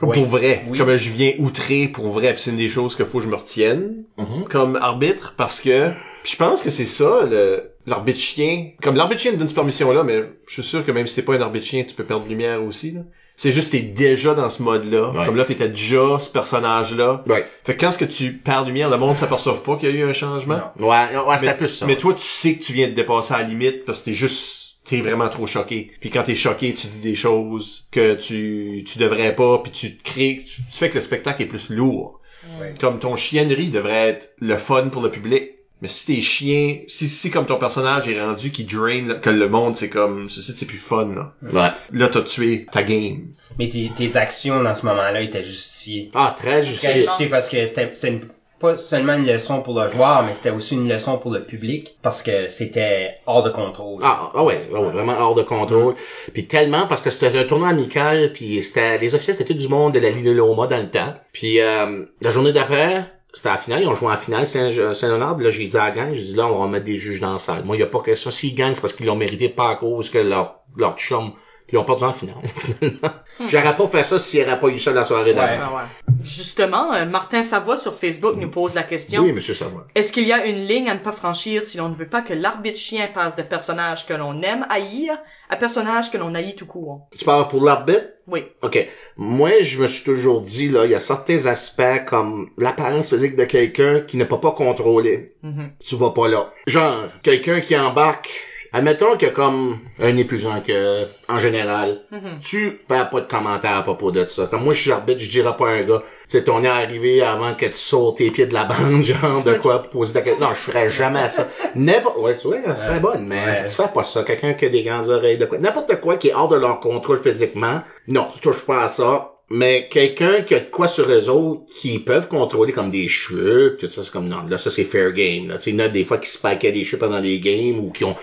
Comme Oui. pour vrai. Oui. Comme je viens outrer pour vrai. Puis c'est une des choses qu'il faut que je me retienne Mhm. comme arbitre parce que puis je pense que c'est ça le l'arbitre chien. Comme l'arbitre chien te donne cette permission là, mais je suis sûr que même si t'es pas un arbitre chien, tu peux perdre lumière aussi. Là. C'est juste t'es déjà dans ce mode-là. Ouais. Comme là, t'étais déjà ce personnage-là. Ouais. Fait que quand ce que tu perds lumière, le monde s'aperçoit pas qu'il y a eu un changement? Non. Ouais, ouais, c'était plus ça. mais toi, tu sais que tu viens de dépasser à la limite parce que t'es juste, t'es vraiment trop choqué. Puis quand t'es choqué, tu dis des choses que tu, tu devrais pas, puis tu te crées, tu, tu fais que le spectacle est plus lourd. Ouais. Comme ton chiennerie devrait être le fun pour le public. Mais si t'es chien, si, si comme ton personnage est rendu qui drain, que le monde c'est comme, c'est, c'est plus fun, là. Ouais. Là, t'as tué ta game. Mais tes, tes actions dans ce moment-là étaient justifiées. Ah, très Très justifié. justifiées parce que c'était c'était une- pas seulement une leçon pour le joueur, mais c'était aussi une leçon pour le public parce que c'était hors de contrôle. Ah, ah ouais, ah ouais, vraiment hors de contrôle. Puis tellement parce que c'était un tournoi amical, puis c'était les officiels c'était tout du monde de la Ligue de Loma dans le temps. Puis euh, la journée d'après, c'était la finale, ils ont joué en finale Saint- Saint-Léonard, puis là j'ai dit à la gang, j'ai dit là on va mettre des juges dans la salle. Moi il y a pas que ça, s'ils gagnent c'est parce qu'ils l'ont mérité pas à cause que leur leur chum ils ont perdu en finale [LAUGHS] finalement. J'aurais pas fait ça s'il n'y aurait pas eu ça la soirée d'avant. Ah ouais. Justement, euh, Martin Savoie sur Facebook nous pose la question. Oui, monsieur Savoie. Est-ce qu'il y a une ligne à ne pas franchir si l'on ne veut pas que l'arbitre chien passe de personnage que l'on aime haïr à personnage que l'on haït tout court? Tu parles pour l'arbitre? Oui. OK. Moi, je me suis toujours dit, là, il y a certains aspects comme l'apparence physique de quelqu'un qui ne peut pas contrôler. Mhm. Tu vas pas là. Genre, quelqu'un qui embarque, admettons que comme un est plus grand que, en général, Mhm. tu fais pas de commentaires à propos de ça. Comme moi, je suis arbitre, je dirais pas à un gars, tu sais, ton nez arrivé avant que tu sautes tes pieds de la bande, [LAUGHS] genre, de quoi, pour poser ta question. Non, je ferais jamais ça. N'importe, ouais, tu vois, c'est très bonne, mais Ouais. tu fais pas ça. Quelqu'un qui a des grandes oreilles, de quoi. N'importe quoi qui est hors de leur contrôle physiquement, non, tu touches pas à ça. Mais quelqu'un qui a de quoi sur eux autres, qui peuvent contrôler comme des cheveux, pis tout ça, c'est comme, non, là, ça, c'est fair game, là. Tu sais, il y en a des fois qui spikaient des cheveux pendant des games, ou qui ont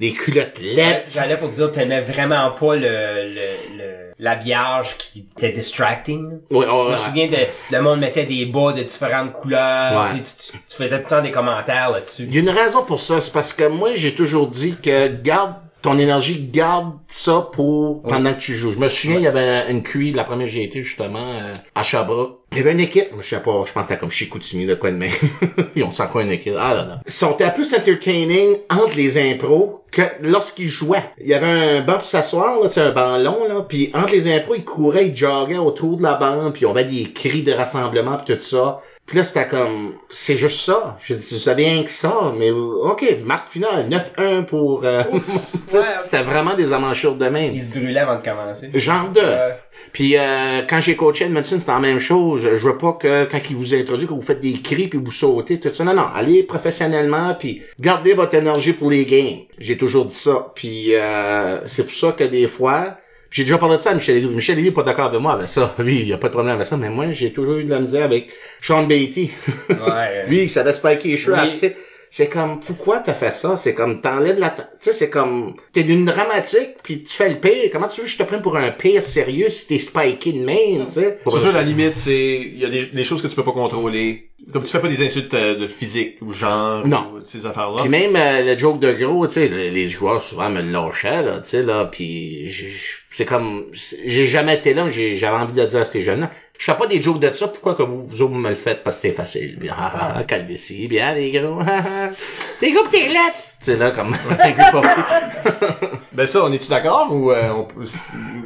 des culottes laides. J'allais pour dire, t'aimais vraiment pas le, le, le l'habillage qui était distracting. Ouais, Je ouais, me souviens de, le monde mettait des bas de différentes couleurs, Ouais. tu- tu faisais tout le temps des commentaires là-dessus. Il y a une raison pour ça, c'est parce que moi, j'ai toujours dit que garde ton énergie, garde ça pour pendant que tu joues. Je me souviens, il y avait une QI, la première j'ai été justement euh, à Sherbrooke. Il y avait une équipe, je sais pas, je pense que c'était comme chez Koutimi, de quoi de même. [LAUGHS] Ils ont encore une équipe. Ah là là. Ils sont plus entertaining entre les impros que lorsqu'ils jouaient. Il y avait un banc pour s'asseoir, là, tu sais, un banc long, là, puis entre les impros, ils couraient, ils joggaient autour de la bande, puis on avait des cris de rassemblement, puis tout ça. Puis là, c'était comme, c'est juste ça. Je dis, ça vient que ça, mais ok, marque finale, 9-1 pour... euh, [LAUGHS] Ouais. C'était vraiment des amanchures de même. Ils se brûlaient avant de commencer. Genre de... Euh, Puis euh, quand j'ai coaché Edmonton, c'était la même chose. Je veux pas que quand il vous introduit, que vous faites des cris puis vous sautez, tout ça. Non, non. Allez professionnellement puis gardez votre énergie pour les games. J'ai toujours dit ça. Puis euh, c'est pour ça que des fois... J'ai déjà parlé de ça à Michel Elie. Michel Elie est pas d'accord avec moi avec ça. Lui, il y a pas de problème avec ça. Mais moi, j'ai toujours eu de la misère avec Sean Beatty. ouais. [LAUGHS] Lui, il savait spiker les cheveux assez. C'est comme, pourquoi t'as fait ça? C'est comme, t'enlèves la... Tu sais, c'est comme, t'es d'une dramatique, puis tu fais le pire. Comment tu veux que je te prenne pour un pire sérieux si t'es spiké de même, tu sais? C'est sûr, la limite, c'est, il y a des, des choses que tu peux pas contrôler. Comme tu fais pas des insultes euh, de physique ou genre, Non. ou ces affaires-là. Puis même euh, le joke de gros, tu sais, les, les joueurs souvent me lâchaient, là, tu sais, là, puis j'ai- c'est comme, j'ai jamais été là, mais j'avais envie de dire à ces jeunes-là, je fais pas des jokes de ça, pourquoi que vous, vous vous me le faites? Parce que c'est facile. [LAUGHS] Ah, ah, calme-ici, bien, les gros. [LAUGHS] T'es gros t'es lettre! Sais, là, comme, [LAUGHS] Ben ça, on est-tu d'accord ou euh, on peut-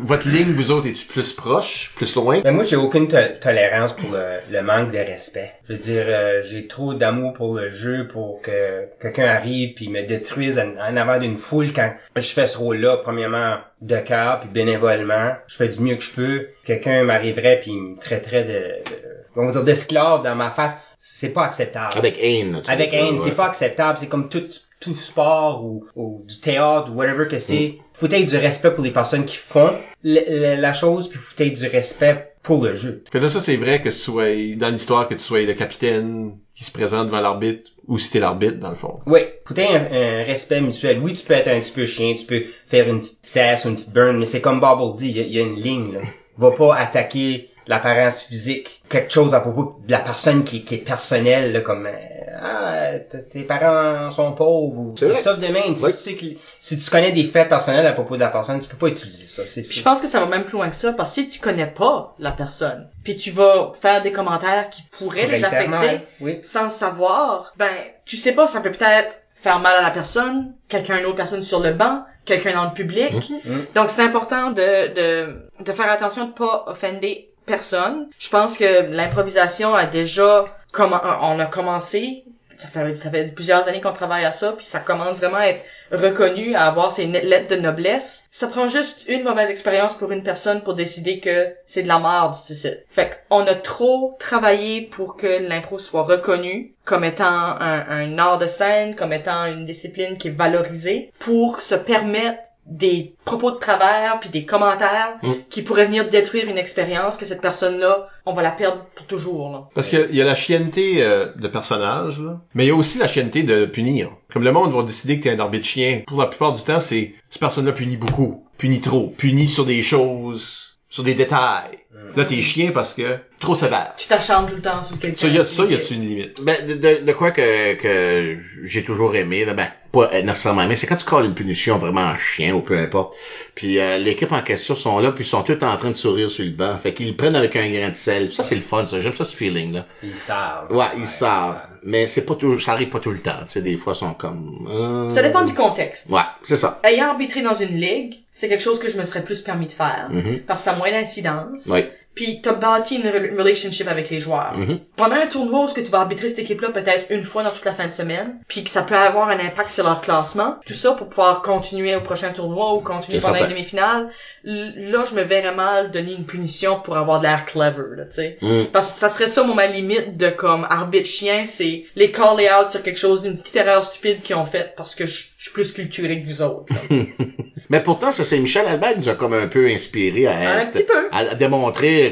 votre ligne, vous autres, es-tu plus proche, plus loin? Mais moi, j'ai aucune to- tolérance pour le, le manque de respect. Je veux dire, euh, j'ai trop d'amour pour le jeu pour que quelqu'un arrive puis me détruise en, en avant d'une foule quand je fais ce rôle-là, premièrement, de cœur puis bénévolement. Je fais du mieux que je peux. Quelqu'un m'arriverait puis me traiterait de, de on va dire d'esclave dans ma face. C'est pas acceptable. Avec tu Avec ouais. c'est pas acceptable. C'est comme tout, tout sport ou, ou du théâtre ou whatever que c'est. Mm. Faut être du respect pour les personnes qui font le- le- la chose, puis faut être du respect pour le jeu. Que là, ça, c'est vrai que tu sois, dans l'histoire, que tu sois le capitaine qui se présente devant l'arbitre, ou si t'es l'arbitre, dans le fond. Oui, faut être un, un respect mutuel. Oui, tu peux être un petit peu chien, tu peux faire une petite cesse ou une petite burn, mais c'est comme Bobble dit, il y, y a une ligne, là. Va pas attaquer l'apparence physique, quelque chose à propos de la personne qui, qui est personnelle, là, comme, euh, ah, tes parents sont pauvres, ou stuff de même. Si tu sais que, si tu connais des faits personnels à propos de la personne, tu peux pas utiliser ça. C'est, je pense que ça va même plus loin que ça, parce que si tu connais pas la personne, puis tu vas faire des commentaires qui pourraient les affecter mal, Oui. sans le savoir, ben, tu sais pas, ça peut peut-être faire mal à la personne, quelqu'un, une autre personne sur le banc, quelqu'un dans le public. Mhm. Donc c'est important de, de, de faire attention de pas offender personne. Je pense que l'improvisation a déjà, commen- on a commencé, ça fait, plusieurs années qu'on travaille à ça, puis ça commence vraiment à être reconnu, à avoir ses lettres de noblesse. Ça prend juste une mauvaise expérience pour une personne pour décider que c'est de la merde, c'est ça. Fait qu'on a trop travaillé pour que l'impro soit reconnu comme étant un, un art de scène, comme étant une discipline qui est valorisée, pour se permettre des propos de travers puis des commentaires Mm. qui pourraient venir détruire une expérience que cette personne-là, on va la perdre pour toujours. Là. Parce qu'il y a- la chienneté euh, de personnage, là, mais il y a aussi la chienneté de punir. Comme le monde va décider que t'es un arbitre chien, pour la plupart du temps, c'est cette personne-là punit beaucoup, punit trop, punit sur des choses, sur des détails. Là, t'es chien parce que trop sévère. Tu t'acharnes tout le temps sur quelqu'un. Ça, y a, ça, y a-tu une limite? Ben, de, de, de quoi que, que j'ai toujours aimé, là, ben, pas nécessairement aimé, c'est quand tu colles une punition vraiment en chien ou peu importe. Puis euh, l'équipe en question sont là, puis ils sont tous en train de sourire sur le banc. Fait qu'ils le prennent avec un grain de sel. Ça, c'est le fun, ça. J'aime ça, ce feeling-là. Ils savent. Ouais, ils savent. Mais c'est pas tout, ça arrive pas tout le temps. Tu sais, des fois, ils sont comme... euh, Ça dépend du contexte. Ouais, c'est ça. Ayant arbitré dans une ligue, c'est quelque chose que je me serais plus permis de faire. Mhm. Parce que ça a moins d'incidence. Puis t'as bâti une re- relationship avec les joueurs. Mhm. Pendant un tournoi où ce que tu vas arbitrer cette équipe-là peut-être une fois dans toute la fin de semaine, puis que ça peut avoir un impact sur leur classement, tout ça pour pouvoir continuer au prochain tournoi ou continuer pendant certain. une demi-finale, là je me verrais mal donner une punition pour avoir de l'air clever, là, tu sais. Mhm. Parce que ça serait ça, mon ma limite de comme arbitre chien, c'est les call out sur quelque chose d'une petite erreur stupide qu'ils ont faite parce que je suis plus culturé que vous autres. là. [LAUGHS] Mais pourtant, ça, c'est Michel Albert qui nous a comme un peu inspiré à Un être... petit peu. À, à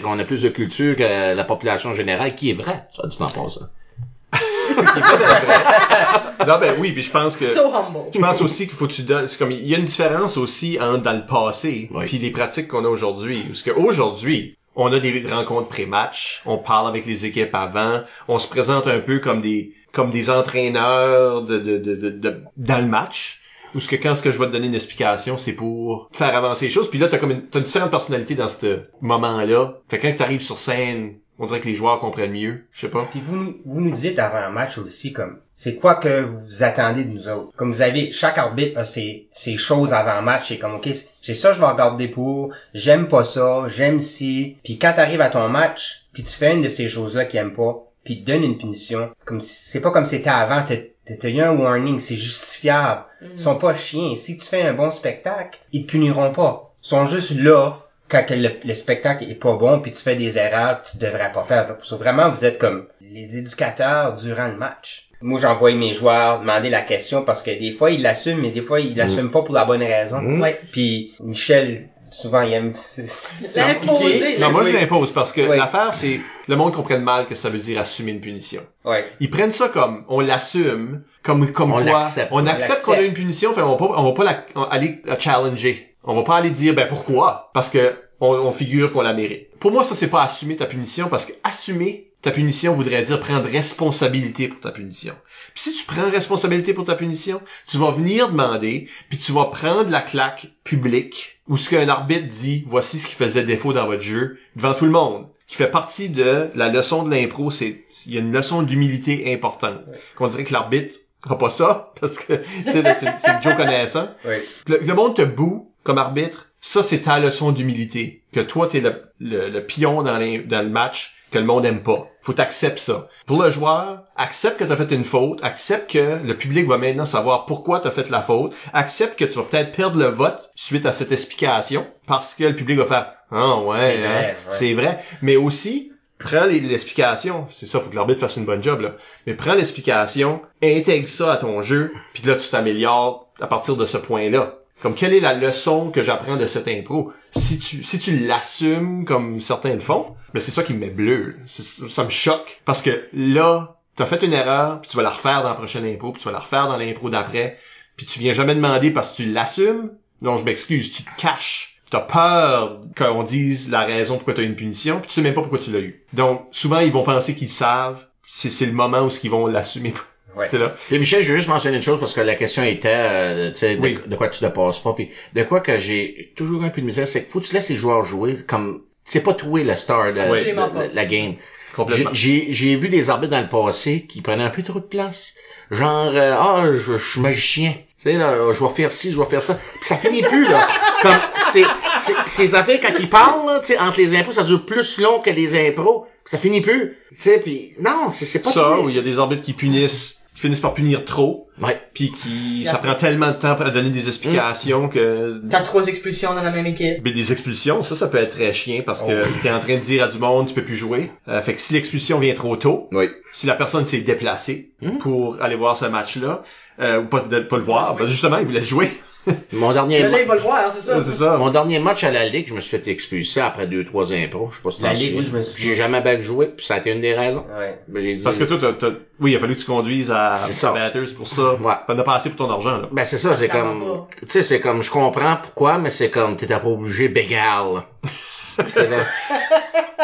qu'on a plus de culture que la population générale, qui est vrai? Ça dit en passant. [LAUGHS] Non, ben oui, puis je pense que... So humble. Je pense aussi qu'il faut que tu donnes, c'est comme, il y a une différence aussi entre dans le passé, Oui. puis les pratiques qu'on a aujourd'hui. Parce qu'aujourd'hui, on a des rencontres pré-match, on parle avec les équipes avant, on se présente un peu comme des, comme des entraîneurs de, de, de, de, de- dans le match. Ou ce que quand ce que je vais te donner une explication, c'est pour faire avancer les choses. Puis là, t'as comme une, t'as une différente personnalité dans ce moment-là. Fait que quand t'arrives sur scène, on dirait que les joueurs comprennent mieux. Je sais pas. Puis vous, nous- vous nous dites avant un match aussi comme c'est quoi que vous attendez de nous autres? Comme vous avez chaque arbitre a ses, ses choses avant un match, c'est comme OK, j'ai ça je vais regarder pour, j'aime pas ça, j'aime ci. Puis quand t'arrives à ton match, puis tu fais une de ces choses-là qu'il aime pas, puis te donne une punition, comme si- c'est pas comme c'était avant, t'as eu un warning, c'est justifiable. Ils sont pas chiens. Si tu fais un bon spectacle, ils te puniront pas. Ils sont juste là quand le, le spectacle est pas bon puis tu fais des erreurs que tu devrais pas faire. So, vraiment, vous êtes comme les éducateurs durant le match. Moi, j'envoie mes joueurs demander la question parce que des fois, ils l'assument, mais des fois, ils l'assument pas pour la bonne raison. Mm. Ouais. Puis Michel, souvent, il aime s- s- s'impliquer. L'imposer. Non, moi, Oui. je l'impose parce que Oui. l'affaire, c'est, le monde comprenne mal que ça veut dire assumer une punition. Ouais. Ils prennent ça comme, on l'assume, comme, comme On quoi, l'accepte. on On accepte qu'on a une punition, fait on va pas, on va pas la- on- aller la challenger. On va pas aller dire, ben pourquoi? Parce que on, on figure qu'on la mérite. Pour moi, ça, c'est pas assumer ta punition, parce que assumer ta punition voudrait dire prendre responsabilité pour ta punition. Puis si tu prends responsabilité pour ta punition, tu vas venir demander, puis tu vas prendre la claque publique, où ce qu'un arbitre dit, voici ce qui faisait défaut dans votre jeu, devant tout le monde, qui fait partie de la leçon de l'impro, c'est, il y a une leçon d'humilité importante. Qu'on dirait que l'arbitre a pas ça, [LAUGHS] parce que, là, c'est le Joe connaissant. Ouais. Le, le monde te boue comme arbitre, ça c'est ta leçon d'humilité. Que toi t'es le, le, le pion dans, les- dans le match que le monde aime pas. Faut t'accepter ça. Pour le joueur, accepte que t'as fait une faute, accepte que le public va maintenant savoir pourquoi t'as fait la faute, accepte que tu vas peut-être perdre le vote suite à cette explication, parce que le public va faire ah ouais, C'est hein, vrai, ouais. c'est vrai, mais aussi prends l'explication, c'est ça, faut que l'arbitre fasse une bonne job, là. Mais prends l'explication, intègre ça à ton jeu, puis là, tu t'améliores à partir de ce point-là. Comme, quelle est la leçon que j'apprends de cette impro? Si tu, si tu l'assumes comme certains le font, ben c'est ça qui me met bleu. Ça me choque. Parce que là, t'as fait une erreur, puis tu vas la refaire dans la prochaine impro, puis tu vas la refaire dans l'impro d'après, puis tu viens jamais demander parce que tu l'assumes. Non, je m'excuse, tu te caches. T'as peur qu'on dise la raison pourquoi t'as une punition, puis tu sais même pas pourquoi tu l'as eu. Donc, souvent, ils vont penser qu'ils savent. C'est le moment où ils vont l'assumer. [LAUGHS] Ouais. C'est là. Puis Michel, je veux juste mentionner une chose parce que la question était, euh, tu sais, de, Oui. de quoi tu ne passes pas. Puis de quoi que j'ai toujours un peu de misère, c'est qu'il faut que tu laisses les joueurs jouer comme... C'est pas toi le star de, Oui. de- de- Absolument pas. la game. Complètement. J'ai- J'ai j'ai vu des arbitres dans le passé qui prenaient un peu trop de place. Genre, euh, ah, je, je suis magicien. Tu sais, là, je vais faire ci, je vais faire ça. Puis ça finit plus, là. [LAUGHS] Comme, c'est, c'est, ces affaires, quand ils parlent, là, tu sais, entre les impôts, ça dure plus long que les impros. Puis ça finit plus. Tu sais, puis non, c'est, pas ça, où il y a des arbitres qui punissent, qui finissent par punir trop, Ouais. puis qui, ça prend tellement de temps à donner des explications que T'as trois expulsions dans la même équipe. Mais des expulsions, ça, ça peut être très chien parce que t'es en train de dire à du monde, tu peux plus jouer. Euh, fait que si l'expulsion vient trop tôt, Oui. si la personne s'est déplacée Mhm. pour aller voir ce match-là, euh, ou pas, de, pas le voir, Oui. ben justement, il voulait le jouer. [LAUGHS] Mon dernier, Là, ma- il va le voir, c'est ça. c'est ça. mon dernier match à la Ligue, je me suis fait expulser après deux, trois impros. Je sais pas si La Ligue, souviens. oui, je me souviens. J'ai jamais bien joué, puis ça a été une des raisons. Ouais. Ben, j'ai dit, Parce que toi, t'as, t'as- oui, il a fallu que tu conduises à, à Batters pour ça. Ouais. T'en as pas assez pour ton argent, là. Ben c'est ça, c'est comme, tu sais, c'est comme, je comprends pourquoi, mais c'est comme, t'étais pas obligé bégal. [LAUGHS] c'est là.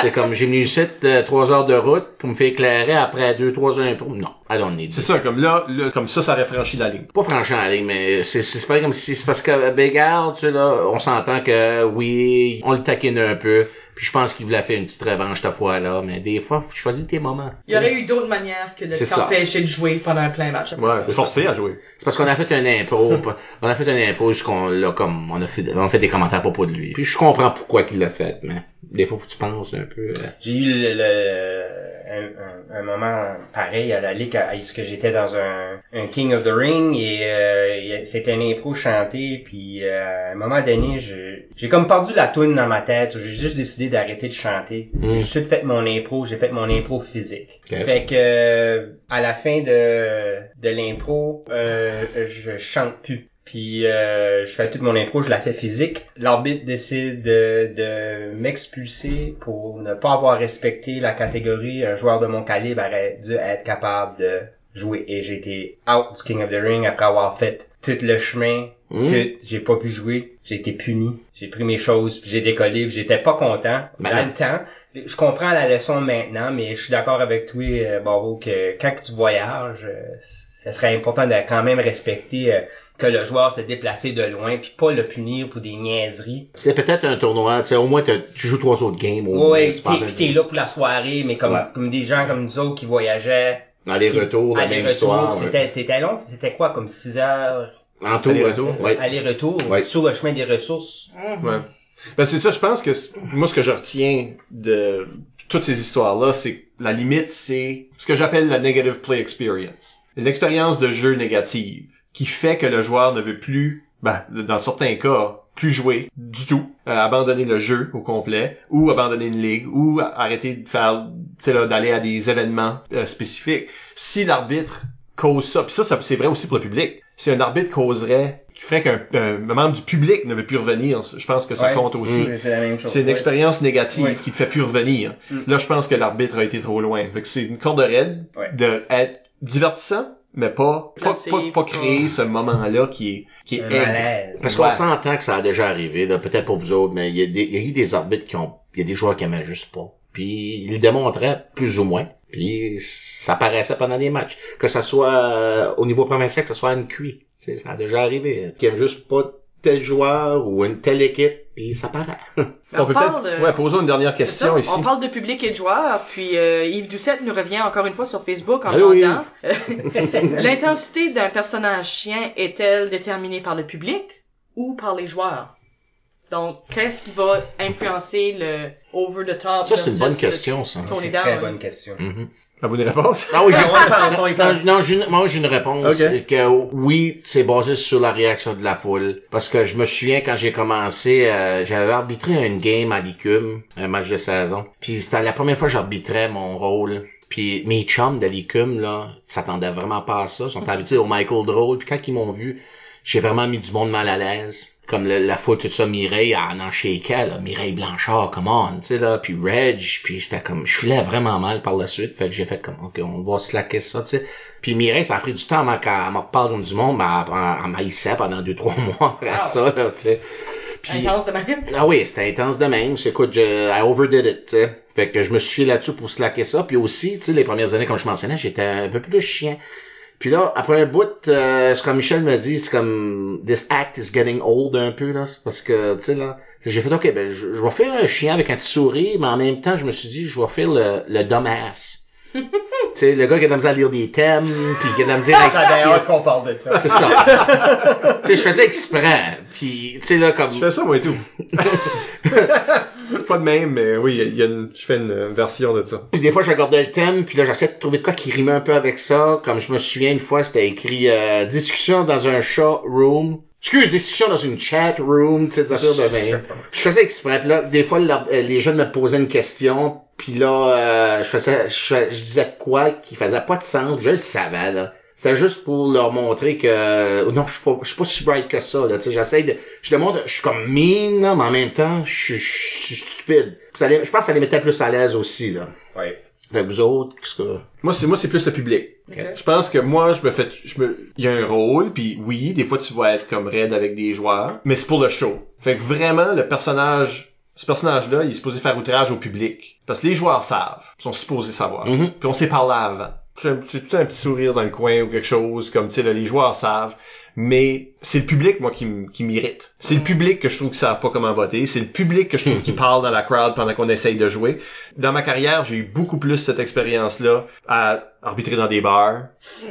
C'est comme, j'ai venu ici, euh, trois heures de route pour me faire éclairer après deux, trois impôts. Non, I don't need C'est ça, comme là, là, comme ça, ça aurait franchi la ligne. Pas franchement la ligne, mais c'est, c'est pas comme si, c'est parce que bégal, tu sais, là, on s'entend que, oui, on le taquine un peu, puis je pense qu'il voulait faire une petite revanche cette fois-là, mais des fois, faut choisir tes moments. Il y aurait eu d'autres manières que de t'empêcher de jouer pendant un plein match. Ouais, c'est forcé à jouer. C'est parce qu'on a fait un impro, [LAUGHS] on a fait un impro, ce qu'on l'a comme, on a fait, on a fait des commentaires à propos de lui. Puis je comprends pourquoi qu'il l'a fait, mais des fois, faut que tu penses un peu. euh, J'ai eu le, le- un, un- moment pareil à la ligue, à, à ce que j'étais dans un, un King of the Ring et euh, c'était un impro chanté puis euh, à un moment donné je- j'ai comme perdu la toune dans ma tête j'ai juste décidé d'arrêter de chanter Mm. j'ai tout fait mon impro j'ai fait mon impro physique fait que euh, à la fin de de l'impro euh, je chante plus puis euh, je fais toute mon impro, je la fais physique. L'arbitre décide de, de m'expulser pour ne pas avoir respecté la catégorie. Un joueur de mon calibre aurait dû être capable de jouer. Et j'ai été out du King of the Ring après avoir fait tout le chemin. Mm. Tout, j'ai pas pu jouer. J'ai été puni. J'ai pris mes choses, j'ai décollé, j'étais pas content. Ben dans le temps, je comprends la leçon maintenant, mais je suis d'accord avec toi, euh, Bravo, que quand tu voyages, euh, ce serait important de quand même respecter euh, que le joueur s'est déplacé de loin, puis pas le punir pour des niaiseries. C'est peut-être un tournoi, tu sais, au moins tu joues trois autres games. au la puis t'es là pour la soirée, mais comme, Ouais. comme des gens comme nous autres qui voyageaient. de- Aller-retour, la même soir. ouais. C'était, t'étais long, c'était quoi, comme 6 heures? En tout, Aller-retour, ouais. Ouais. aller-retour Ouais. sur le chemin des ressources. Ouais. Ben c'est ça, je pense que moi ce que je retiens de toutes ces histoires-là, c'est que la limite, c'est ce que j'appelle la negative play experience. Une expérience de jeu négative qui fait que le joueur ne veut plus, ben, dans certains cas, plus jouer du tout, euh, abandonner le jeu au complet, ou abandonner une ligue, ou a- arrêter de faire, tu sais là, d'aller à des événements euh, spécifiques. Si l'arbitre cause ça, puis ça, ça c'est vrai aussi pour le public. Si un arbitre causerait, qui ferait qu'un un membre du public ne veut plus revenir, je pense que ça Ouais. compte aussi. C'est, c'est la même chose. C'est une Ouais. expérience négative Ouais. qui te fait plus revenir. Mm. Là, je pense que l'arbitre a été trop loin. Fait que c'est une corde raide Ouais. de être divertissant, mais pas, pas, pas, créer ce moment-là qui est, qui est malaise. Parce qu'on Ouais. s'entend que ça a déjà arrivé, là, peut-être pour vous autres, mais il y, a des- il y a eu des arbitres qui ont, il y a des joueurs qui aimaient juste pas. Puis ils le démontraient plus ou moins. Puis ça paraissait pendant les matchs. Que ce soit euh, au niveau provincial, que ce soit une QI. Tu sais, ça a déjà arrivé. Qui aiment juste pas tel joueur ou une telle équipe, puis ça paraît. [LAUGHS] Mais On peut parle, peut-être, euh, ouais, posons une dernière question ça, ici. On parle de public et de joueurs, puis euh, Yves Doucette nous revient encore une fois sur Facebook en Allô, demandant [LAUGHS] l'intensité d'un personnage chien est-elle déterminée par le public ou par les joueurs? Donc, qu'est-ce qui va influencer le over the top Ça, c'est une bonne question, ça. C'est une très bonne question. Mhm. Avez-vous une réponse? Ah oui, j'ai [LAUGHS] on y Non, j'ai une- moi j'ai une réponse. Ok. C'est que oui, c'est basé sur la réaction de la foule. Parce que je me souviens quand j'ai commencé, euh, j'avais arbitré une game à l'ICUM, un match de saison. Puis c'était la première fois que j'arbitrais mon rôle. Puis mes chums de l'ICUM, là, s'attendaient vraiment pas à ça. Ils sont habitués au Michael Droll. Puis quand ils m'ont vu, j'ai vraiment mis du monde mal à l'aise. Comme le- la foule, tout ça, Mireille, en shakeait, là. Mireille Blanchard, come on, tu sais, là. Puis Reg, puis c'était comme, je filais vraiment mal par la suite. Fait que j'ai fait comme, ok, on va slacker ça, tu sais. Puis Mireille, ça a pris du temps avant qu'elle me reparle comme du monde, mais elle, m'haïssait pendant deux, trois [LAUGHS] mois après ça, là, tu sais. Puis, Intense de même? ah oui, c'était intense de même. Écoute, je, I overdid it, tu sais. Fait que je me suis là-dessus pour slacker ça. Puis aussi, tu sais, les premières années, comme je mentionnais, j'étais un peu plus chien. Puis là, après un bout, euh, c'est comme Michel me dit, c'est comme this act is getting old un peu là, parce que tu sais là, j'ai fait ok, ben je, je vais faire un chien avec un petit sourire, mais en même temps, je me suis dit, je vais faire le, le dumbass. [LAUGHS] tu sais, le gars qui a de la misère à lire des thèmes, puis qui a de la misère à J'avais hâte qu'on parle de ça. c'est ça. [LAUGHS] tu sais, je faisais exprès. Puis, tu sais, là, comme... Je fais ça, moi et tout. pas de même, mais oui, il y a une, je fais une version de ça. Puis des fois, je regardais le thème, puis là, j'essayais de trouver de quoi qui rimait un peu avec ça. Comme je me souviens, une fois, c'était écrit euh, discussion dans un chat room. Excuse, discussion dans une chat room, tu sais, des affaires de même. Je faisais exprès. Là, des fois, la- euh, les jeunes me posaient une question, puis là, euh, je faisais, je, je disais quoi qui faisait pas de sens? Je le savais, là. C'était juste pour leur montrer que non, je suis pas, je suis pas si bright que ça. Là, tu sais, j'essaie de, je le montre, je suis comme mean, là, mais en même temps, je suis- je suis stupide. Ça les- je pense que ça les mettait plus à l'aise aussi, là. Ouais. Fait que vous autres, qu'est-ce que... Moi, c'est moi, c'est plus le public. Ok. Je pense que moi, je me fais, je me, il y a un rôle, puis oui, des fois tu vas être comme raide avec des joueurs, mais c'est pour le show. Fait que vraiment, le personnage, ce personnage-là, il est supposé faire outrage au public. Parce que les joueurs savent, ils sont supposés savoir. Mhm. Puis on s'est parlé avant. J'ai tout un petit sourire dans le coin ou quelque chose, comme, tu sais, là, les joueurs savent. Mais c'est le public, moi, qui, m'irrite. C'est le public que je trouve qui savent pas comment voter. C'est le public que je trouve qui [LAUGHS] parle dans la crowd pendant qu'on essaye de jouer. Dans ma carrière, j'ai eu beaucoup plus cette expérience-là à arbitrer dans des bars.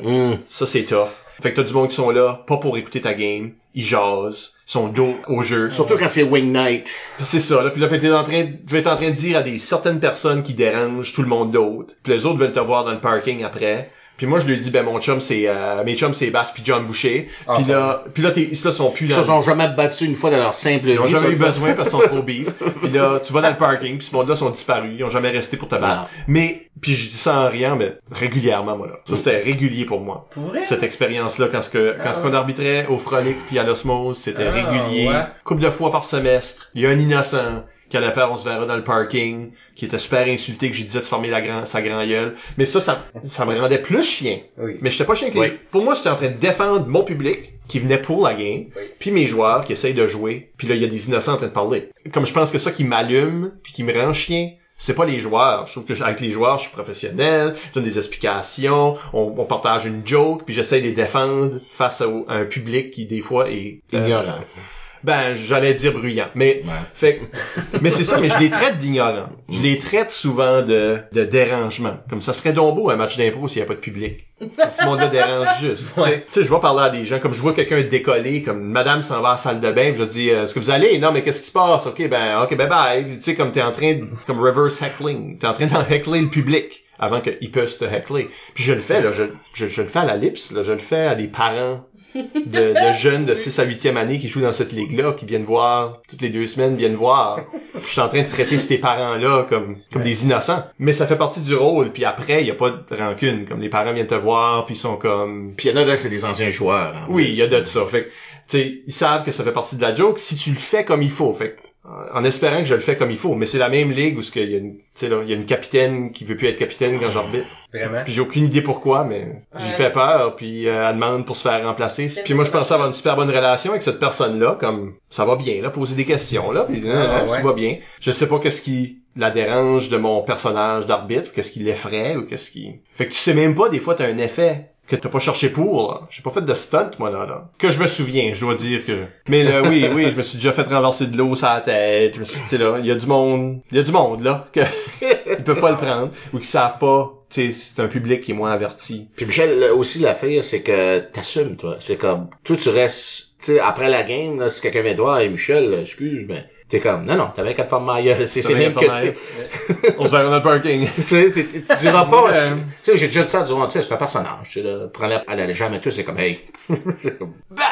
Hum. Ça, c'est tough. Fait que t'as du monde qui sont là, pas pour écouter ta game. Ils jasent. Ils sont dos au jeu. Surtout quand c'est Wing Night. C'est ça, là. Puis là, fait que t'es en train, tu vas être en train de dire à des certaines personnes qui dérangent tout le monde d'autre. Puis les autres veulent te voir dans le parking après. Puis moi, je lui dis, ben, mon chum, c'est, euh, mes chums, c'est Bass puis John Boucher. Ah, Puis là, puis là, tes, ils là, sont plus Ils dans se sont jamais battus une fois dans leur simple ils ont vie, jamais eu ça, besoin parce qu'ils sont trop beef. [LAUGHS] Puis là, tu vas dans le parking, puis ce monde-là sont disparus. Ils ont jamais resté pour te battre. Non. Mais, puis je dis ça en riant, mais régulièrement, moi, là. Ça, c'était régulier pour moi. Pour vrai? Cette expérience-là, quand ce que, quand Ah ce qu'on arbitrait au Frolic puis à l'Osmose, c'était Ah, régulier. ouais. Couple de fois par semestre. Il y a un innocent qui allait faire on se verra dans le parking, qui était super insulté que j'ai disais de se former la grand, sa grand gueule. Mais ça, ça, ça me rendait plus chien. Oui. Mais j'étais pas chien que les... Oui. Pour moi, j'étais en train de défendre mon public qui venait pour la game, Oui. puis mes joueurs qui essayent de jouer, puis là, il y a des innocents en train de parler. Comme je pense que ça qui m'allume, puis qui me rend chien, c'est pas les joueurs. Je trouve que avec les joueurs, je suis professionnel, je donne des explications, on, on partage une joke, puis j'essaie de les défendre face à un public qui, des fois, est... euh, Ignorant. Ben, j'allais dire bruyant. Mais, Ouais. fait, que- mais c'est ça, mais je les traite d'ignorants. Je les traite souvent de, de dérangement. Comme ça serait donc beau un match d'impro s'il n'y a pas de public. Ce monde-là dérange juste. Tu sais, Tu sais, je vais parler à des gens, comme je vois quelqu'un décoller, comme une madame s'en va à la salle de bain, je dis, euh, est-ce que vous allez? Non, mais qu'est-ce qui se passe? Ok, ben, ok, bye bye. Tu sais, comme t'es en train, de, comme reverse heckling. T'es en train d'en heckler le public avant qu'ils puissent te heckler. Puis je le fais, là, je, je, je le fais à la lips, là, je le fais à des parents de, de jeunes de 6 à 8e année qui jouent dans cette ligue-là, qui viennent voir, toutes les deux semaines, viennent voir. Je suis en train de traiter ces parents-là comme, comme des innocents. Mais ça fait partie du rôle, puis après, il y a pas de rancune. Comme les parents viennent te voir, puis ils sont comme... Puis il y en a là, c'est des anciens joueurs. hein. Oui, il y a de ça. Fait que, tu sais, ils savent que ça fait partie de la joke si tu le fais comme il faut. Fait que, en espérant que je le fais comme il faut. Mais c'est la même ligue où ce qu'il y a une, tu sais, là, il y a une capitaine qui veut plus être capitaine quand j'arbitre. Vraiment? Puis j'ai aucune idée pourquoi, mais j'y fais peur, puis euh, elle demande pour se faire remplacer. Puis moi, je pensais avoir une super bonne relation avec cette personne-là, comme ça va bien, là, poser des questions, là, puis Ah, tout ouais. va bien. Je sais pas qu'est-ce qui la dérange de mon personnage d'arbitre, qu'est-ce qui l'effraie, ou qu'est-ce qui... Fait que tu sais même pas, des fois, t'as un effet que t'as pas cherché pour, là. J'ai pas fait de stunt, moi, là, là. Que je me souviens, je dois dire que... Mais là, oui, oui, je me suis déjà fait renverser de l'eau sur la tête. Tu sais, là, il y a du monde... Il y a du monde, là, que... [LAUGHS] ils peuvent pas le prendre, ou qui savent pas... Tu sais, c'est un public qui est moins averti. Puis Michel, aussi l'affaire, c'est que t'assumes, toi. C'est comme, toi tu restes tu sais, après la game, là, si quelqu'un vient toi, et Michel, excuse, mais t'es comme, non, non, t'avais qu'à te faire ma gueule. C'est, même que On se verra dans le parking. [LAUGHS] tu sais, tu diras pas, tu sais, j'ai déjà dit ça durant, tu sais, c'est un personnage, tu sais, prendre à la légère, mais tout, c'est comme, hey, [LAUGHS] c'est comme, Ben,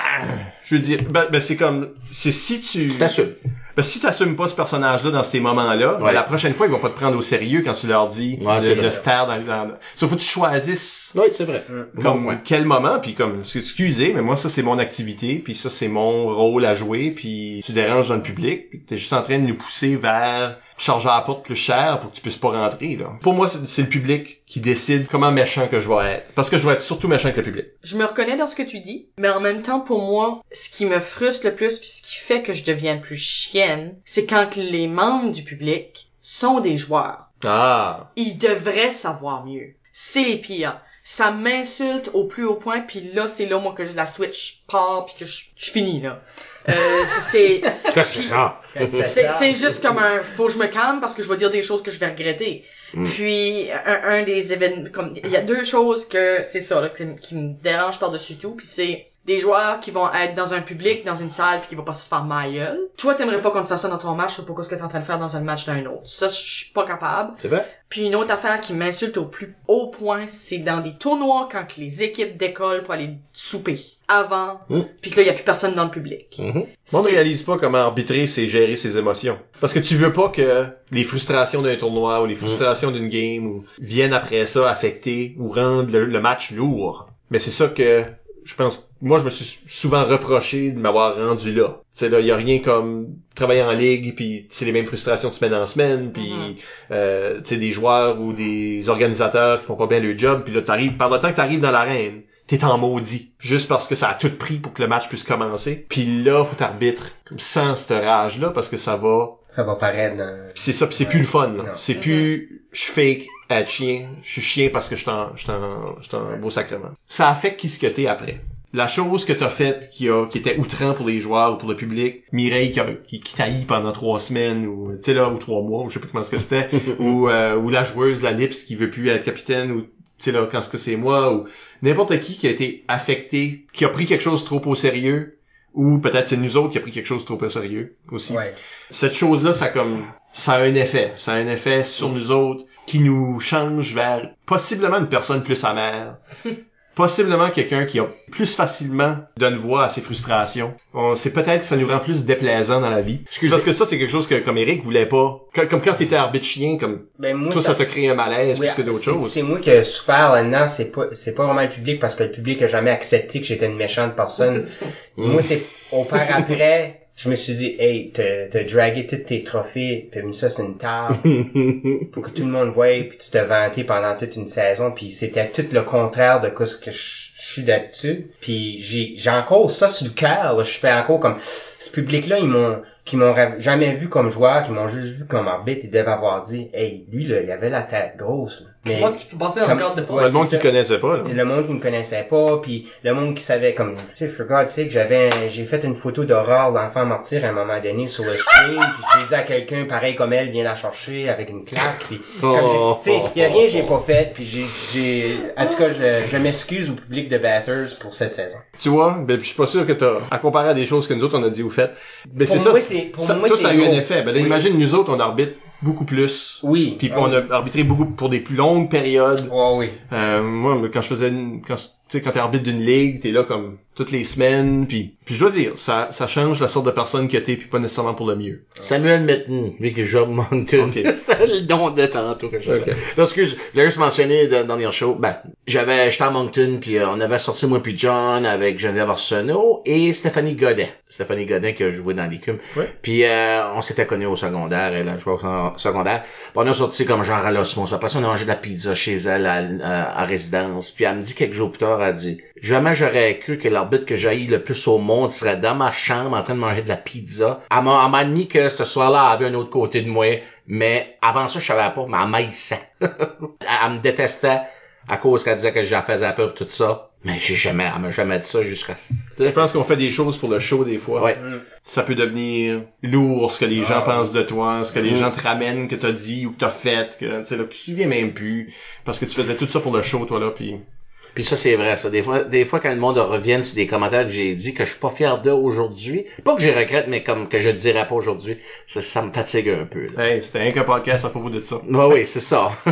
je veux dire, ben, ben, c'est comme, c'est si tu, tu t'assumes. Ben, si t'assumes pas ce personnage-là dans ces moments-là, ben, la prochaine fois, ils vont pas te prendre au sérieux quand tu leur dis Ouais, de, de taire dans, dans, sauf faut que tu choisisses Oui, c'est vrai. comme Ouais. quel moment puis comme excusez mais moi ça c'est mon activité puis ça c'est mon rôle à jouer puis tu déranges dans le public puis t'es juste en train de nous pousser vers charger à la porte plus cher pour que tu puisses pas rentrer là. Pour moi c'est c'est le public qui décide comment méchant que je vais être parce que je vais être surtout méchant avec le public. Je me reconnais dans ce que tu dis, mais en même temps, pour moi, ce qui me frustre le plus, puis ce qui fait que je deviens plus chienne, c'est quand les membres du public sont des joueurs. Ah. Ils devraient savoir mieux. C'est les pires. Ça m'insulte au plus haut point, puis là, c'est là, moi, que je la switch part, puis que je, je finis, là. Euh, c'est... [LAUGHS] Qu'est-ce que c'est ça? C'est juste comme un faut que je me calme parce que je vais dire des choses que je vais regretter. Puis un, un des événements comme il y a deux choses que c'est ça là, qui, qui me dérange par-dessus tout puis c'est des joueurs qui vont être dans un public, dans une salle, puis qui vont pas se faire ma gueule. Toi, t'aimerais pas qu'on te fasse ça dans ton match, sais pas ce que t'es en train de faire dans un match d'un autre? Ça, je suis pas capable. C'est vrai? Puis une autre affaire qui m'insulte au plus haut point, c'est dans des tournois quand les équipes décollent pour aller souper avant, Mm. puis que là, il y a plus personne dans le public. Mhm. Moi, on C'est- réalise pas comment arbitrer, c'est gérer ses émotions. Parce que tu veux pas que les frustrations d'un tournoi ou les frustrations d'une game ou viennent après ça affecter ou rendre le, le match lourd. Mais c'est ça que je pense. Moi, je me suis souvent reproché de m'avoir rendu là. Tu sais, là, y a rien comme travailler en ligue, puis c'est les mêmes frustrations de semaine en semaine, puis Mhm. euh, tu sais, des joueurs ou des organisateurs qui font pas bien le job, puis là, t'arrives, pendant le temps que t'arrives dans l'arène, t'es en maudit. Juste parce que ça a tout pris pour que le match puisse commencer. Puis là, faut t'arbitre comme sans cette rage-là, parce que ça va... Ça va paraître dans... Puis c'est ça, puis c'est plus le fun. là. Non. C'est plus... Je fake à être chien. Je suis chien parce que je suis en, je suis en, je suis en beau sacrement. Ça affecte qui ce que t'es après. La chose que t'as faite qui a, qui était outrant pour les joueurs ou pour le public, Mireille qui, a, qui, qui taillit pendant trois semaines ou, tu sais là, ou trois mois, ou je sais pas comment que c'était, [LAUGHS] ou, euh, ou la joueuse, la Lips qui veut plus être capitaine ou, tu sais là, quand ce que c'est moi, ou n'importe qui qui a été affecté, qui a pris quelque chose trop au sérieux, ou peut-être c'est nous autres qui a pris quelque chose trop au sérieux aussi Ouais. cette chose-là, ça comme ça a un effet. Ça a un effet sur nous autres qui nous change vers possiblement une personne plus amère. [LAUGHS] Possiblement quelqu'un qui a plus facilement donne voix à ses frustrations. On, c'est peut-être que ça nous rend plus déplaisant dans la vie. Parce que ça, c'est quelque chose que, comme Eric voulait pas. Comme, comme quand t'étais arbitre chien, comme, Ben, moi, toi, ça t'a créé un malaise Oui, plus que d'autres c'est- choses. C'est moi qui ai souffert là-dedans, c'est pas, c'est pas vraiment le public parce que le public a jamais accepté que j'étais une méchante personne. [LAUGHS] moi, c'est au par après, je me suis dit, hey, t'as, t'as dragué tous tes trophées, t'as mis ça sur une table [LAUGHS] pour que tout le monde voie, puis tu t'as vanté pendant toute une saison, puis c'était tout le contraire de ce que je, suis d'habitude. Puis j'ai, j'ai encore ça sur le cœur, là. je fais encore comme, ce public-là, ils m'ont, qui m'ont jamais vu comme joueur, qui m'ont juste vu comme arbitre, ils devaient avoir dit, hey, lui, là, il avait la tête grosse, là. Mais, Moi, ce qui passer dans Comme- le cadre de Ouais, le monde qui ça. connaissait pas, là. le monde qui me connaissait pas, puis le monde qui savait comme tu sais for God's sake, j'avais un- j'ai fait une photo d'horreur d'enfant martyr à un moment donné sur le stream, puis je l'ai dit à quelqu'un pareil comme elle vient la chercher avec une claque, puis comme tu sais, y a rien que j'ai pas fait, puis j'ai j'ai en tout cas je, je m'excuse au public de Batters pour cette saison. Tu vois, ben, je suis pas sûr que t'as, à comparer à des choses que nous autres on a dit ou fait. Ben, c'est ça, moi, c'est- pour ça, moi, ça a eu un effet. Ben, là, imagine, nous autres, on arbitre beaucoup plus. Oui. Puis on a arbitré beaucoup pour des plus longues périodes. Ouais, oui. Euh, moi, quand je faisais une, quand, tu sais, quand t'es arbitre d'une ligue, t'es là comme toutes les semaines, puis, puis je dois dire, ça, ça change la sorte de personne que t'es, puis pas nécessairement pour le mieux. Samuel Metten, lui qui joue à Moncton. Ok. [LAUGHS] C'était le don de tantôt que j'avais. Ok. Non, excuse, je l'ai juste mentionné dans le dernier show. Ben, j'avais, j'étais à Moncton, puis euh, on avait sorti moi puis John avec Geneviève Arsenault et Stéphanie Godin. Stéphanie Godin qui a joué dans l'écume. Ouais. Puis euh, on s'était connus au secondaire, elle a joué au secondaire. Puis on a sorti comme genre à l'osmose. Après ça, on a mangé de la pizza chez elle à, à- à résidence. Puis elle me dit quelques jours plus tard, elle dit Jamais j'aurais cru que l'arbitre que j'ai le plus au monde serait dans ma chambre en train de manger de la pizza. Elle m'a elle m'a admis que ce soir-là, elle avait un autre côté de moi. Mais avant ça, je savais pas, mais elle m'haïssait. [LAUGHS] elle, elle me détestait à cause qu'elle disait que j'en faisais peur tout ça. Mais j'ai jamais, elle m'a jamais dit ça jusqu'à... Je pense qu'on fait des choses pour le show des fois. Ouais. Ça peut devenir lourd, ce que les gens Ah, pensent de toi, ce que les Mm. gens te ramènent, que t'as dit ou que t'as fait, que, tu sais, là, tu te souviens même plus. Parce que tu faisais tout ça pour le show, toi, là, puis Puis ça, c'est vrai, ça. Des fois, des fois, quand le monde revient sur des commentaires que j'ai dit que je suis pas fier d'eux aujourd'hui, pas que je regrette, mais comme que je le dirais pas aujourd'hui, ça, ça me fatigue un peu. Là. Hey, c'était un qu'un podcast à propos de ça. Ouais, oui, c'est ça. [LAUGHS]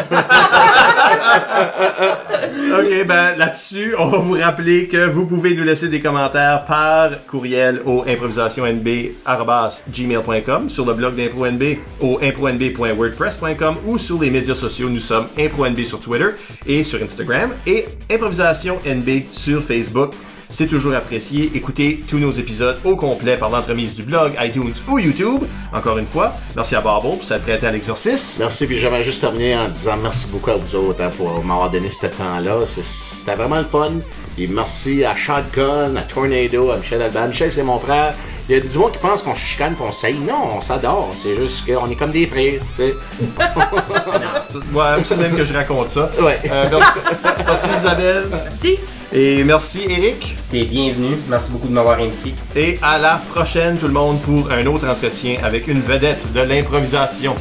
OK, ben là-dessus, on va vous rappeler que vous pouvez nous laisser des commentaires par courriel au improvisationnb@gmail.com, sur le blog d'ImproNB au impronb.wordpress.com ou sur les médias sociaux. Nous sommes ImproNB sur Twitter et sur Instagram et Improvisation NB sur Facebook. C'est toujours apprécié. Écoutez tous nos épisodes au complet par l'entremise du blog, iTunes ou YouTube. Encore une fois, merci à Barbo pour s'être prêté à l'exercice. Merci, puis j'aimerais juste terminer en disant merci beaucoup à vous autres hein, pour m'avoir donné ce temps-là. C'était vraiment le fun. Et merci à Shotgun, à Tornado, à Michel Alban. Michel, c'est mon frère. Il y a du monde qui pense qu'on chicane, qu'on s'aille. Non, on s'adore. C'est juste qu'on est comme des frères, tu sais. [LAUGHS] Ouais, c'est même que je raconte ça. Ouais. Euh, merci, merci Isabelle. Si. Et merci Eric. T'es bienvenu. Merci beaucoup de m'avoir invité. Et à la prochaine tout le monde pour un autre entretien avec une vedette de l'improvisation.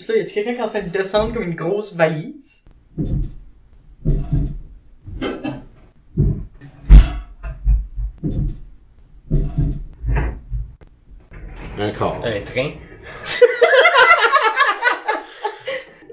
Juste là. Y a-tu quelqu'un qui est en train de descendre comme une grosse valise? Encore. Un train?